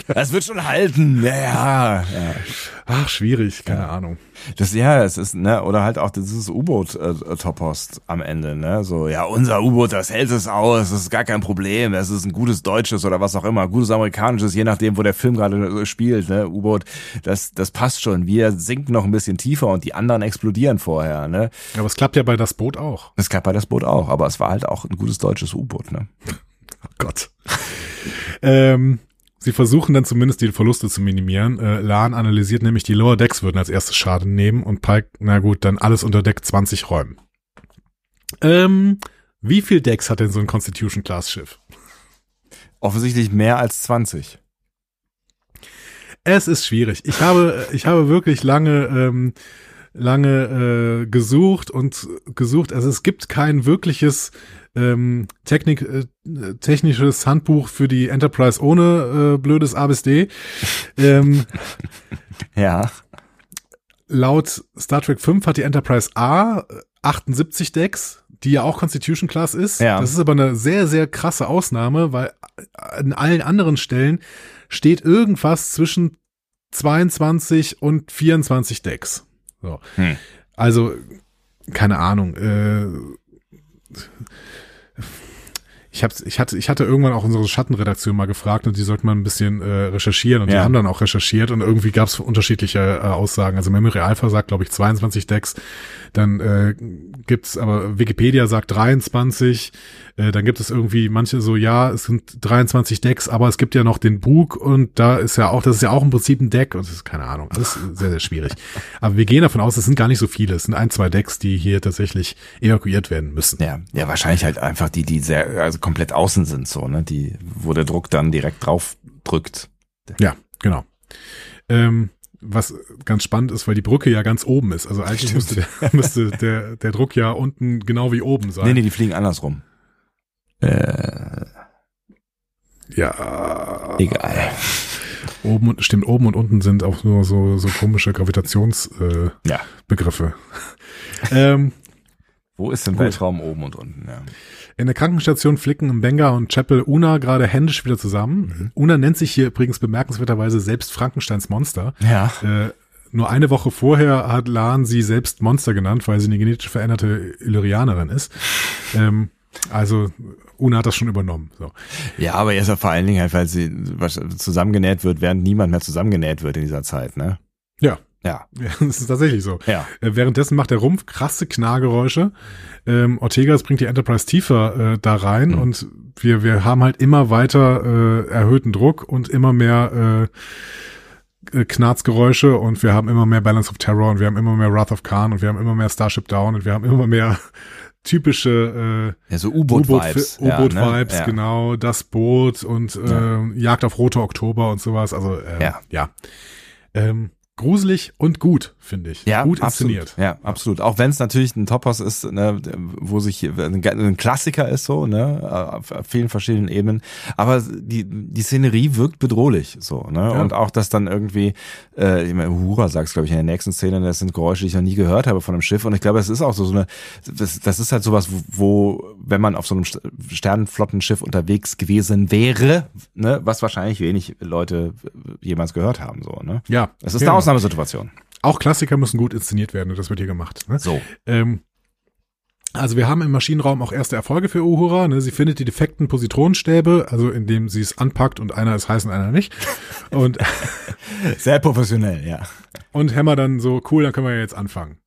Das wird schon halten. Ja, ja. ja. Ach, schwierig, keine Ja. Ahnung. Das ja, es ist ne oder halt auch dieses U-Boot äh, Toppost am Ende, ne? So ja, unser U-Boot, das hält es aus, das ist gar kein Problem, das ist ein gutes deutsches oder was auch immer, gutes amerikanisches, je nachdem, wo der Film gerade äh, spielt, ne? U-Boot, das das passt schon. Wir sinken noch ein bisschen tiefer und die anderen explodieren vorher, ne? Aber es klappt ja bei das Boot auch. Das klappt bei das Boot auch, aber es war halt auch ein gutes deutsches U-Boot, ne? Oh Gott. ähm, sie versuchen dann zumindest die Verluste zu minimieren. Äh, Lahn analysiert nämlich, die Lower Decks würden als erstes Schaden nehmen und Pike, na gut, dann alles unter Deck 20 räumen. Ähm, wie viel Decks hat denn so ein Constitution-Class-Schiff? Offensichtlich mehr als 20. Es ist schwierig. Ich habe, ich habe wirklich lange, ähm, lange äh, gesucht und gesucht. Also es gibt kein wirkliches ähm, Technik, äh, technisches Handbuch für die Enterprise ohne äh, blödes A bis D. Ähm, Ja. laut Star Trek 5 hat die Enterprise A äh, 78 Decks, die ja auch Constitution Class ist. Ja. Das ist aber eine sehr, sehr krasse Ausnahme, weil an allen anderen Stellen steht irgendwas zwischen 22 und 24 Decks. So. Hm. Also, keine Ahnung. Äh, ich, hab's, ich, hatte, ich hatte irgendwann auch unsere Schattenredaktion mal gefragt und die sollten mal ein bisschen äh, recherchieren und die Ja. haben dann auch recherchiert und irgendwie gab es unterschiedliche äh, Aussagen. Also Memory Alpha sagt, glaube ich, 22 Decks. Dann äh, gibt's aber Wikipedia sagt 23. Äh, dann gibt es irgendwie manche so, ja, es sind 23 Decks, aber es gibt ja noch den Bug und da ist ja auch, das ist ja auch im Prinzip ein Deck und das ist keine Ahnung. Alles sehr, sehr schwierig. Aber wir gehen davon aus, es sind gar nicht so viele. Es sind ein, zwei Decks, die hier tatsächlich evakuiert werden müssen. Ja, ja, wahrscheinlich halt einfach die, die sehr, also komplett außen sind, so, ne? Die, wo der Druck dann direkt drauf drückt. Ja, genau. Ähm, was ganz spannend ist, weil die Brücke ja ganz oben ist. Also eigentlich müsste, der, müsste der, der Druck ja unten genau wie oben sein. Nee, nee, die fliegen andersrum. Äh, Ja. egal. Oben und stimmt, oben und unten sind auch nur so, so komische Gravitationsbegriffe. Äh, Ja. Begriffe. ähm, Wo ist im Gut. Weltraum oben und unten? Ja. in der Krankenstation flicken Mbenga und Chapel Una gerade händisch wieder zusammen. Una nennt sich hier übrigens bemerkenswerterweise selbst Frankensteins Monster. ja. Äh, nur eine Woche vorher hat Lan sie selbst Monster genannt, weil sie eine genetisch veränderte Illyrianerin ist. Ähm, also Una hat das schon übernommen. So. Ja, aber jetzt vor allen Dingen halt, weil sie zusammengenäht wird, während niemand mehr zusammengenäht wird in dieser Zeit, ne? Ja, Ja. ja, das ist tatsächlich so. Ja. Äh, währenddessen macht der Rumpf krasse Knargeräusche. Ähm, Ortegas bringt die Enterprise tiefer äh, da rein Mhm. und wir, wir haben halt immer weiter äh, erhöhten Druck und immer mehr äh, äh, Knarzgeräusche und wir haben immer mehr Balance of Terror und wir haben immer mehr Wrath of Khan und wir haben immer mehr Starship Down und wir haben immer mehr typische äh, Ja, so U-Boot-Vibes. U-Boot- U-Boot-Vibes, ja, ne? ja. genau, das Boot und äh, Ja. Jagd auf Rote Oktober und sowas. Also äh, Ja. ja. Ähm, gruselig und gut, finde ich. Ja, gut absolut. inszeniert. Ja, absolut. Auch wenn es natürlich ein Topos ist, ne, wo sich ein, Klassiker ist so, ne, auf vielen verschiedenen Ebenen. Aber die die Szenerie wirkt bedrohlich so, ne, Ja. und auch das dann irgendwie, äh, ich meine, Uhura sagt glaube ich in der nächsten Szene, das sind Geräusche, die ich noch nie gehört habe von einem Schiff. Und ich glaube, es ist auch so so eine, das, das ist halt sowas, wo, wenn man auf so einem St- Sternenflottenschiff unterwegs gewesen wäre, ne, was wahrscheinlich wenig Leute jemals gehört haben, so, ne. Ja. Es ist ja. eine Ausnahmesituation. Auch Klassiker müssen gut inszeniert werden und das wird hier gemacht. Ne? So. Ähm, also wir haben im Maschinenraum auch erste Erfolge für Uhura. Ne? Sie findet die defekten Positronenstäbe, also indem sie es anpackt und einer ist heiß und einer nicht. Und, Sehr professionell, ja. und Hammer dann so, cool, dann können wir ja jetzt anfangen.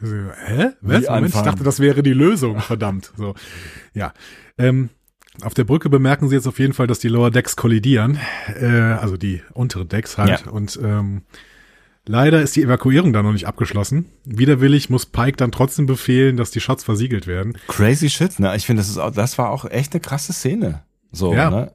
So, Hä? Was? Moment, ich dachte, das wäre die Lösung. Verdammt. So, ja. Ähm, auf der Brücke bemerken sie jetzt auf jeden Fall, dass die Lower Decks kollidieren, äh, also die unteren Decks halt. Ja. Und ähm, leider ist die Evakuierung da noch nicht abgeschlossen. Widerwillig muss Pike dann trotzdem befehlen, dass die Shots versiegelt werden, Crazy shit, ne? Ich finde, das ist auch, das war auch echt eine krasse Szene. So, Ja. ne?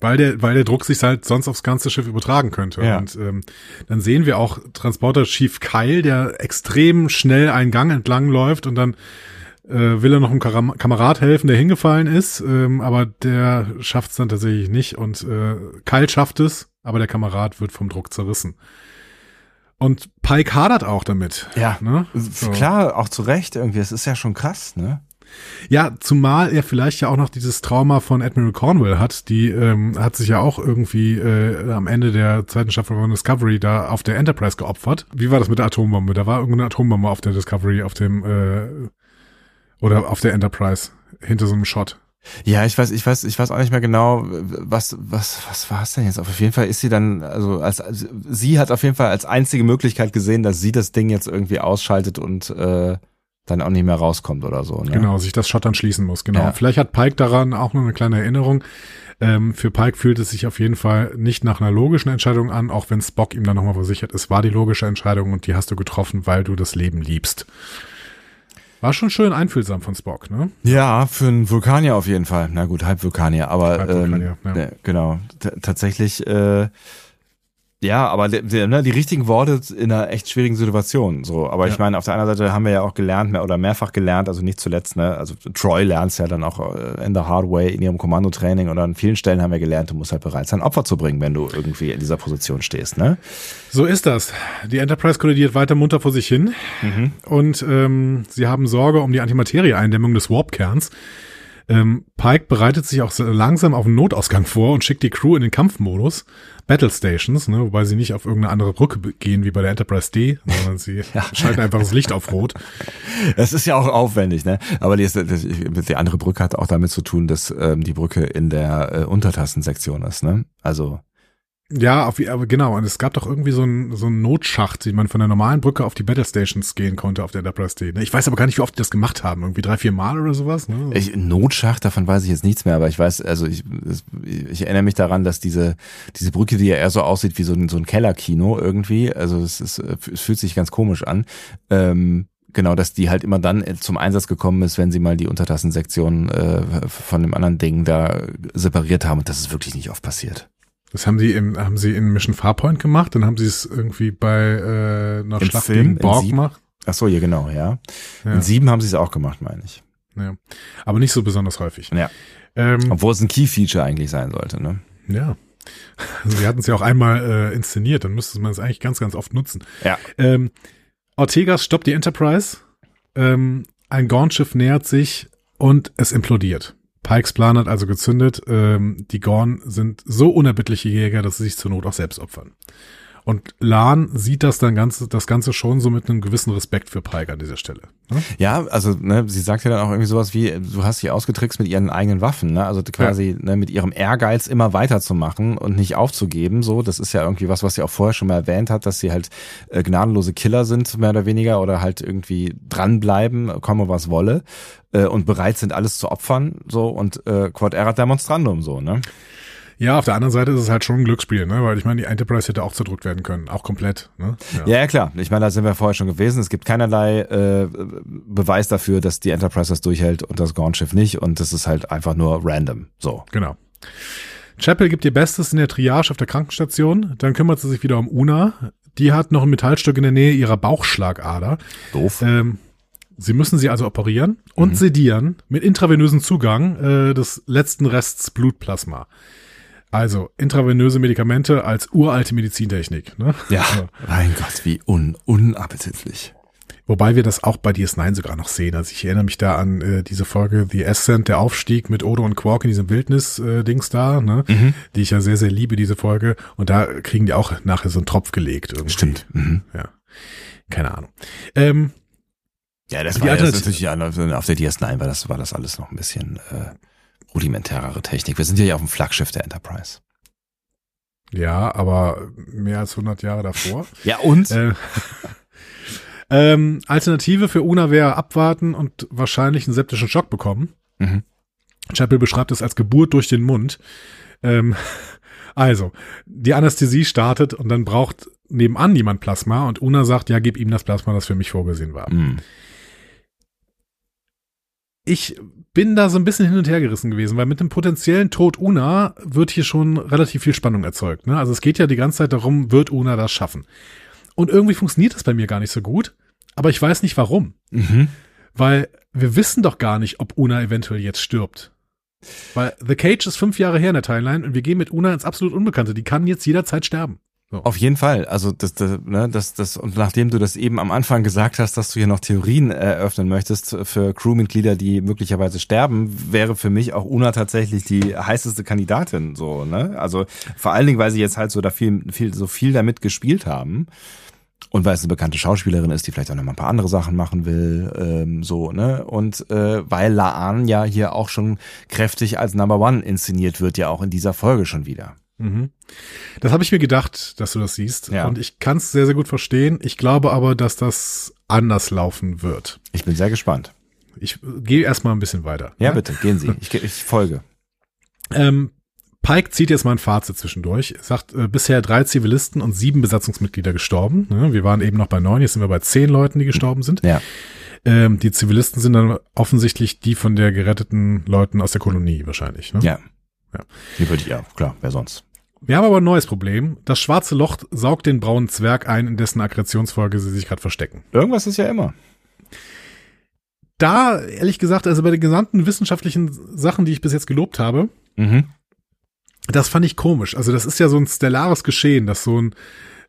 weil der, weil der Druck sich halt sonst aufs ganze Schiff übertragen könnte. Ja. Und ähm, dann sehen wir auch Transporter Chief Kyle, der extrem schnell einen Gang entlang läuft und dann äh, will er noch einem Karam Kamerad helfen, der hingefallen ist, ähm, aber der schafft es dann tatsächlich nicht und äh, Kyle schafft es, aber der Kamerad wird vom Druck zerrissen. Und Pike hadert auch damit. Ja. Ne? So. Klar, auch zu Recht irgendwie. Das ist ja schon krass, ne? Ja, zumal er vielleicht ja auch noch dieses Trauma von Admiral Cornwall hat. Die ähm, hat sich ja auch irgendwie äh, am Ende der zweiten Staffel von Discovery da auf der Enterprise geopfert. Wie war das mit der Atombombe? Da war irgendeine Atombombe auf der Discovery, auf dem äh, oder auf der Enterprise hinter so einem Shot. Ja, ich weiß, ich weiß, ich weiß auch nicht mehr genau, was, was, was war es denn jetzt? Auf jeden Fall ist sie dann, also als, als sie hat auf jeden Fall als einzige Möglichkeit gesehen, dass sie das Ding jetzt irgendwie ausschaltet und äh, dann auch nicht mehr rauskommt oder so. Ne? Genau, sich das Shot dann schließen muss. Genau. Ja. Vielleicht hat Pike daran auch noch eine kleine Erinnerung. Ähm, für Pike fühlt es sich auf jeden Fall nicht nach einer logischen Entscheidung an, auch wenn Spock ihm dann nochmal versichert, es war die logische Entscheidung und die hast du getroffen, weil du das Leben liebst. War schon schön einfühlsam von Spock, ne? Ja, für einen Vulkanier auf jeden Fall. Na gut, halb Vulkanier, aber Halb ähm, Vulkanier, ja. ne, genau. Tatsächlich, äh, ja, aber der, der, ne, die richtigen Worte in einer echt schwierigen Situation. So, aber ich Ja. meine, auf der anderen Seite haben wir ja auch gelernt, mehr oder mehrfach gelernt, also nicht zuletzt, ne, also Troy lernt es ja dann auch äh, in der Hard Way in ihrem Kommandotraining oder an vielen Stellen haben wir gelernt, du musst halt bereit sein, Opfer zu bringen, wenn du irgendwie in dieser Position stehst, ne? So ist das. Die Enterprise kollidiert weiter munter vor sich hin und ähm, sie haben Sorge um die Antimaterie-Eindämmung des Warp-Kerns. Ähm, Pike bereitet sich auch langsam auf einen Notausgang vor und schickt die Crew in den Kampfmodus. Battle Stations, ne, wobei sie nicht auf irgendeine andere Brücke gehen wie bei der Enterprise D, sondern sie schalten einfach das Licht auf Rot. Das ist ja auch aufwendig, ne? Aber die, die andere Brücke hat auch damit zu tun, dass ähm, die Brücke in der äh, Untertassensektion ist, ne? Also Ja, auf, aber genau. Und es gab doch irgendwie so einen so einen Notschacht, den man von der normalen Brücke auf die Battle Stations gehen konnte auf der Enterprise D. ne? Ich weiß aber gar nicht, wie oft die das gemacht haben. Irgendwie drei, vier Mal oder sowas. Ne? Ich, Notschacht, davon weiß ich jetzt nichts mehr, aber ich weiß, also ich, ich erinnere mich daran, dass diese, diese Brücke, die ja eher so aussieht wie so ein, so ein Kellerkino irgendwie, also es, ist, es fühlt sich ganz komisch an, ähm, genau, dass die halt immer dann zum Einsatz gekommen ist, wenn sie mal die Untertassensektion äh, von dem anderen Ding da separiert haben und das ist wirklich nicht oft passiert. Das haben sie im, haben sie in Mission Farpoint gemacht, dann haben sie es irgendwie bei äh, einer Im Schlacht Film, gegen in Borg gemacht. Ach so, ja, genau, ja. Ja. In sieben haben sie es auch gemacht, meine ich. Ja. Aber nicht so besonders häufig. Ja. Ähm, Obwohl es ein Key-Feature eigentlich sein sollte, ne? ja. Also wir hatten es ja auch einmal äh, inszeniert, dann müsste man es eigentlich ganz, ganz oft nutzen. Ja. Ähm, Ortegas stoppt die Enterprise. Ähm, ein Gorn-Schiff nähert sich und es implodiert. Pikes Plan hat also gezündet. Ähm, die Gorn sind so unerbittliche Jäger, dass sie sich zur Not auch selbst opfern. Und Lan sieht das dann ganze, das Ganze schon so mit einem gewissen Respekt für Pike an dieser Stelle. Ne? Ja, also ne, sie sagt ja dann auch irgendwie sowas wie, du hast sie ausgetrickst mit ihren eigenen Waffen, ne? Also quasi ne, mit ihrem Ehrgeiz immer weiterzumachen und nicht aufzugeben. So, das ist ja irgendwie was, was sie auch vorher schon mal erwähnt hat, dass sie halt äh, gnadenlose Killer sind, mehr oder weniger, oder halt irgendwie dranbleiben, komme was wolle, äh, und bereit sind, alles zu opfern. So und äh, Quod erat demonstrandum, so, ne? Ja, auf der anderen Seite ist es halt schon ein Glücksspiel, ne? Weil ich meine, die Enterprise hätte auch zerdrückt werden können, auch komplett. Ne? Ja, ja, klar. Ich meine, da sind wir vorher schon gewesen. Es gibt keinerlei äh, Beweis dafür, dass die Enterprise das durchhält und das Gorn-Schiff nicht. Und das ist halt einfach nur random. So. Genau. Chapel gibt ihr Bestes in der Triage auf der Krankenstation. Dann kümmert sie sich wieder um Una. Die hat noch ein Metallstück in der Nähe ihrer Bauchschlagader. Doof. Ähm, sie müssen sie also operieren und sedieren mit intravenösen Zugang äh, des letzten Rests Blutplasma. Also intravenöse Medikamente als uralte Medizintechnik. Ne? ja. Mein Gott, wie un unappetitlich. Wobei wir das auch bei DS9 sogar noch sehen. Also ich erinnere mich da an äh, diese Folge The Ascent, der Aufstieg mit Odo und Quark in diesem Wildnis-Dings da, ne? Mhm. die ich ja sehr, sehr liebe, diese Folge. Und da kriegen die auch nachher so einen Tropf gelegt. Irgendwie. Stimmt. Mhm. Ja. Keine Ahnung. Ähm, Ja, das war ja, natürlich ja, auf der DS9 war das, war das alles noch ein bisschen äh, rudimentärere Technik. Wir sind ja hier auf dem Flaggschiff der Enterprise. ja, aber mehr als 100 Jahre davor. Ja, und? Äh, ähm, Alternative für Una wäre abwarten und wahrscheinlich einen septischen Schock bekommen. Mhm. Chapel beschreibt es als Geburt durch den Mund. Ähm, also, die Anästhesie startet und dann braucht nebenan jemand Plasma und Una sagt, ja, gib ihm das Plasma, das für mich vorgesehen war. Mhm. Ich bin da so ein bisschen hin und her gerissen gewesen, weil mit dem potenziellen Tod Una wird hier schon relativ viel Spannung erzeugt. Ne? Also es geht ja die ganze Zeit darum, wird Una das schaffen? Und irgendwie funktioniert das bei mir gar nicht so gut, aber ich weiß nicht warum. Mhm. Weil wir wissen doch gar nicht, ob Una eventuell jetzt stirbt. Weil The Cage ist fünf Jahre her in der Timeline und wir gehen mit Una ins absolut Unbekannte. Die kann jetzt jederzeit sterben. So. Auf jeden Fall. Also das, das, ne, das, das, und nachdem du das eben am Anfang gesagt hast, dass du hier noch Theorien eröffnen möchtest für Crewmitglieder, die möglicherweise sterben, wäre für mich auch Una tatsächlich die heißeste Kandidatin. So, ne? Also vor allen Dingen, weil sie jetzt halt so da viel, viel, so viel damit gespielt haben. Und weil es eine bekannte Schauspielerin ist, die vielleicht auch noch mal ein paar andere Sachen machen will, ähm, so, ne? Und äh, weil Laan ja hier auch schon kräftig als Number One inszeniert wird, ja auch in dieser Folge schon wieder. Mhm. Das habe ich mir gedacht, dass du das siehst. Ja. Und ich kann es sehr, sehr gut verstehen. Ich glaube aber, dass das anders laufen wird. Ich bin sehr gespannt. Ich gehe erstmal ein bisschen weiter. Ja, ne? bitte, gehen Sie. Ich, ich folge. Ähm, Pike zieht jetzt mal ein Fazit zwischendurch. Sagt, äh, bisher drei Zivilisten und sieben Besatzungsmitglieder gestorben. Ne? Wir waren eben noch bei neun, jetzt sind wir bei zehn Leuten, die gestorben sind. Ja. Ähm, die Zivilisten sind dann offensichtlich die von der geretteten Leuten aus der Kolonie wahrscheinlich. Ne? Ja. Ja. Die würde ich, ja, klar, wer sonst? Wir haben aber ein neues Problem. Das schwarze Loch saugt den braunen Zwerg ein, in dessen Aggressionsfolge sie sich gerade verstecken. Irgendwas ist ja immer. Da, ehrlich gesagt, also bei den gesamten wissenschaftlichen Sachen, die ich bis jetzt gelobt habe, Mhm. das fand ich komisch. Also das ist ja so ein stellares Geschehen, dass so ein,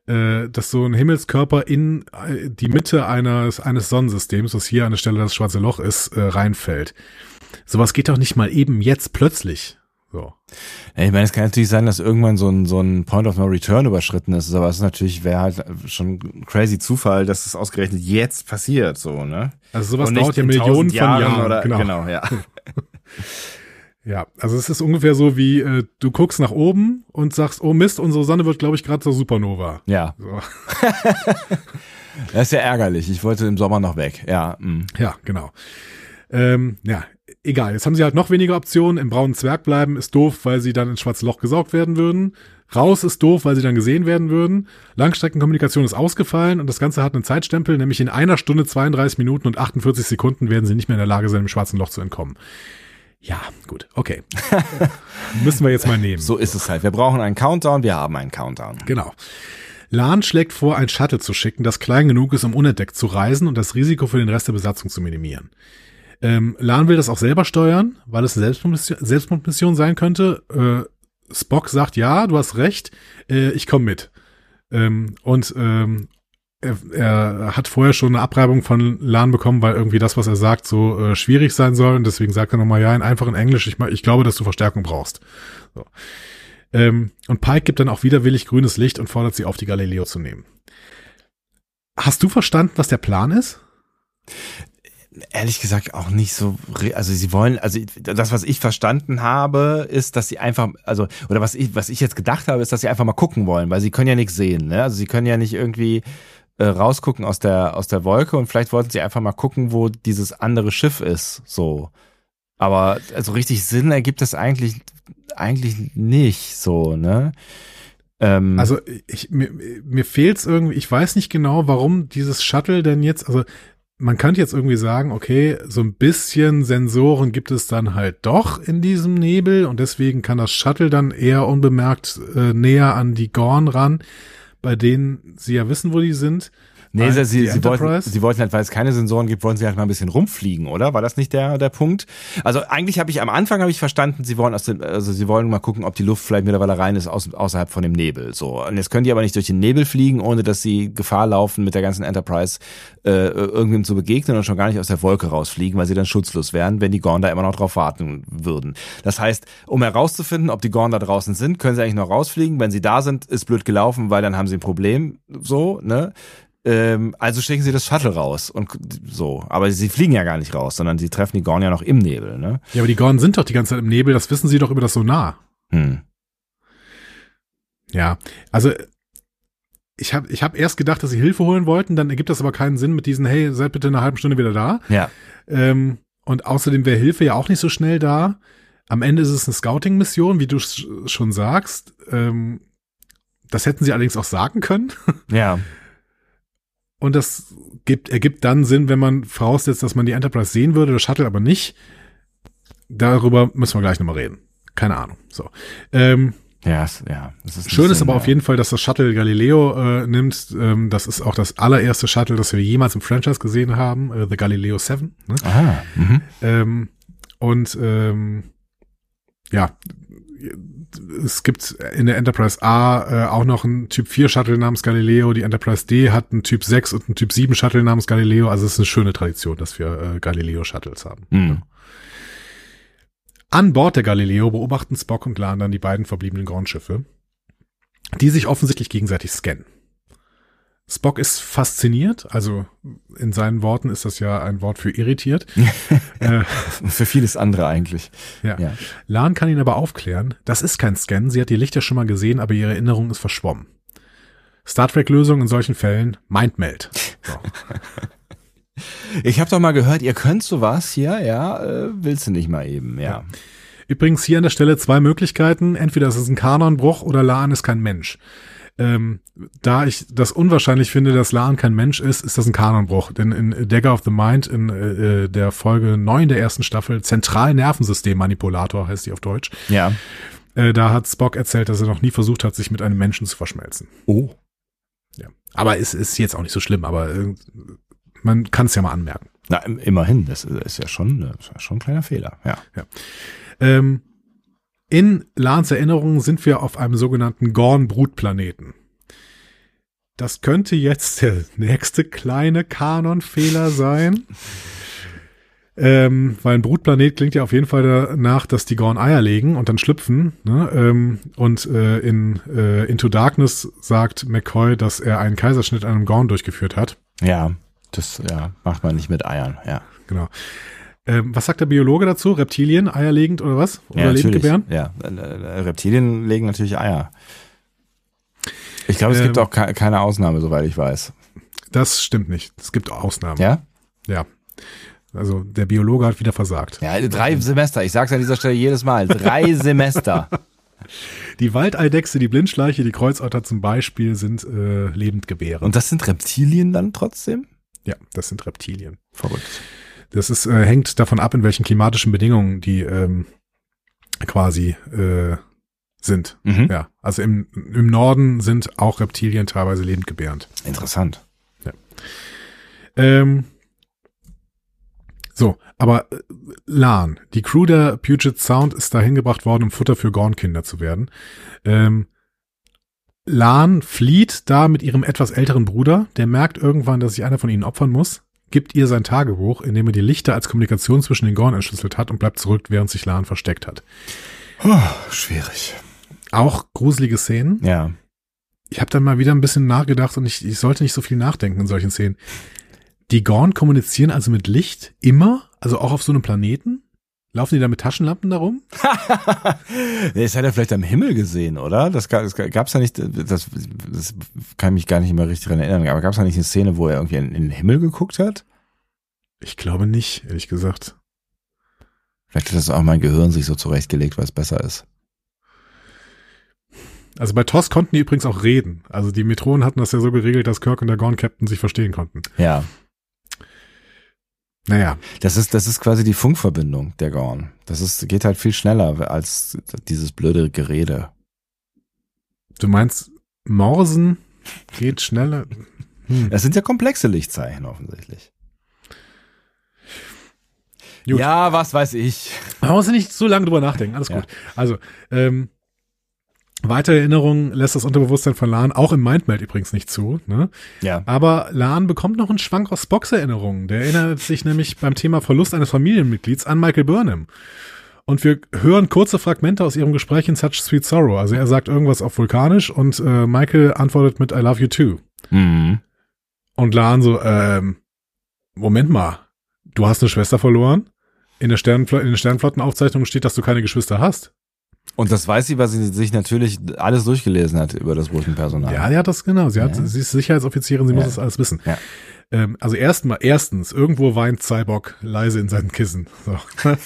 äh, dass so ein Himmelskörper in äh, die Mitte eines, eines Sonnensystems, was hier an der Stelle das schwarze Loch ist, äh, reinfällt. Sowas geht doch nicht mal eben jetzt plötzlich. So. Ja, ich meine, es kann natürlich sein, dass irgendwann so ein, so ein Point of No Return überschritten ist, aber es ist natürlich, wäre halt schon ein crazy Zufall, dass es ausgerechnet jetzt passiert, so, ne? Also sowas dauert ja Millionen von Jahren Jahren. Oder, genau. genau, ja. Ja, also es ist ungefähr so wie, äh, du guckst nach oben und sagst, oh Mist, unsere Sonne wird, glaube ich, gerade zur Supernova. Ja, So. das ist ja ärgerlich. Ich wollte im Sommer noch weg. Ja, mm. Ja, genau. Ähm, ja, egal. Jetzt haben sie halt noch weniger Optionen. Im braunen Zwerg bleiben ist doof, weil sie dann ins schwarze Loch gesaugt werden würden. Raus ist doof, weil sie dann gesehen werden würden. Langstreckenkommunikation ist ausgefallen und das Ganze hat einen Zeitstempel, nämlich in einer Stunde 32 Minuten und 48 Sekunden werden sie nicht mehr in der Lage sein, im schwarzen Loch zu entkommen. Ja, gut, okay. Müssen wir jetzt mal nehmen. So ist es halt. Wir brauchen einen Countdown, wir haben einen Countdown. Genau. Lahn schlägt vor, ein Shuttle zu schicken, das klein genug ist, um unentdeckt zu reisen und das Risiko für den Rest der Besatzung zu minimieren. Ähm, Lahn will das auch selber steuern, weil es eine Selbstmordmission, Selbstmordmission sein könnte. Äh, Spock sagt, ja, du hast recht, äh, ich komme mit. Ähm, und ähm, er, er hat vorher schon eine Abreibung von Lahn bekommen, weil irgendwie das, was er sagt, so äh, schwierig sein soll. Und deswegen sagt er nochmal, ja, in einfachen Englisch, ich, ich glaube, dass du Verstärkung brauchst. So. Ähm, und Pike gibt dann auch widerwillig grünes Licht und fordert sie auf, die Galileo zu nehmen. Hast du verstanden, was der Plan ist? Ehrlich gesagt auch nicht so, also sie wollen, also das, was ich verstanden habe, ist, dass sie einfach, also, oder was ich, was ich jetzt gedacht habe, ist, dass sie einfach mal gucken wollen, weil sie können ja nichts sehen, ne? Also sie können ja nicht irgendwie äh, rausgucken aus der, aus der Wolke und vielleicht wollten sie einfach mal gucken, wo dieses andere Schiff ist, so. Aber also richtig Sinn ergibt das eigentlich eigentlich nicht so, ne? Ähm, also ich, mir, mir fehlt's irgendwie, ich weiß nicht genau, warum dieses Shuttle denn jetzt, also man könnte jetzt irgendwie sagen, okay, so ein bisschen Sensoren gibt es dann halt doch in diesem Nebel und deswegen kann das Shuttle dann eher unbemerkt äh, näher an die Gorn ran, bei denen sie ja wissen, wo die sind. Nee, sie, sie, sie, wollten, sie wollten halt, weil es keine Sensoren gibt, wollen sie halt mal ein bisschen rumfliegen, oder? War das nicht der, der Punkt? Also eigentlich habe ich am Anfang habe ich verstanden, sie wollen aus dem, also sie wollen mal gucken, ob die Luft vielleicht mittlerweile rein ist aus, außerhalb von dem Nebel. So. Und jetzt können die aber nicht durch den Nebel fliegen, ohne dass sie Gefahr laufen, mit der ganzen Enterprise äh, irgendwem zu begegnen und schon gar nicht aus der Wolke rausfliegen, weil sie dann schutzlos wären, wenn die Gorn da immer noch drauf warten würden. Das heißt, um herauszufinden, ob die Gorn da draußen sind, können sie eigentlich noch rausfliegen. Wenn sie da sind, ist blöd gelaufen, weil dann haben sie ein Problem. So, ne? Ähm, also schicken sie das Shuttle raus und so. Aber sie fliegen ja gar nicht raus, sondern sie treffen die Gorn ja noch im Nebel, ne? Ja, aber die Gorn sind doch die ganze Zeit im Nebel, das wissen sie doch über das Sonar. Hm. Ja, also ich habe ich hab erst gedacht, dass sie Hilfe holen wollten, dann ergibt das aber keinen Sinn mit diesen, hey, seid bitte in einer halben Stunde wieder da. Ja. Ähm, und außerdem wäre Hilfe ja auch nicht so schnell da. Am Ende ist es eine Scouting-Mission, wie du schon sagst. Ähm, das hätten sie allerdings auch sagen können. Ja. Und das gibt, ergibt dann Sinn, wenn man voraussetzt, dass man die Enterprise sehen würde, das Shuttle aber nicht. Darüber müssen wir gleich nochmal reden. Keine Ahnung. So. Ähm, ja, ja. Das ist schön ist aber auf jeden Fall, dass das Shuttle Galileo äh, nimmt. Ähm, das ist auch das allererste Shuttle, das wir jemals im Franchise gesehen haben, äh, The Galileo 7. Ne? Aha. Mhm. Ähm, und ähm, ja, es gibt in der Enterprise A äh, auch noch einen Typ 4 Shuttle namens Galileo. Die Enterprise D hat einen Typ 6 und einen Typ 7 Shuttle namens Galileo. Also es ist eine schöne Tradition, dass wir äh, Galileo Shuttles haben. Mhm. An Bord der Galileo beobachten Spock und Lan dann die beiden verbliebenen Grandschiffe, die sich offensichtlich gegenseitig scannen. Spock ist fasziniert, also in seinen Worten ist das ja ein Wort für irritiert. äh, für vieles andere eigentlich. Ja. ja. Lan kann ihn aber aufklären, das ist kein Scan, sie hat die Lichter schon mal gesehen, aber ihre Erinnerung ist verschwommen. Star Trek-Lösung in solchen Fällen, Mindmeld. So. Ich habe doch mal gehört, ihr könnt sowas hier, ja, äh, willst du nicht mal eben, ja. ja. Übrigens hier an der Stelle zwei Möglichkeiten. Entweder ist es ein Kanonbruch oder Lan ist kein Mensch. Ähm, da ich das unwahrscheinlich finde, dass Lan kein Mensch ist, ist das ein Kanonbruch. Denn in Dagger of the Mind, in äh, der Folge 9 der ersten Staffel, Zentralnervensystem-Manipulator heißt die auf Deutsch. Ja. Äh, da hat Spock erzählt, dass er noch nie versucht hat, sich mit einem Menschen zu verschmelzen. Oh. Ja. Aber es ist jetzt auch nicht so schlimm, aber äh, man kann es ja mal anmerken. Na, immerhin, das ist ja schon, das ist ja schon ein kleiner Fehler, ja. ja. Ähm, in Lans Erinnerungen sind wir auf einem sogenannten Gorn-Brutplaneten. Das könnte jetzt der nächste kleine Kanonfehler sein. Ähm, weil ein Brutplanet klingt ja auf jeden Fall danach, dass die Gorn Eier legen und dann schlüpfen. Ne? Ähm, und äh, in äh, Into Darkness sagt McCoy, dass er einen Kaiserschnitt an einem Gorn durchgeführt hat. Ja, das ja, macht man nicht mit Eiern, ja. Genau. Ähm, was sagt der Biologe dazu? Reptilien, eierlegend oder was? Oder ja, Lebendgebären? Ja, äh, Reptilien legen natürlich Eier. Ich glaube, es ähm, gibt auch keine Ausnahme, soweit ich weiß. Das stimmt nicht. Es gibt Ausnahmen. Ja? Ja. Also der Biologe hat wieder versagt. Ja, drei Semester. Ich sage es an dieser Stelle jedes Mal. Drei Semester. Die Waldeidechse, die Blindschleiche, die Kreuzotter zum Beispiel sind äh, Lebendgebären. Und das sind Reptilien dann trotzdem? Ja, das sind Reptilien. Verrückt. Das ist, äh, hängt davon ab, in welchen klimatischen Bedingungen die ähm, quasi äh, sind. Mhm. Ja, also im, im Norden sind auch Reptilien teilweise lebendgebärend. Interessant. Ähm, so, aber äh, Lan, die Crew der Puget Sound ist dahin gebracht worden, um Futter für Gornkinder zu werden. Ähm, Lan flieht da mit ihrem etwas älteren Bruder, der merkt irgendwann, dass sich einer von ihnen opfern muss, gibt ihr sein Tagebuch, in dem er die Lichter als Kommunikation zwischen den Gorn entschlüsselt hat und bleibt zurück, während sich Lan versteckt hat. Oh, schwierig. Auch gruselige Szenen. Ja. ich habe dann mal wieder ein bisschen nachgedacht und ich, ich sollte nicht so viel nachdenken in solchen Szenen. Die Gorn kommunizieren also mit Licht immer, also auch auf so einem Planeten? Laufen die da mit Taschenlampen darum? das hat er vielleicht am Himmel gesehen, oder? Das gab es gab's da nicht, das, das kann ich mich gar nicht mehr richtig daran erinnern, aber gab es da nicht eine Szene, wo er irgendwie in, in den Himmel geguckt hat? Ich glaube nicht, ehrlich gesagt. Vielleicht hat das auch mein Gehirn sich so zurechtgelegt, weil es besser ist. Also bei TOS konnten die übrigens auch reden. Also die Metronen hatten das ja so geregelt, dass Kirk und der Gorn-Captain sich verstehen konnten. Ja. Naja, Das ist, das ist quasi die Funkverbindung der Gorn. Das ist, geht halt viel schneller als dieses blöde Gerede. du meinst, Morsen geht schneller. Hm. Das sind ja komplexe Lichtzeichen offensichtlich. Gut. Ja, was weiß ich. Man muss ja nicht so lange drüber nachdenken, alles Ja. gut. Also, ähm, weitere Erinnerungen lässt das Unterbewusstsein von Lan auch im Mindmeld übrigens nicht zu. Ne? Ja. Aber Lan bekommt noch einen Schwank aus Box-Erinnerungen. Der erinnert sich nämlich beim Thema Verlust eines Familienmitglieds an Michael Burnham. Und wir hören kurze Fragmente aus ihrem Gespräch in Such Sweet Sorrow. Also er sagt irgendwas auf Vulkanisch und äh, Michael antwortet mit I love you too. Mhm. Und Lan so, ähm, Moment mal, du hast eine Schwester verloren? In der Sternenfl in den Sternflottenaufzeichnungen steht, dass du keine Geschwister hast. Und das weiß sie, weil sie sich natürlich alles durchgelesen hat über das Brückenpersonal. Ja, ja, das genau. Sie, hat, Ja. sie ist Sicherheitsoffizierin, sie Ja. muss das alles wissen. Ja. Ähm, also erstmal, erstens, irgendwo weint Cyborg leise in seinen Kissen. So.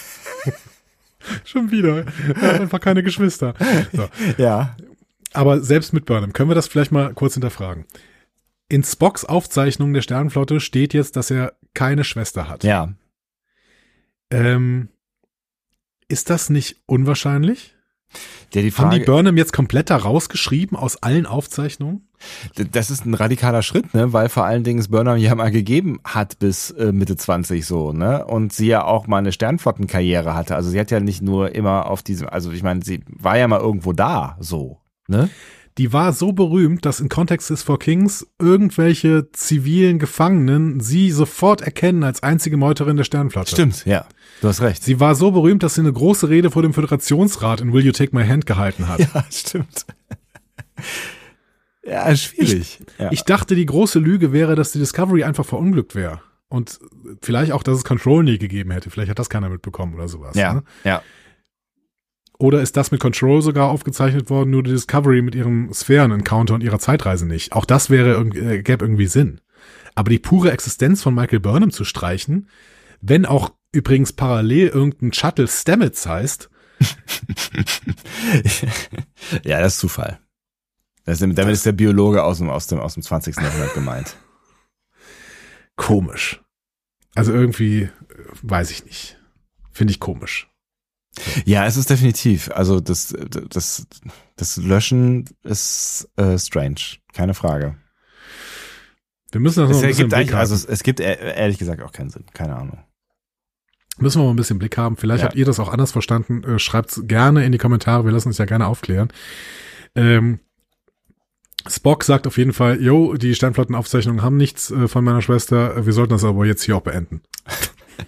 Schon wieder. Er hat einfach keine Geschwister. So. ja. Aber selbst mit Burnham, können wir das vielleicht mal kurz hinterfragen. In Spocks Aufzeichnung der Sternenflotte steht jetzt, dass er keine Schwester hat. Ja. Ähm, ist das nicht unwahrscheinlich? Der die Haben die Frage, Burnham jetzt komplett da rausgeschrieben aus allen Aufzeichnungen? das ist ein radikaler Schritt, ne, weil vor allen Dingen es Burnham ja mal gegeben hat bis äh, Mitte 20 so, ne, und sie ja auch mal eine Sternflottenkarriere hatte. Also sie hat ja nicht nur immer auf diesem, also ich meine, sie war ja mal irgendwo da, so, ne? Die war so berühmt, dass in Context is for Kings irgendwelche zivilen Gefangenen sie sofort erkennen als einzige Meuterin der Sternenflotte. Stimmt, ja. Du hast recht. Sie war so berühmt, dass sie eine große Rede vor dem Föderationsrat in Will You Take My Hand gehalten hat. Ja, stimmt. ja, schwierig. ja. Ich dachte, die große Lüge wäre, dass die Discovery einfach verunglückt wäre. Und vielleicht auch, dass es Control nie gegeben hätte. Vielleicht hat das keiner mitbekommen oder sowas. ja, Ne? ja. Oder ist das mit Control sogar aufgezeichnet worden, nur die Discovery mit ihrem Sphären-Encounter und ihrer Zeitreise nicht? Auch das wäre äh, gäbe irgendwie Sinn. Aber die pure Existenz von Michael Burnham zu streichen, wenn auch übrigens parallel irgendein Shuttle Stamets heißt, ja, das ist Zufall. Das, damit ist der Biologe aus dem, aus dem, aus dem 20. Jahrhundert gemeint. komisch. Also irgendwie, äh, weiß ich nicht. Finde ich komisch. Ja, es ist definitiv. Also das, das, das Löschen ist äh, strange, keine Frage. Wir müssen das noch Es ein bisschen Blick eigentlich, haben. also es, es gibt e- ehrlich gesagt auch keinen Sinn, keine Ahnung. Müssen wir mal ein bisschen Blick haben. Vielleicht Ja. habt ihr das auch anders verstanden. Äh, Schreibt's gerne in die Kommentare. Wir lassen uns ja gerne aufklären. Ähm, Spock sagt auf jeden Fall, yo, die Sternflottenaufzeichnungen haben nichts äh, von meiner Schwester. Wir sollten das aber jetzt hier auch beenden.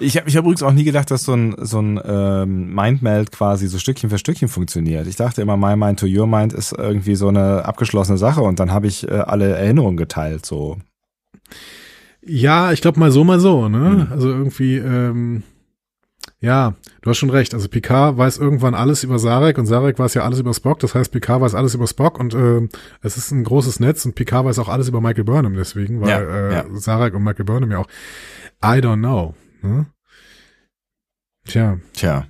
Ich habe ich hab übrigens auch nie gedacht, dass so ein, so ein ähm, Mindmeld quasi so Stückchen für Stückchen funktioniert. Ich dachte immer, my mind to your mind ist irgendwie so eine abgeschlossene Sache und dann habe ich äh, alle Erinnerungen geteilt. So. Ja, ich glaube mal so, mal so. Ne? Mhm. Also irgendwie, ähm, ja, du hast schon recht. Also Picard weiß irgendwann alles über Sarek und Sarek weiß ja alles über Spock. Das heißt, Picard weiß alles über Spock und ähm, es ist ein großes Netz und Picard weiß auch alles über Michael Burnham deswegen, weil Ja, äh, ja. Sarek und Michael Burnham ja auch. I don't know. Ne? Tja, Tja.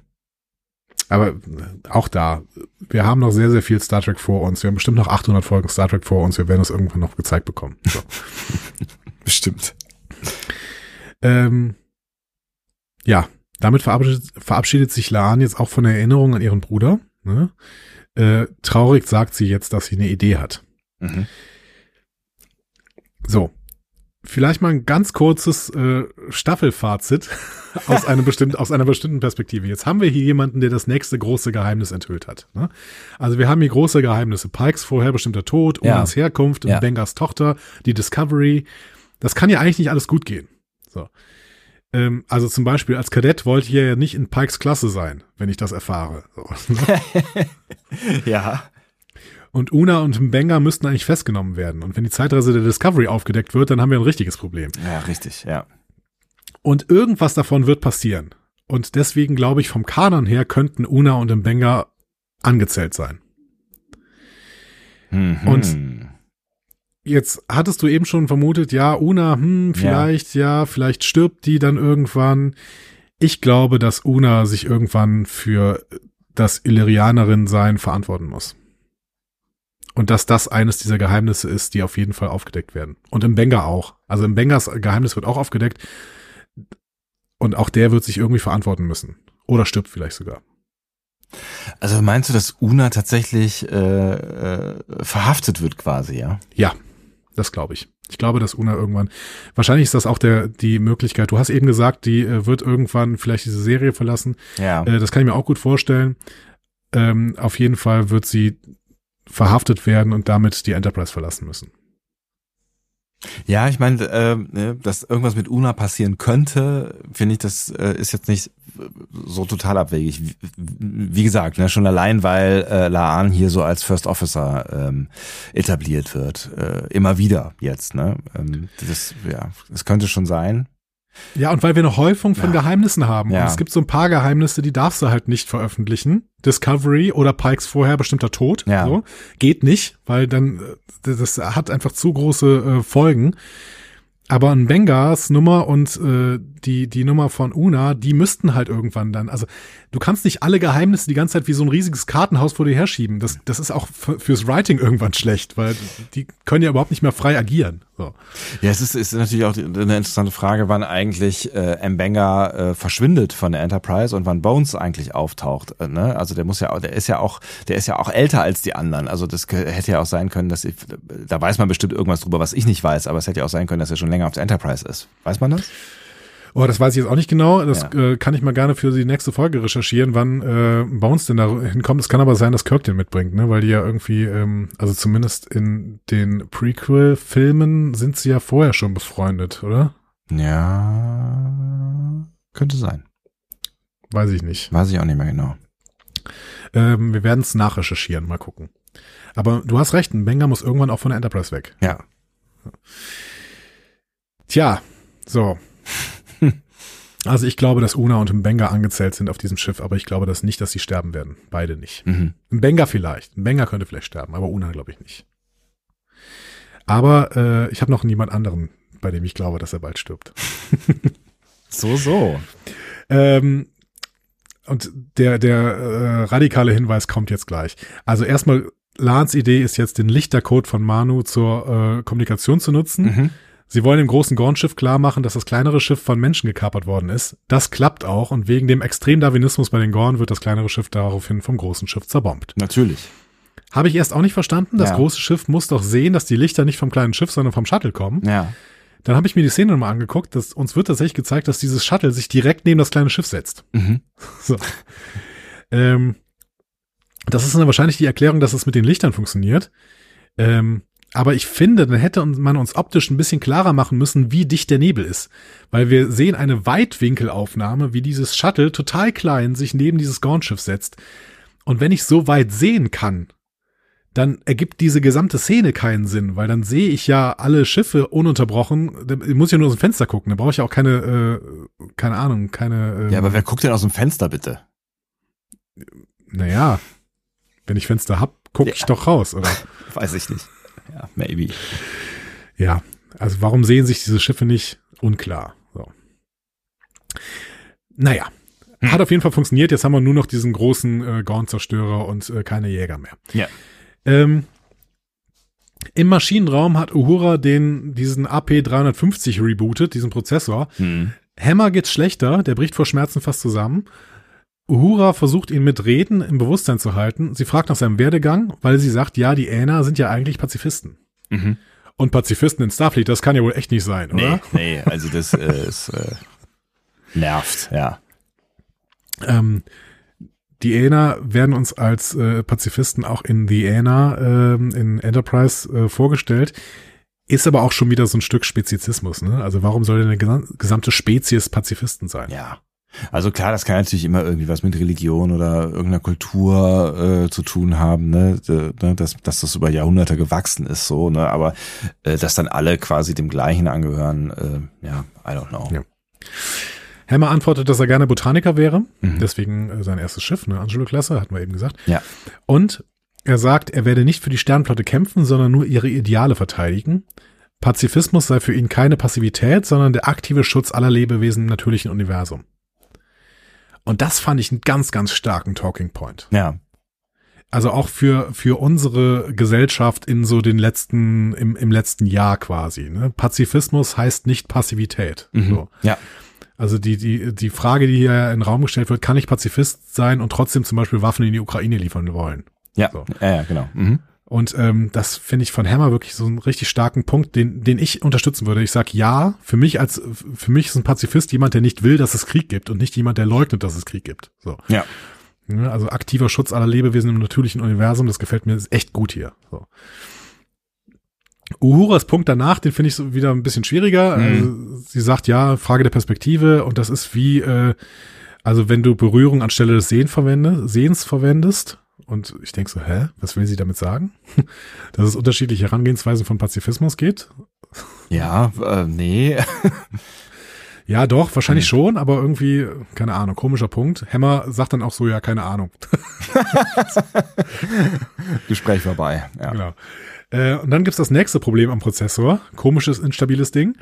aber äh, auch da, wir haben noch sehr, sehr viel Star Trek vor uns. Wir haben bestimmt noch 800 Folgen Star Trek vor uns. Wir werden es irgendwann noch gezeigt bekommen. So. Bestimmt. Ähm, ja, damit verabschiedet, verabschiedet sich Laan jetzt auch von der Erinnerung an ihren Bruder. Ne? Äh, traurig sagt sie jetzt, dass sie eine Idee hat. Mhm. So. Vielleicht mal ein ganz kurzes äh, Staffelfazit aus, einem bestimmt, aus einer bestimmten Perspektive. Jetzt haben wir hier jemanden, der das nächste große Geheimnis enthüllt hat. Ne? Also wir haben hier große Geheimnisse. Pikes vorher bestimmter Tod, Ja. Herkunft, Ja. Bengas Tochter, die Discovery. Das kann ja eigentlich nicht alles gut gehen. So. Ähm, also zum Beispiel als Kadett wollte ich ja nicht in Pikes Klasse sein, wenn ich das erfahre. So. Ja. Und Una und Mbenga müssten eigentlich festgenommen werden. Und wenn die Zeitreise der Discovery aufgedeckt wird, dann haben wir ein richtiges Problem. Ja, richtig, ja. Und irgendwas davon wird passieren. Und deswegen glaube ich, vom Kanon her könnten Una und Mbenga angezählt sein. Mhm. Und- Jetzt hattest du eben schon vermutet, ja, Una, hm, vielleicht, ja. vielleicht stirbt die dann irgendwann. Ich glaube, dass Una sich irgendwann für das Illyrianerin-Sein verantworten muss. Und dass das eines dieser Geheimnisse ist, die auf jeden Fall aufgedeckt werden. Und im Benga auch. Also im Bengas Geheimnis wird auch aufgedeckt. Und auch der wird sich irgendwie verantworten müssen. Oder stirbt vielleicht sogar. Also meinst du, dass Una tatsächlich äh, äh, verhaftet wird quasi, ja? Ja, das glaube ich. Ich glaube, dass Una irgendwann, wahrscheinlich ist das auch der, die Möglichkeit. Du hast eben gesagt, die äh, wird irgendwann vielleicht diese Serie verlassen. Ja. Äh, das kann ich mir auch gut vorstellen. Ähm, auf jeden Fall wird sie verhaftet werden und damit die Enterprise verlassen müssen. Ja, ich meine, äh, ne, dass irgendwas mit Una passieren könnte, finde ich, das äh, ist jetzt nicht so total abwegig. Wie, wie gesagt, ne, schon allein, weil äh, Laan hier so als First Officer ähm, etabliert wird, äh, immer wieder jetzt. Ne, ähm, das, ja, das könnte schon sein. Ja, und weil wir eine Häufung von Ja. Geheimnissen haben. Ja. Und es gibt so ein paar Geheimnisse, die darfst du halt nicht veröffentlichen. Discovery oder Pikes vorher bestimmter Tod. Ja. So. Geht nicht, weil dann, äh, das hat einfach zu große äh, Folgen. Aber ein Bengars Nummer und äh, die, die Nummer von Una, die müssten halt irgendwann dann. Also du kannst nicht alle Geheimnisse die ganze Zeit wie so ein riesiges Kartenhaus vor dir herschieben. Das, das ist auch fürs Writing irgendwann schlecht, weil die können ja überhaupt nicht mehr frei agieren. So. Ja, es ist, ist natürlich auch eine interessante Frage, wann eigentlich äh, Mbenga äh, verschwindet von der Enterprise und wann Bones eigentlich auftaucht. Äh, ne? Also der muss ja, der ist ja auch, der ist ja auch älter als die anderen. Also das hätte ja auch sein können, dass ich, da weiß man bestimmt irgendwas drüber, was ich nicht weiß, aber es hätte ja auch sein können, dass er schon länger auf der Enterprise ist. Weiß man das? Oh, das weiß ich jetzt auch nicht genau. Das Ja. äh, kann ich mal gerne für die nächste Folge recherchieren, wann äh, Bones denn da hinkommt. Es kann aber sein, dass Kirk den mitbringt, ne? Weil die ja irgendwie, ähm, also zumindest in den Prequel-Filmen sind sie ja vorher schon befreundet, oder? Ja, könnte sein. Weiß ich nicht. Weiß ich auch nicht mehr genau. Ähm, wir werden es nachrecherchieren, mal gucken. Aber du hast recht, ein Benga muss irgendwann auch von der Enterprise weg. Ja. Tja, so. Also ich glaube, dass Una und Mbenga angezählt sind auf diesem Schiff, aber ich glaube das nicht, dass sie sterben werden. Beide nicht. Mhm. Mbenga vielleicht. Mbenga könnte vielleicht sterben, aber Una glaube ich nicht. Aber äh, ich habe noch niemand anderen, bei dem ich glaube, dass er bald stirbt. So, so. Ähm, und der, der äh, radikale Hinweis kommt jetzt gleich. Also erstmal, Lans Idee ist jetzt, den Lichtercode von Manu zur äh, Kommunikation zu nutzen. Mhm. Sie wollen dem großen Gorn-Schiff klar machen, dass das kleinere Schiff von Menschen gekapert worden ist. Das klappt auch und wegen dem Extremdarwinismus bei den Gorn wird das kleinere Schiff daraufhin vom großen Schiff zerbombt. Natürlich. Habe ich erst auch nicht verstanden. Das Ja. große Schiff muss doch sehen, dass die Lichter nicht vom kleinen Schiff, sondern vom Shuttle kommen. Ja. Dann habe ich mir die Szene nochmal angeguckt. Dass, uns wird tatsächlich gezeigt, dass dieses Shuttle sich direkt neben das kleine Schiff setzt. Mhm. So. ähm, das ist dann wahrscheinlich die Erklärung, dass es mit den Lichtern funktioniert. Ähm, aber ich finde, dann hätte man uns optisch ein bisschen klarer machen müssen, wie dicht der Nebel ist. Weil wir sehen eine Weitwinkelaufnahme, wie dieses Shuttle total klein sich neben dieses Gornschiff setzt. Und wenn ich so weit sehen kann, dann ergibt diese gesamte Szene keinen Sinn, weil dann sehe ich ja alle Schiffe ununterbrochen. Da muss ich ja nur aus dem Fenster gucken. Da brauche ich ja auch keine, äh, keine Ahnung, keine. Ähm, Ja, aber wer guckt denn aus dem Fenster bitte? Naja, wenn ich Fenster hab, gucke ich Ja. doch raus, oder? Weiß ich nicht. Ja, maybe. Ja, also warum sehen sich diese Schiffe nicht? Unklar. So. Naja, Hm. hat auf jeden Fall funktioniert. Jetzt haben wir nur noch diesen großen äh, Gorn-Zerstörer und äh, keine Jäger mehr. Ja. Ähm, Im Maschinenraum hat Uhura den, diesen AP350 rebootet, diesen Prozessor. Hm. Hammer geht's schlechter, der bricht vor Schmerzen fast zusammen. Uhura versucht ihn mit Reden im Bewusstsein zu halten. Sie fragt nach seinem Werdegang, weil sie sagt, ja, die Ähner sind ja eigentlich Pazifisten. Mhm. Und Pazifisten in Starfleet, das kann ja wohl echt nicht sein, oder? Nee, nee, also das äh, ist, äh, nervt, ja. Ähm, die Ähner werden uns als äh, Pazifisten auch in The Ähner ähm, in Enterprise äh, vorgestellt. Ist aber auch schon wieder so ein Stück Spezizismus, ne? Also warum soll denn eine gesam- gesamte Spezies Pazifisten sein? Ja. Also klar, das kann natürlich immer irgendwie was mit Religion oder irgendeiner Kultur äh, zu tun haben, ne, ne dass, dass das über Jahrhunderte gewachsen ist, so, ne, aber äh, dass dann alle quasi dem Gleichen angehören, äh, ja, I don't know. Ja. Hammer antwortet, dass er gerne Botaniker wäre, Mhm. deswegen äh, sein erstes Schiff, ne, Angelo-Klasse, hatten wir eben gesagt. Ja. Und er sagt, er werde nicht für die Sternflotte kämpfen, sondern nur ihre Ideale verteidigen. Pazifismus sei für ihn keine Passivität, sondern der aktive Schutz aller Lebewesen im natürlichen Universum. Und das fand ich einen ganz, ganz starken Talking Point. Ja. Also auch für, für unsere Gesellschaft in so den letzten, im, im letzten Jahr quasi. Ne? Pazifismus heißt nicht Passivität. Mhm. So. Ja. Also die, die, die Frage, die hier in den Raum gestellt wird, kann ich Pazifist sein und trotzdem zum Beispiel Waffen in die Ukraine liefern wollen? Ja, So. ja, ja, genau. Mhm. Und ähm, das finde ich von Hammer wirklich so einen richtig starken Punkt, den, den ich unterstützen würde. Ich sag ja, für mich als für mich ist ein Pazifist jemand, der nicht will, dass es Krieg gibt und nicht jemand, der leugnet, dass es Krieg gibt. So. Ja. Also aktiver Schutz aller Lebewesen im natürlichen Universum, das gefällt mir echt gut hier. So. Uhuras Punkt danach, den finde ich so wieder ein bisschen schwieriger. Mhm. Also, sie sagt ja, Frage der Perspektive und das ist wie, äh, also wenn du Berührung anstelle des Sehen verwende, Sehens verwendest. Und ich denke so, hä, was will sie damit sagen? Dass es unterschiedliche Herangehensweisen von Pazifismus geht? Ja, äh, nee. Ja, doch, wahrscheinlich schon, aber irgendwie, keine Ahnung, komischer Punkt. Hammer sagt dann auch so, ja, keine Ahnung. Gespräch vorbei. Ja. Genau. Äh, und dann gibt's das nächste Problem am Prozessor. Komisches, instabiles Ding.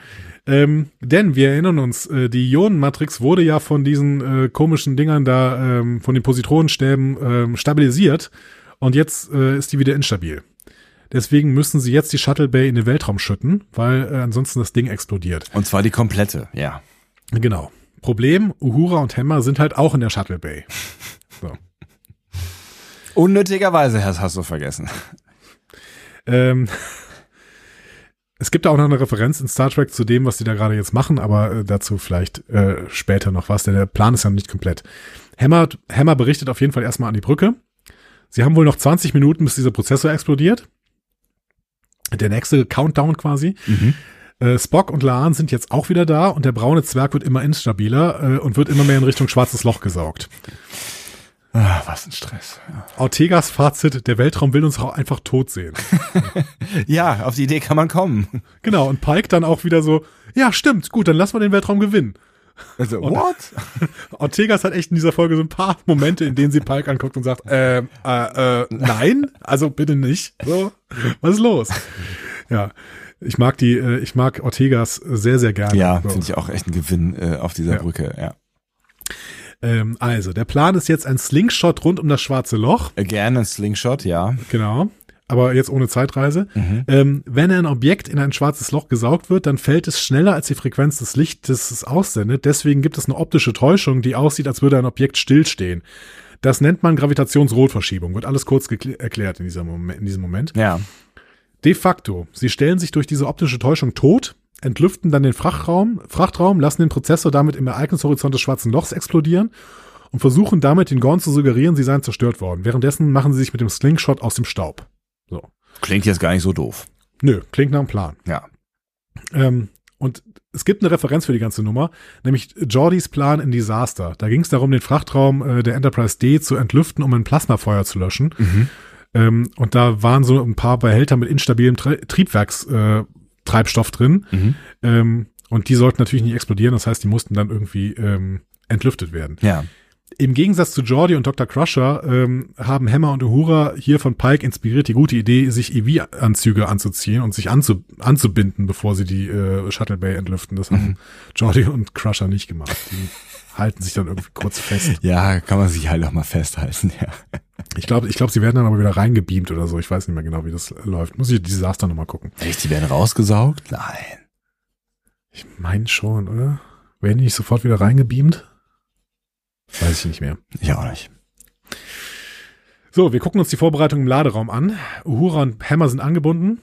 Ähm, denn wir erinnern uns, äh, die Ionenmatrix wurde ja von diesen äh, komischen Dingern da, ähm, von den Positronenstäben ähm, stabilisiert. Und jetzt äh, ist die wieder instabil. Deswegen müssen sie jetzt die Shuttle Bay in den Weltraum schütten, weil äh, ansonsten das Ding explodiert. Und zwar die komplette, ja. Genau. Problem, Uhura und Hammer sind halt auch in der Shuttle Bay. So. Unnötigerweise hast, hast du vergessen. Ähm, es gibt da auch noch eine Referenz in Star Trek zu dem, was die da gerade jetzt machen, aber äh, dazu vielleicht äh, später noch was, denn der Plan ist ja noch nicht komplett. Hammer, Hammer berichtet auf jeden Fall erstmal an die Brücke. Sie haben wohl noch 20 Minuten, bis dieser Prozessor explodiert. Der nächste Countdown quasi. Mhm. Äh, Spock und Laan sind jetzt auch wieder da und der braune Zwerg wird immer instabiler äh, und wird immer mehr in Richtung schwarzes Loch gesaugt. Ah, was ein Stress. Ortegas Fazit, der Weltraum will uns auch einfach tot sehen. Ja, auf die Idee kann man kommen. Genau, und Pike dann auch wieder so, ja, stimmt, gut, dann lassen wir den Weltraum gewinnen. Also, Und- what? Ortegas hat echt in dieser Folge so ein paar Momente, in denen sie Pike anguckt und sagt, ähm, äh, äh, nein, also bitte nicht. So, was ist los? Ja, ich mag die, äh, ich mag Ortegas sehr, sehr gerne. Ja, finde ich auch echt ein Gewinn äh, auf dieser Ja. Brücke, ja. Ähm, also, der Plan ist jetzt ein Slingshot rund um das schwarze Loch. Gerne ein Slingshot, ja. Genau. Aber jetzt ohne Zeitreise. Ähm, wenn ein Objekt in ein schwarzes Loch gesaugt wird, dann fällt es schneller als die Frequenz des Lichtes es aussendet. Deswegen gibt es eine optische Täuschung, die aussieht, als würde ein Objekt stillstehen. Das nennt man Gravitationsrotverschiebung. Wird alles kurz erklärt in, dieser Moment, in diesem Moment. Ja. De facto, sie stellen sich durch diese optische Täuschung tot, entlüften dann den Frachtraum, Frachtraum, lassen den Prozessor damit im Ereignishorizont des schwarzen Lochs explodieren und versuchen damit den Gorn zu suggerieren, sie seien zerstört worden. Währenddessen machen sie sich mit dem Slingshot aus dem Staub. So. Klingt jetzt gar nicht so doof. Nö, klingt nach einem Plan. Ja. Ähm, und es gibt eine Referenz für die ganze Nummer, nämlich Jordys Plan in Disaster. Da ging es darum, den Frachtraum äh, der Enterprise D zu entlüften, um ein Plasmafeuer zu löschen. Ähm, und da waren so ein paar Behälter mit instabilem Tri Triebwerkstreibstoff äh, Treibstoff drin. Mhm. Ähm, und die sollten natürlich nicht explodieren, das heißt, die mussten dann irgendwie ähm, entlüftet werden. Ja. Im Gegensatz zu Jordi und Dr. Crusher ähm, haben Hammer und Uhura hier von Pike inspiriert die gute Idee, sich EV-Anzüge anzuziehen und sich anzu anzubinden, bevor sie die äh, Shuttle Bay entlüften. Das haben Jordi und Crusher nicht gemacht. Die halten sich dann irgendwie kurz fest. Ja, kann man sich halt auch mal festhalten, ja. Ich glaube, ich glaube, sie werden dann aber wieder reingebeamt oder so. Ich weiß nicht mehr genau, wie das läuft. Muss ich die Desaster nochmal gucken. Echt, die werden rausgesaugt? Nein. Ich meine schon, oder? Werden die nicht sofort wieder reingebeamt? Weiß ich nicht mehr. Ich auch nicht. So, wir gucken uns die Vorbereitung im Laderaum an. Uhura und Hammer sind angebunden.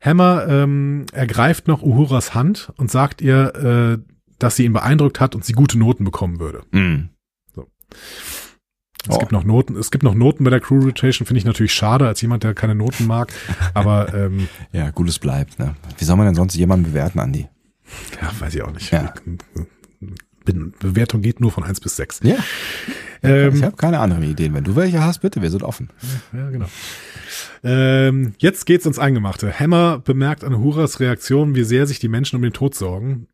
Hammer ähm, ergreift noch Uhuras Hand und sagt ihr, äh, dass sie ihn beeindruckt hat und sie gute Noten bekommen würde. Mhm. Es Oh. gibt noch Noten, es gibt noch Noten bei der Crew Rotation, finde ich natürlich schade, als jemand, der keine Noten mag. Aber ähm, Ja, Gutes bleibt. Ne? Wie soll man denn sonst jemanden bewerten, Andi? ja, weiß ich auch nicht. Ja. Bin, Bewertung geht nur von 1 bis 6. Ja, ich Ähm, habe keine anderen Ideen. Wenn du welche hast, bitte, wir sind offen. ja, genau. Ähm, jetzt geht's ins Eingemachte. Hammer bemerkt an Huras Reaktion, wie sehr sich die Menschen um den Tod sorgen.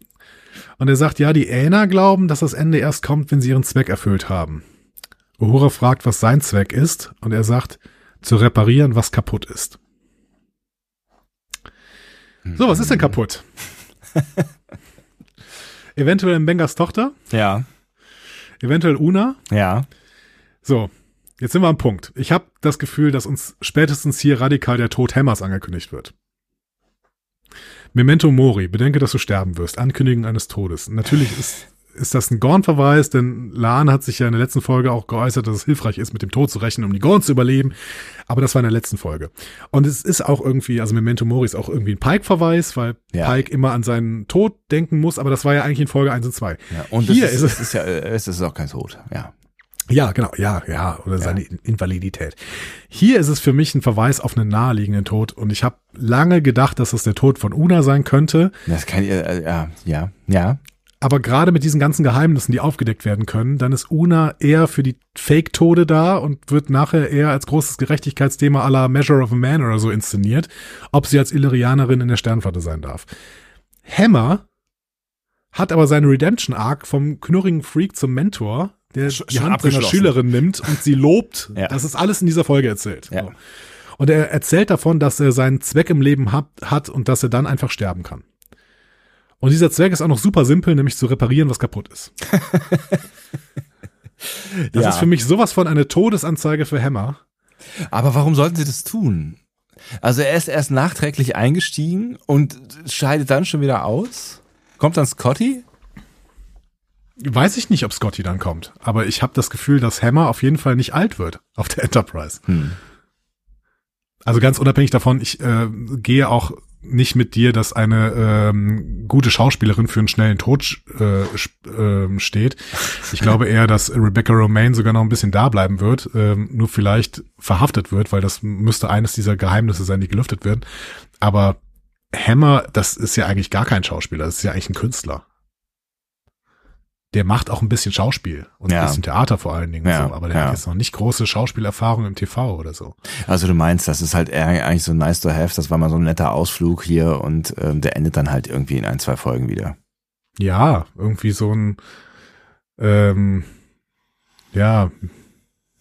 Und er sagt, ja, die Ähner glauben, dass das Ende erst kommt, wenn sie ihren Zweck erfüllt haben. Uhura fragt, was sein Zweck ist, und er sagt, zu reparieren, was kaputt ist. So, was ist denn kaputt? eventuell Mbengas Tochter, Ja, eventuell Una. ja. So, jetzt sind wir am Punkt. Ich habe das Gefühl, dass uns spätestens hier radikal der Tod Hammers angekündigt wird. Memento Mori, bedenke, dass du sterben wirst. Ankündigung eines Todes. Natürlich ist, ist das ein Gorn-Verweis, denn Lan hat sich ja in der letzten Folge auch geäußert, dass es hilfreich ist, mit dem Tod zu rechnen, um die Gorn zu überleben. Aber das war in der letzten Folge. Und es ist auch irgendwie, also Memento Mori ist auch irgendwie ein Pike-Verweis, weil Ja. Pike immer an seinen Tod denken muss, aber das war ja eigentlich in Folge 1 und 2. ja. Und Hier das ist ist, es- ist ja, äh, es ist auch kein Tod. Ja. Ja, genau, ja, ja, oder seine Invalidität. Hier ist es für mich ein Verweis auf einen naheliegenden Tod und ich habe lange gedacht, dass es der Tod von Una sein könnte, Das kann äh, ja, ja, ja. Aber gerade mit diesen ganzen Geheimnissen, die aufgedeckt werden können, dann ist Una eher für die Fake-Tode da und wird nachher eher als großes Gerechtigkeitsthema la Measure of a Man oder so inszeniert, ob sie als Illyrianerin in der Sternflotte sein darf. Hammer hat aber seine Redemption-Arc vom knurrigen Freak zum Mentor, der Sch- die Hand seiner. Schülerin nimmt und sie lobt. Ja. Das ist alles in dieser Folge erzählt. Ja. So. Und er erzählt davon, dass er seinen Zweck im Leben hat, hat und dass er dann einfach sterben kann. Und dieser Zweck ist auch noch super simpel, nämlich zu reparieren, was kaputt ist. Das Ja. ist für mich sowas von eine Todesanzeige für Hammer. Aber warum sollten sie das tun? Also er ist erst nachträglich eingestiegen und scheidet dann schon wieder aus? Kommt dann Scotty? Weiß ich nicht, ob Scotty dann kommt, aber ich habe das Gefühl, dass Hammer auf jeden Fall nicht alt wird auf der Enterprise. Hm. Also ganz unabhängig davon, ich äh, gehe auch nicht mit dir, dass eine ähm, gute Schauspielerin für einen schnellen Tod äh, ähm, steht. Ich glaube eher, dass Rebecca Romaine sogar noch ein bisschen da bleiben wird, ähm, nur vielleicht verhaftet wird, weil das müsste eines dieser Geheimnisse sein, die gelüftet werden. Aber Hammer, das ist ja eigentlich gar kein Schauspieler, das ist ja eigentlich ein Künstler. Der macht auch ein bisschen Schauspiel und Ja. ein bisschen Theater vor allen Dingen, Ja, so, aber der ja. hat jetzt noch nicht große Schauspielerfahrung im TV oder so. Also du meinst, das ist halt eher eigentlich so nice to have, das war mal so ein netter Ausflug hier und ähm, der endet dann halt irgendwie in ein, zwei Folgen wieder. Ja, irgendwie so ein, ähm, ja,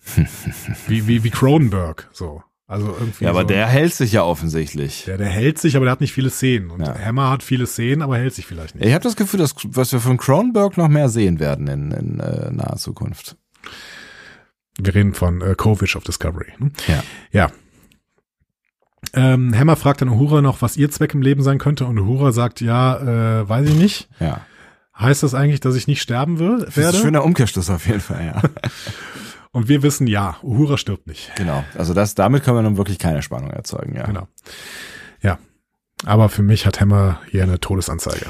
wie, wie, wie Cronenberg, so. Also irgendwie. Ja, aber so, der hält sich ja offensichtlich. der, der hält sich, aber der hat nicht viele Szenen. Und Ja. Hammer hat viele Szenen, aber hält sich vielleicht nicht. Ich habe das Gefühl, dass was wir von Cronenberg noch mehr sehen werden in, in äh, naher Zukunft. Wir reden von äh, Kovic of Discovery. Ne? Ja. Ja. Ähm, Hammer fragt dann Uhura noch, was ihr Zweck im Leben sein könnte. Und Uhura sagt, ja, äh, weiß ich nicht. Ja. Heißt das eigentlich, dass ich nicht sterben will, Das ist werde? ein schöner Umkehrschluss auf jeden Fall, ja. Und wir wissen, ja, Uhura stirbt nicht. genau. Also das, damit können wir nun wirklich keine Spannung erzeugen, ja. Genau. Ja. Aber für mich hat Hammer hier eine Todesanzeige.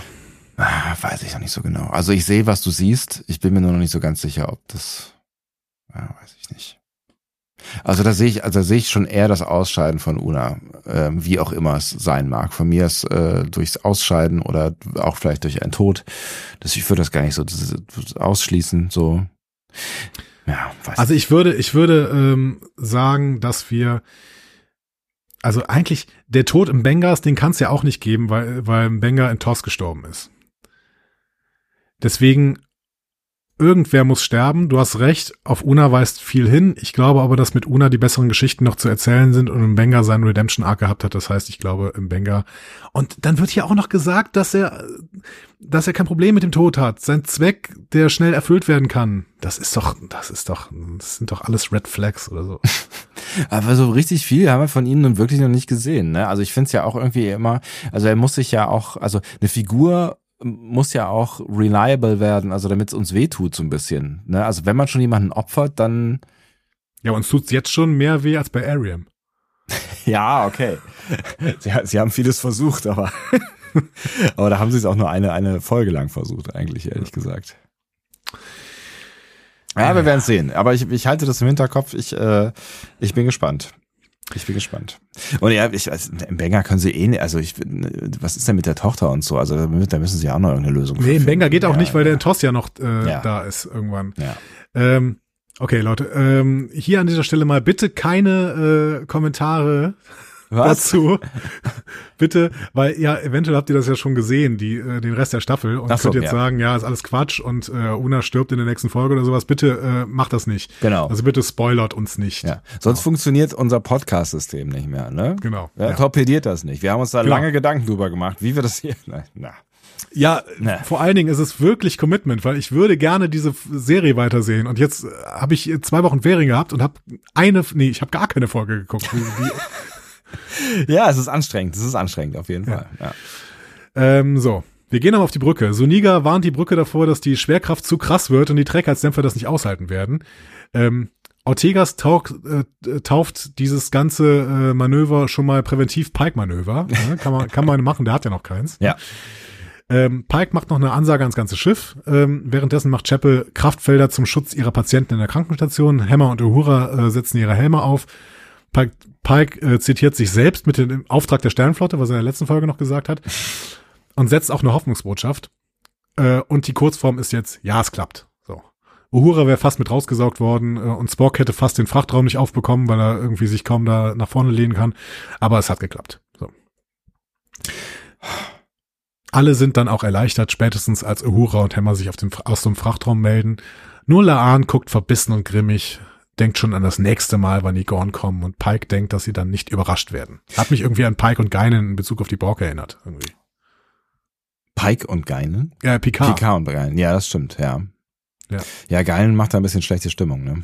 Ah, Weiß ich noch nicht so genau. Also ich sehe, was du siehst. Ich bin mir nur noch nicht so ganz sicher, ob das, ja, weiß ich nicht. Also da sehe ich, also da sehe ich schon eher das Ausscheiden von Una, ähm, wie auch immer es sein mag. Von mir ist äh, durchs Ausscheiden oder auch vielleicht durch einen Tod. Das, ich würde das gar nicht so ausschließen. So, ja, weiß Also ich würde, ich würde ähm, sagen, dass wir, also eigentlich der Tod im Bengals, den kann es ja auch nicht geben, weil, weil Benga in Toss gestorben ist. Deswegen, irgendwer muss sterben. Du hast recht, auf Una weist viel hin. Ich glaube aber, dass mit Una die besseren Geschichten noch zu erzählen sind und Mbenga seinen Redemption Arc gehabt hat. Das heißt, ich glaube, Mbenga. Und dann wird hier auch noch gesagt, dass er, dass er kein Problem mit dem Tod hat. Sein Zweck, der schnell erfüllt werden kann. Das ist doch, das ist doch, das sind doch alles Red Flags oder so. Aber so richtig viel haben wir von ihm nun wirklich noch nicht gesehen. Ne? Also ich finde es ja auch irgendwie immer, also er muss sich ja auch, also eine Figur muss ja auch reliable werden, also damit es uns wehtut so ein bisschen. Ne? Also wenn man schon jemanden opfert, dann Ja, uns tut's jetzt schon mehr weh als bei Ariam. ja, okay. Sie, sie haben vieles versucht, aber aber da haben sie es auch nur eine eine Folge lang versucht, eigentlich ehrlich gesagt. Ja, wir werden es sehen. Aber ich, ich halte das im Hinterkopf. Ich, äh, ich bin gespannt. Ich bin gespannt. Und ja, ich weiß, im Benga können sie eh, nicht- also ich, was ist denn mit der Tochter und so? Also da mü- da müssen sie auch noch irgendeine Lösung Nee, im finden. Benga geht auch Ja, nicht, weil der ja. in Toss ja noch äh, Ja. da ist irgendwann. Ja. Ähm, okay, Leute, ähm, hier an dieser Stelle mal bitte keine äh, Kommentare Was? dazu. bitte, weil ja, eventuell habt ihr das ja schon gesehen, die, äh, den Rest der Staffel und Ach so, könnt jetzt ja. sagen, ja, ist alles Quatsch und äh, Una stirbt in der nächsten Folge oder sowas. Bitte äh, macht das nicht. Genau. Also bitte spoilert uns nicht. Ja. Sonst funktioniert unser Podcast-System nicht mehr, ne? Genau. Ja, Ja. Torpediert das nicht. Wir haben uns da Genau. lange Gedanken drüber gemacht, wie wir das hier. Na, na. Ja, Ne. vor allen Dingen ist es wirklich Commitment, weil ich würde gerne diese Serie weitersehen. Und jetzt äh, habe ich zwei Wochen Ferien gehabt und habe eine, nee, ich habe gar keine Folge geguckt. Die, Ja, es ist anstrengend. Es ist anstrengend auf jeden Fall. Ja. ähm, so, wir gehen aber auf die Brücke. Suniga warnt die Brücke davor, dass die Schwerkraft zu krass wird und die Trägheitsdämpfer das nicht aushalten werden. Ähm, Ortegas taucht, äh, tauft dieses ganze äh, Manöver schon mal präventiv Pike-Manöver. Ne? Kann, man, kann man machen, der hat ja noch keins. Ja. Ähm, Pike macht noch eine Ansage ans ganze Schiff. Ähm, währenddessen macht Chapel Kraftfelder zum Schutz ihrer Patienten in der Krankenstation. Hammer und Uhura äh, setzen ihre Helme auf. Pike, Pike äh, zitiert sich selbst mit dem Auftrag der Sternflotte, was er in der letzten Folge noch gesagt hat. Und setzt auch eine Hoffnungsbotschaft. Äh, und die Kurzform ist jetzt, ja, es klappt. So. Uhura wäre fast mit rausgesaugt worden äh, und Spock hätte fast den Frachtraum nicht aufbekommen, weil er irgendwie sich kaum da nach vorne lehnen kann. Aber es hat geklappt. So. Alle sind dann auch erleichtert, spätestens als Uhura und Hammer sich auf dem, aus dem Frachtraum melden. Nur Laan guckt verbissen und grimmig, denkt schon an das nächste Mal, wann die Gorn kommen und Pike denkt, dass sie dann nicht überrascht werden. Hat mich irgendwie an Pike und Geinen in Bezug auf die Borg erinnert. Irgendwie. Pike und Geinen? Ja, Picard. Picard und Geinen. Ja, das stimmt, ja. Ja. Ja, Geinen macht da ein bisschen schlechte Stimmung, ne?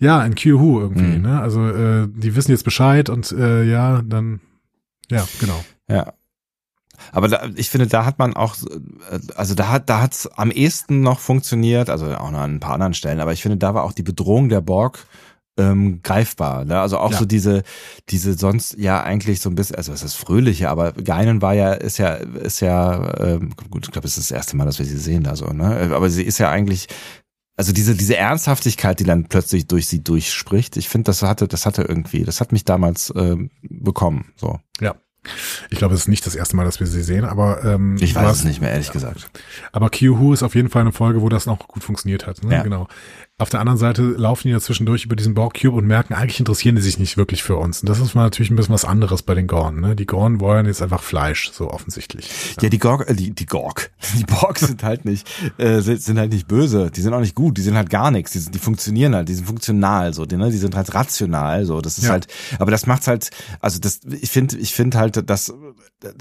Ja, in Q-Who irgendwie, Mhm. ne? Also äh, die wissen jetzt Bescheid und äh, ja, dann ja, genau. Ja. Aber da, ich finde, da hat man auch, also da hat, da hat's am ehesten noch funktioniert, also auch noch an ein paar anderen Stellen, aber ich finde, da war auch die Bedrohung der Borg ähm, greifbar. Ne? Also auch Ja. so diese, diese sonst ja eigentlich so ein bisschen, also es ist fröhliche, aber Geinen war ja, ist ja, ist ja, ähm, gut, ich glaube, es ist das erste Mal, dass wir sie sehen da so, ne? Aber sie ist ja eigentlich also diese diese Ernsthaftigkeit, die dann plötzlich durch sie durchspricht, ich finde, das hatte das hatte irgendwie, das hat mich damals ähm, bekommen. So, Ja. Ich glaube, es ist nicht das erste Mal, dass wir sie sehen, aber ähm, ich weiß hast- es nicht mehr ehrlich gesagt. Aber Q-Who ist auf jeden Fall eine Folge, wo das noch gut funktioniert hat. Ne? Ja. Genau. Auf der anderen Seite laufen die ja zwischendurch über diesen Borg Cube und merken, eigentlich interessieren die sich nicht wirklich für uns. Und das ist mal natürlich ein bisschen was anderes bei den Gorn. Ne? Die Gorn wollen jetzt einfach Fleisch, so offensichtlich. Ja, die Gorg, äh, die, die Gorg, die Borg sind halt nicht, äh, sind, sind halt nicht böse, die sind auch nicht gut, die sind halt gar nichts, die, sind, die funktionieren halt, die sind funktional, so, die, ne? die sind halt rational, so, das ist Ja. halt, aber das macht's halt, also das, ich finde, ich finde halt, dass,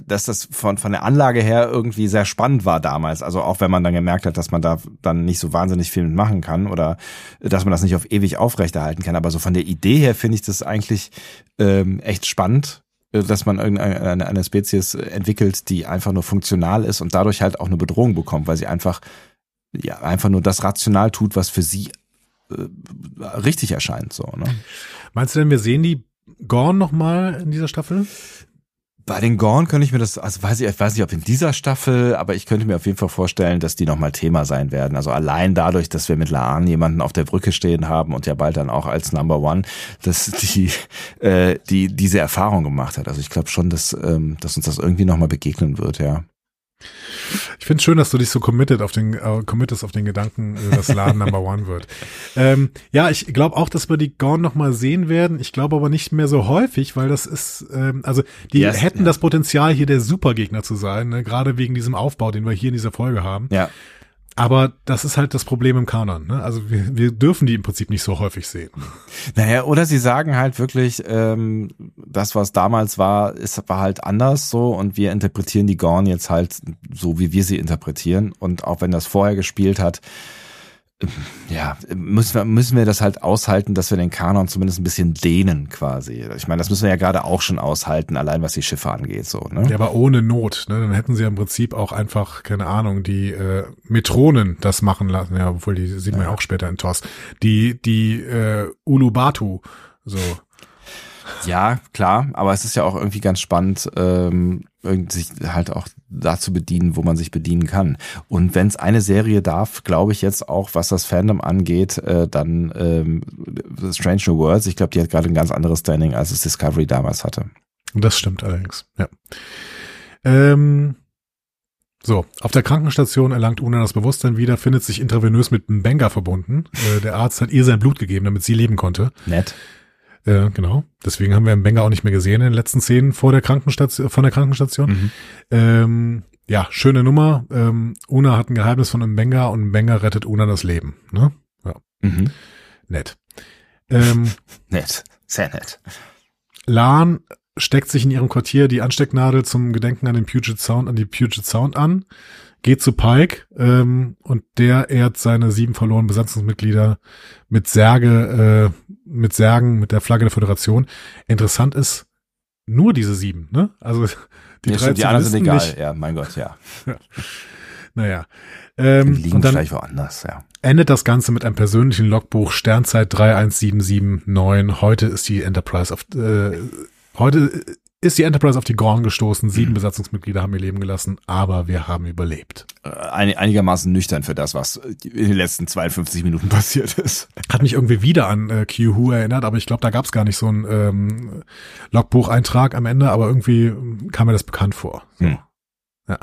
dass das von, von der Anlage her irgendwie sehr spannend war damals, also auch wenn man dann gemerkt hat, dass man da dann nicht so wahnsinnig viel mitmachen kann oder dass man das nicht auf ewig aufrechterhalten kann, aber so von der Idee her finde ich das eigentlich ähm, echt spannend, äh, dass man irgendeine eine, Spezies entwickelt, die einfach nur funktional ist und dadurch halt auch eine Bedrohung bekommt, weil sie einfach ja einfach nur das rational tut, was für sie äh, richtig erscheint so, ne? Meinst du denn, wir sehen die Gorn noch mal in dieser Staffel? Bei den Gorn könnte ich mir das, also weiß ich, ich weiß nicht, ob in dieser Staffel, aber ich könnte mir auf jeden Fall vorstellen, dass die nochmal Thema sein werden. Also allein dadurch, dass wir mit Laan jemanden auf der Brücke stehen haben und ja bald dann auch als Number One, dass die, äh, die diese Erfahrung gemacht hat. Also ich glaube schon, dass, ähm, dass uns das irgendwie nochmal begegnen wird, ja. Ich finde schön, dass du dich so committed auf den, äh, committest auf den Gedanken, äh, dass Laden Number One wird. Ähm, ja, ich glaube auch, dass wir die Gorn noch mal sehen werden. Ich glaube aber nicht mehr so häufig, weil das ist, ähm, also die Yes, hätten ja. das Potenzial, hier der Supergegner zu sein, ne? gerade wegen diesem Aufbau, den wir hier in dieser Folge haben. Ja, Aber das ist halt das Problem im Kanon. Ne? Also wir, wir dürfen die im Prinzip nicht so häufig sehen. Naja, oder sie sagen halt wirklich, ähm, das, was damals war, ist, war halt anders so und wir interpretieren die Gorn jetzt halt so, wie wir sie interpretieren. Und auch wenn das vorher gespielt hat, ja, müssen wir, müssen wir das halt aushalten, dass wir den Kanon zumindest ein bisschen dehnen quasi. Ich meine, das müssen wir ja gerade auch schon aushalten, allein was die Schiffe angeht, so, ne? Ja, aber ohne Not, ne? Dann hätten sie ja im Prinzip auch einfach, keine Ahnung, die äh, Metronen das machen lassen, ja, obwohl die sieht man ja, ja auch später in TOS. Die, die äh, Ulubatu, so. Ja, klar, aber es ist ja auch irgendwie ganz spannend, ähm, sich halt auch da zu bedienen, wo man sich bedienen kann. Und wenn es eine Serie darf, glaube ich jetzt auch, was das Fandom angeht, äh, dann ähm, Strange New Worlds. Ich glaube, die hat gerade ein ganz anderes Standing, als es Discovery damals hatte. Das stimmt allerdings, ja. Ähm, so, auf der Krankenstation erlangt Una das Bewusstsein wieder, findet sich intravenös mit einem Banger verbunden. Äh, der Arzt hat ihr sein Blut gegeben, damit sie leben konnte. Nett. Äh, genau. Deswegen haben wir Mbenga auch nicht mehr gesehen in den letzten Szenen vor der Krankenstation, von der Krankenstation. Mhm. Ähm, ja, schöne Nummer. Ähm, Una hat ein Geheimnis von Mbenga und Mbenga rettet Una das Leben. Ne? Ja. Mhm. Nett. Ähm, nett. Sehr nett. Lan steckt sich in ihrem Quartier die Anstecknadel zum Gedenken an den Puget Sound, an die Puget Sound an geht zu Pike ähm, und der ehrt seine sieben verlorenen Besatzungsmitglieder mit Särge, äh, mit Särgen, mit der Flagge der Föderation. Interessant ist nur diese sieben, ne? Also die, ja, drei die anderen sind egal, nicht. ja, mein Gott, ja. naja. Ähm, die liegen und dann vielleicht woanders, ja. Endet das Ganze mit einem persönlichen Logbuch Sternzeit 31779. Heute ist die Enterprise auf äh, heute ist die Enterprise auf die Gorn gestoßen. Sieben Besatzungsmitglieder haben ihr Leben gelassen, aber wir haben überlebt. Äh, einigermaßen nüchtern für das, was in den letzten 52 Minuten passiert ist. Hat mich irgendwie wieder an äh, Q-Who erinnert, aber ich glaube, da gab es gar nicht so einen ähm, Logbucheintrag am Ende, aber irgendwie kam mir das bekannt vor. So. Hm. Ja.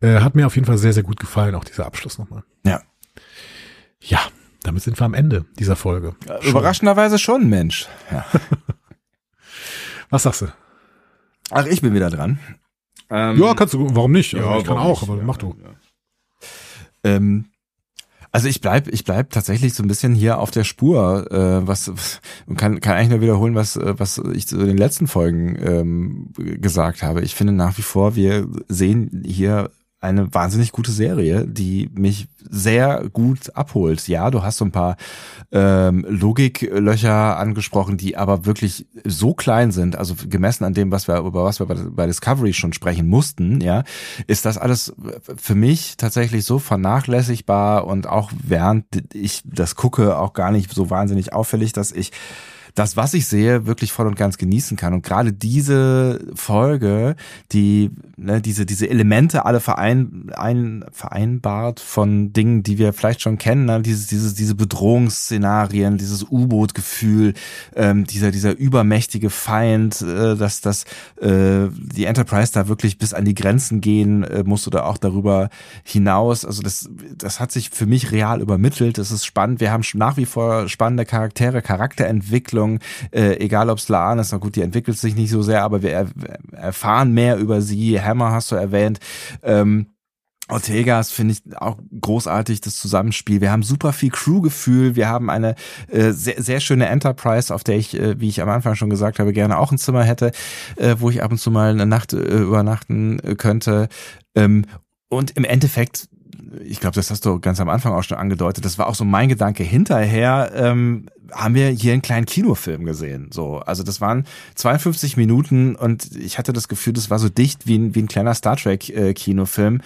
Äh, hat mir auf jeden Fall sehr, sehr gut gefallen, auch dieser Abschluss nochmal. Ja. Ja, damit sind wir am Ende dieser Folge. Überraschenderweise schon, Mensch. Ja. was sagst du? Ach, ich bin wieder dran. Ähm, ja, kannst du, warum nicht? Also ja, ich kann auch, nicht? aber ja, mach du. Ja. Ähm, also ich bleib, ich bleib tatsächlich so ein bisschen hier auf der Spur, äh, was, und kann, kann eigentlich nur wiederholen, was, was ich zu den letzten Folgen ähm, gesagt habe. Ich finde nach wie vor, wir sehen hier eine wahnsinnig gute Serie, die mich sehr gut abholt. Ja, du hast so ein paar ähm, Logiklöcher angesprochen, die aber wirklich so klein sind, also gemessen an dem, was wir über was wir bei Discovery schon sprechen mussten, ja, ist das alles für mich tatsächlich so vernachlässigbar und auch während ich das gucke auch gar nicht so wahnsinnig auffällig, dass ich das, was ich sehe, wirklich voll und ganz genießen kann. Und gerade diese Folge, die ne, diese diese Elemente alle verein, ein, vereinbart von Dingen, die wir vielleicht schon kennen, ne? dieses diese diese Bedrohungsszenarien, dieses U-Boot-Gefühl, ähm, dieser dieser übermächtige Feind, äh, dass dass äh, die Enterprise da wirklich bis an die Grenzen gehen äh, muss oder auch darüber hinaus. Also das das hat sich für mich real übermittelt. Das ist spannend. Wir haben nach wie vor spannende Charaktere, Charakterentwicklung Entwicklung, äh, egal ob es Laan ist, na gut, die entwickelt sich nicht so sehr, aber wir er erfahren mehr über sie. Hammer hast du erwähnt. Ähm, Ortegas finde ich auch großartig, das Zusammenspiel. Wir haben super viel Crew-Gefühl. Wir haben eine äh, sehr, sehr schöne Enterprise, auf der ich, äh, wie ich am Anfang schon gesagt habe, gerne auch ein Zimmer hätte, äh, wo ich ab und zu mal eine Nacht äh, übernachten äh, könnte. Ähm, und im Endeffekt ich glaube, das hast du ganz am Anfang auch schon angedeutet. Das war auch so mein Gedanke hinterher. Ähm, haben wir hier einen kleinen Kinofilm gesehen. So, also das waren 52 Minuten und ich hatte das Gefühl, das war so dicht wie ein, wie ein kleiner Star Trek äh, Kinofilm.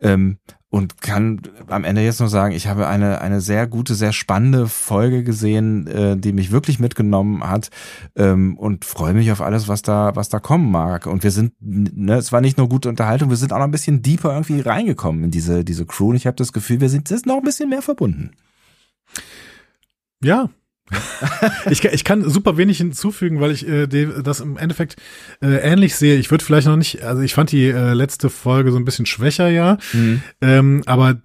Ähm, und kann am Ende jetzt nur sagen, ich habe eine eine sehr gute, sehr spannende Folge gesehen, äh, die mich wirklich mitgenommen hat ähm, und freue mich auf alles, was da was da kommen mag. Und wir sind, ne, es war nicht nur gute Unterhaltung, wir sind auch noch ein bisschen deeper irgendwie reingekommen in diese diese Crew. Und ich habe das Gefühl, wir sind jetzt noch ein bisschen mehr verbunden. Ja, ich, ich kann super wenig hinzufügen, weil ich äh, das im Endeffekt äh, ähnlich sehe. Ich würde vielleicht noch nicht, also ich fand die äh, letzte Folge so ein bisschen schwächer, ja. Mhm. Ähm, aber äh,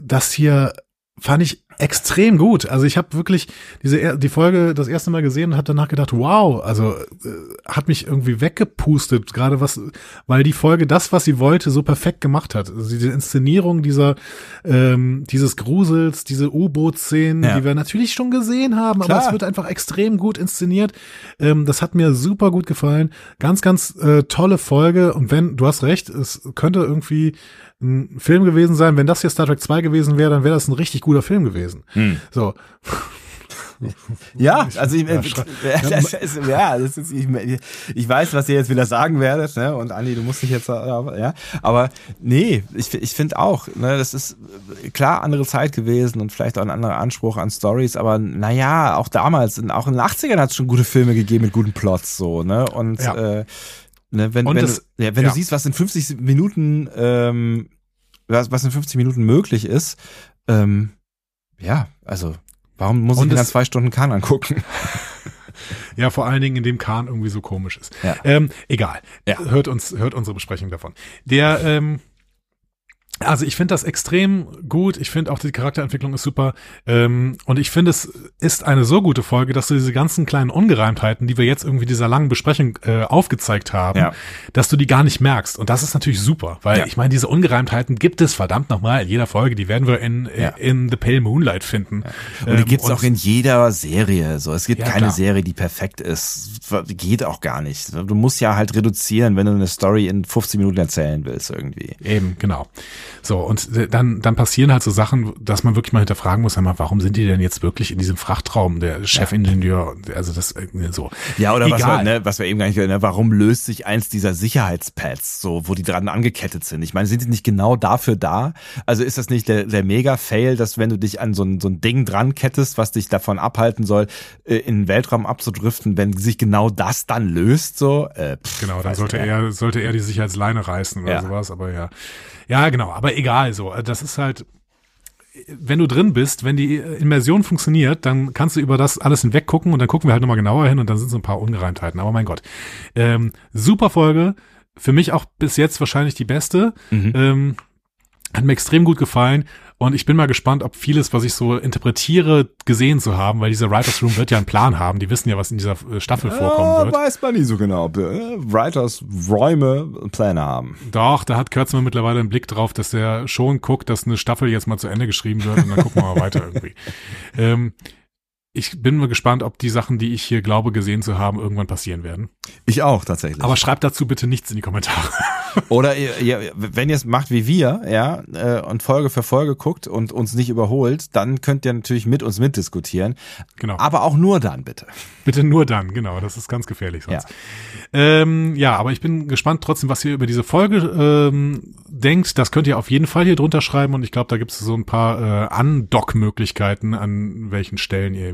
das hier fand ich extrem gut. Also ich habe wirklich diese die Folge das erste Mal gesehen und habe danach gedacht, wow, also äh, hat mich irgendwie weggepustet, gerade was, weil die Folge das, was sie wollte, so perfekt gemacht hat. Also diese Inszenierung dieser ähm, dieses Grusels, diese U-Boot-Szenen, ja. die wir natürlich schon gesehen haben, Klar. aber es wird einfach extrem gut inszeniert. Ähm, das hat mir super gut gefallen. Ganz, ganz äh, tolle Folge. Und wenn du hast recht, es könnte irgendwie ein Film gewesen sein. Wenn das hier Star Trek 2 gewesen wäre, dann wäre das ein richtig guter Film gewesen. So. Ja, also ich, Ja, äh, schrei- das ist, ja, das ist, ich, ich weiß, was ihr jetzt wieder sagen werdet, ne? Und Andi, du musst dich jetzt, äh, ja, aber nee, ich, ich finde auch, ne, das ist äh, klar andere Zeit gewesen und vielleicht auch ein anderer Anspruch an Stories, aber naja, auch damals, auch in den 80ern hat es schon gute Filme gegeben mit guten Plots, so, ne? Und Ja. äh, ne, wenn, Und wenn, das- du, ja, wenn ja. du siehst, was in 50 Minuten, ähm, was, was in 50 Minuten möglich ist, ähm, ja, also warum muss Und ich mir dann zwei Stunden Kahn angucken? Ja, vor allen Dingen, in dem Kahn irgendwie so komisch ist. Ja. Ähm, egal. Ja. Hört uns, hört unsere Besprechung davon. Der, ähm, also ich finde das extrem gut. Ich finde auch die Charakterentwicklung ist super. Ähm, und ich finde, es ist eine so gute Folge, dass du diese ganzen kleinen Ungereimtheiten, die wir jetzt irgendwie dieser langen Besprechung äh, aufgezeigt haben, Ja. dass du die gar nicht merkst. Und das ist natürlich super, weil Ja. ich meine, diese Ungereimtheiten gibt es verdammt nochmal in jeder Folge. Die werden wir in, Ja. in The Pale Moonlight finden. Und die Ähm, gibt's und- auch in jeder Serie. So, es gibt keine klar. Serie, die perfekt ist. Geht auch gar nicht. Du musst ja halt reduzieren, wenn du eine Story in 15 Minuten erzählen willst irgendwie. Eben, genau. So, und dann, dann passieren halt so Sachen, dass man wirklich mal hinterfragen muss, einmal, warum sind die denn jetzt wirklich in diesem Frachtraum, der Chefingenieur, also das äh, so. Ja, oder was Egal. wir, ne, was wir eben gar nicht, ne, warum löst sich eins dieser Sicherheitspads, so, wo die dran angekettet sind? Ich meine, sind die nicht genau dafür da? Also ist das nicht der, der Mega-Fail, dass wenn du dich an so ein, so ein Ding dran kettest, was dich davon abhalten soll, äh, in den Weltraum abzudriften, wenn sich genau das dann löst, so? Äh, pff, Genau, dann sollte er, sollte er die Sicherheitsleine reißen oder Ja. sowas, aber ja. Ja, genau, aber egal so. Das ist halt, wenn du drin bist, wenn die Immersion funktioniert, dann kannst du über das alles hinweg gucken und dann gucken wir halt nochmal genauer hin und dann sind so ein paar Ungereimtheiten. Aber mein Gott. Ähm, super Folge. Für mich auch bis jetzt wahrscheinlich die beste. Mhm. Ähm, hat mir extrem gut gefallen. Und ich bin mal gespannt, ob vieles, was ich so interpretiere, gesehen zu haben, weil dieser Writers Room wird ja einen Plan haben. Die wissen ja, was in dieser äh, Staffel vorkommen Ja, wird. weiß man nie so genau, ob äh, Writers Räume Pläne haben. Doch, da hat Kurtzmann mittlerweile einen Blick drauf, dass der schon guckt, dass eine Staffel jetzt mal zu Ende geschrieben wird und dann gucken wir mal weiter irgendwie. Ähm, ich bin mal gespannt, ob die Sachen, die ich hier glaube gesehen zu haben, irgendwann passieren werden. Ich auch tatsächlich. Aber schreibt dazu bitte nichts in die Kommentare. Oder ihr, ihr, wenn ihr es macht wie wir, ja, äh, und Folge für Folge guckt und uns nicht überholt, dann könnt ihr natürlich mit uns mitdiskutieren. Genau. Aber auch nur dann, bitte. Bitte nur dann, genau. Das ist ganz gefährlich sonst. Ja, ähm, ja aber ich bin gespannt trotzdem, was ihr über diese Folge ähm, denkt. Das könnt ihr auf jeden Fall hier drunter schreiben und ich glaube, da gibt es so ein paar äh, Undock-Möglichkeiten, an welchen Stellen ihr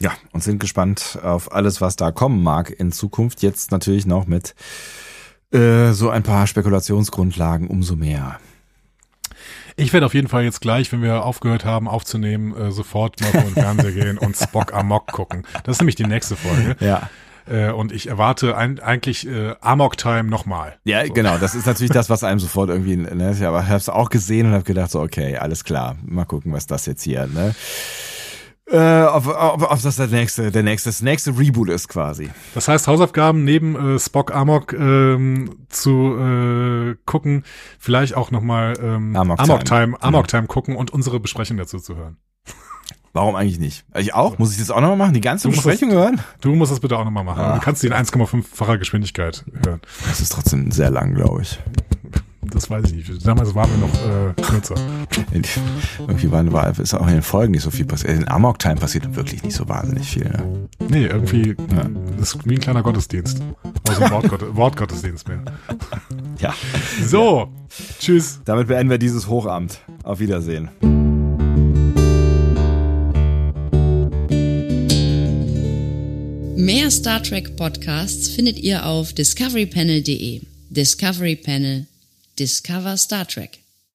Ja, und sind gespannt auf alles, was da kommen mag in Zukunft. Jetzt natürlich noch mit äh, so ein paar Spekulationsgrundlagen umso mehr. Ich werde auf jeden Fall jetzt gleich, wenn wir aufgehört haben aufzunehmen, äh, sofort mal vor den Fernseher gehen und Spock Amok gucken. Das ist nämlich die nächste Folge. Ja. Äh, und ich erwarte ein, eigentlich äh, Amok Time nochmal. Ja, genau. Das ist natürlich das, was einem sofort irgendwie, ne, ich habe es auch gesehen und habe gedacht, so, okay, alles klar, mal gucken, was das jetzt hier, ne? Äh, ob, ob, ob das der nächste, der nächste, das nächste Reboot ist quasi. Das heißt, Hausaufgaben neben äh, Spock Amok ähm, zu äh, gucken, vielleicht auch nochmal ähm, Amok Amok, Time. Time, Amok Time gucken und unsere Besprechung dazu zu hören. Warum eigentlich nicht? Ich auch? Muss ich das auch nochmal machen? Die ganze Du Besprechung hören? Du musst das bitte auch nochmal machen. Ah. Du kannst die in 1,5-facher Geschwindigkeit hören. Das ist trotzdem sehr lang, glaube ich. Das weiß ich nicht. Damals waren wir noch äh, kürzer. Irgendwie war, war, ist auch in den Folgen nicht so viel passiert. In Amok Time passiert wirklich nicht so wahnsinnig viel. Ne? Nee, irgendwie das ist wie ein kleiner Gottesdienst. Also ein Wortgott Wortgottesdienst mehr. Ja. So, tschüss. Damit beenden wir dieses Hochamt. Auf Wiedersehen. Mehr Star Trek Podcasts findet ihr auf discoverypanel.de. Discovery Panel. Discover Star Trek.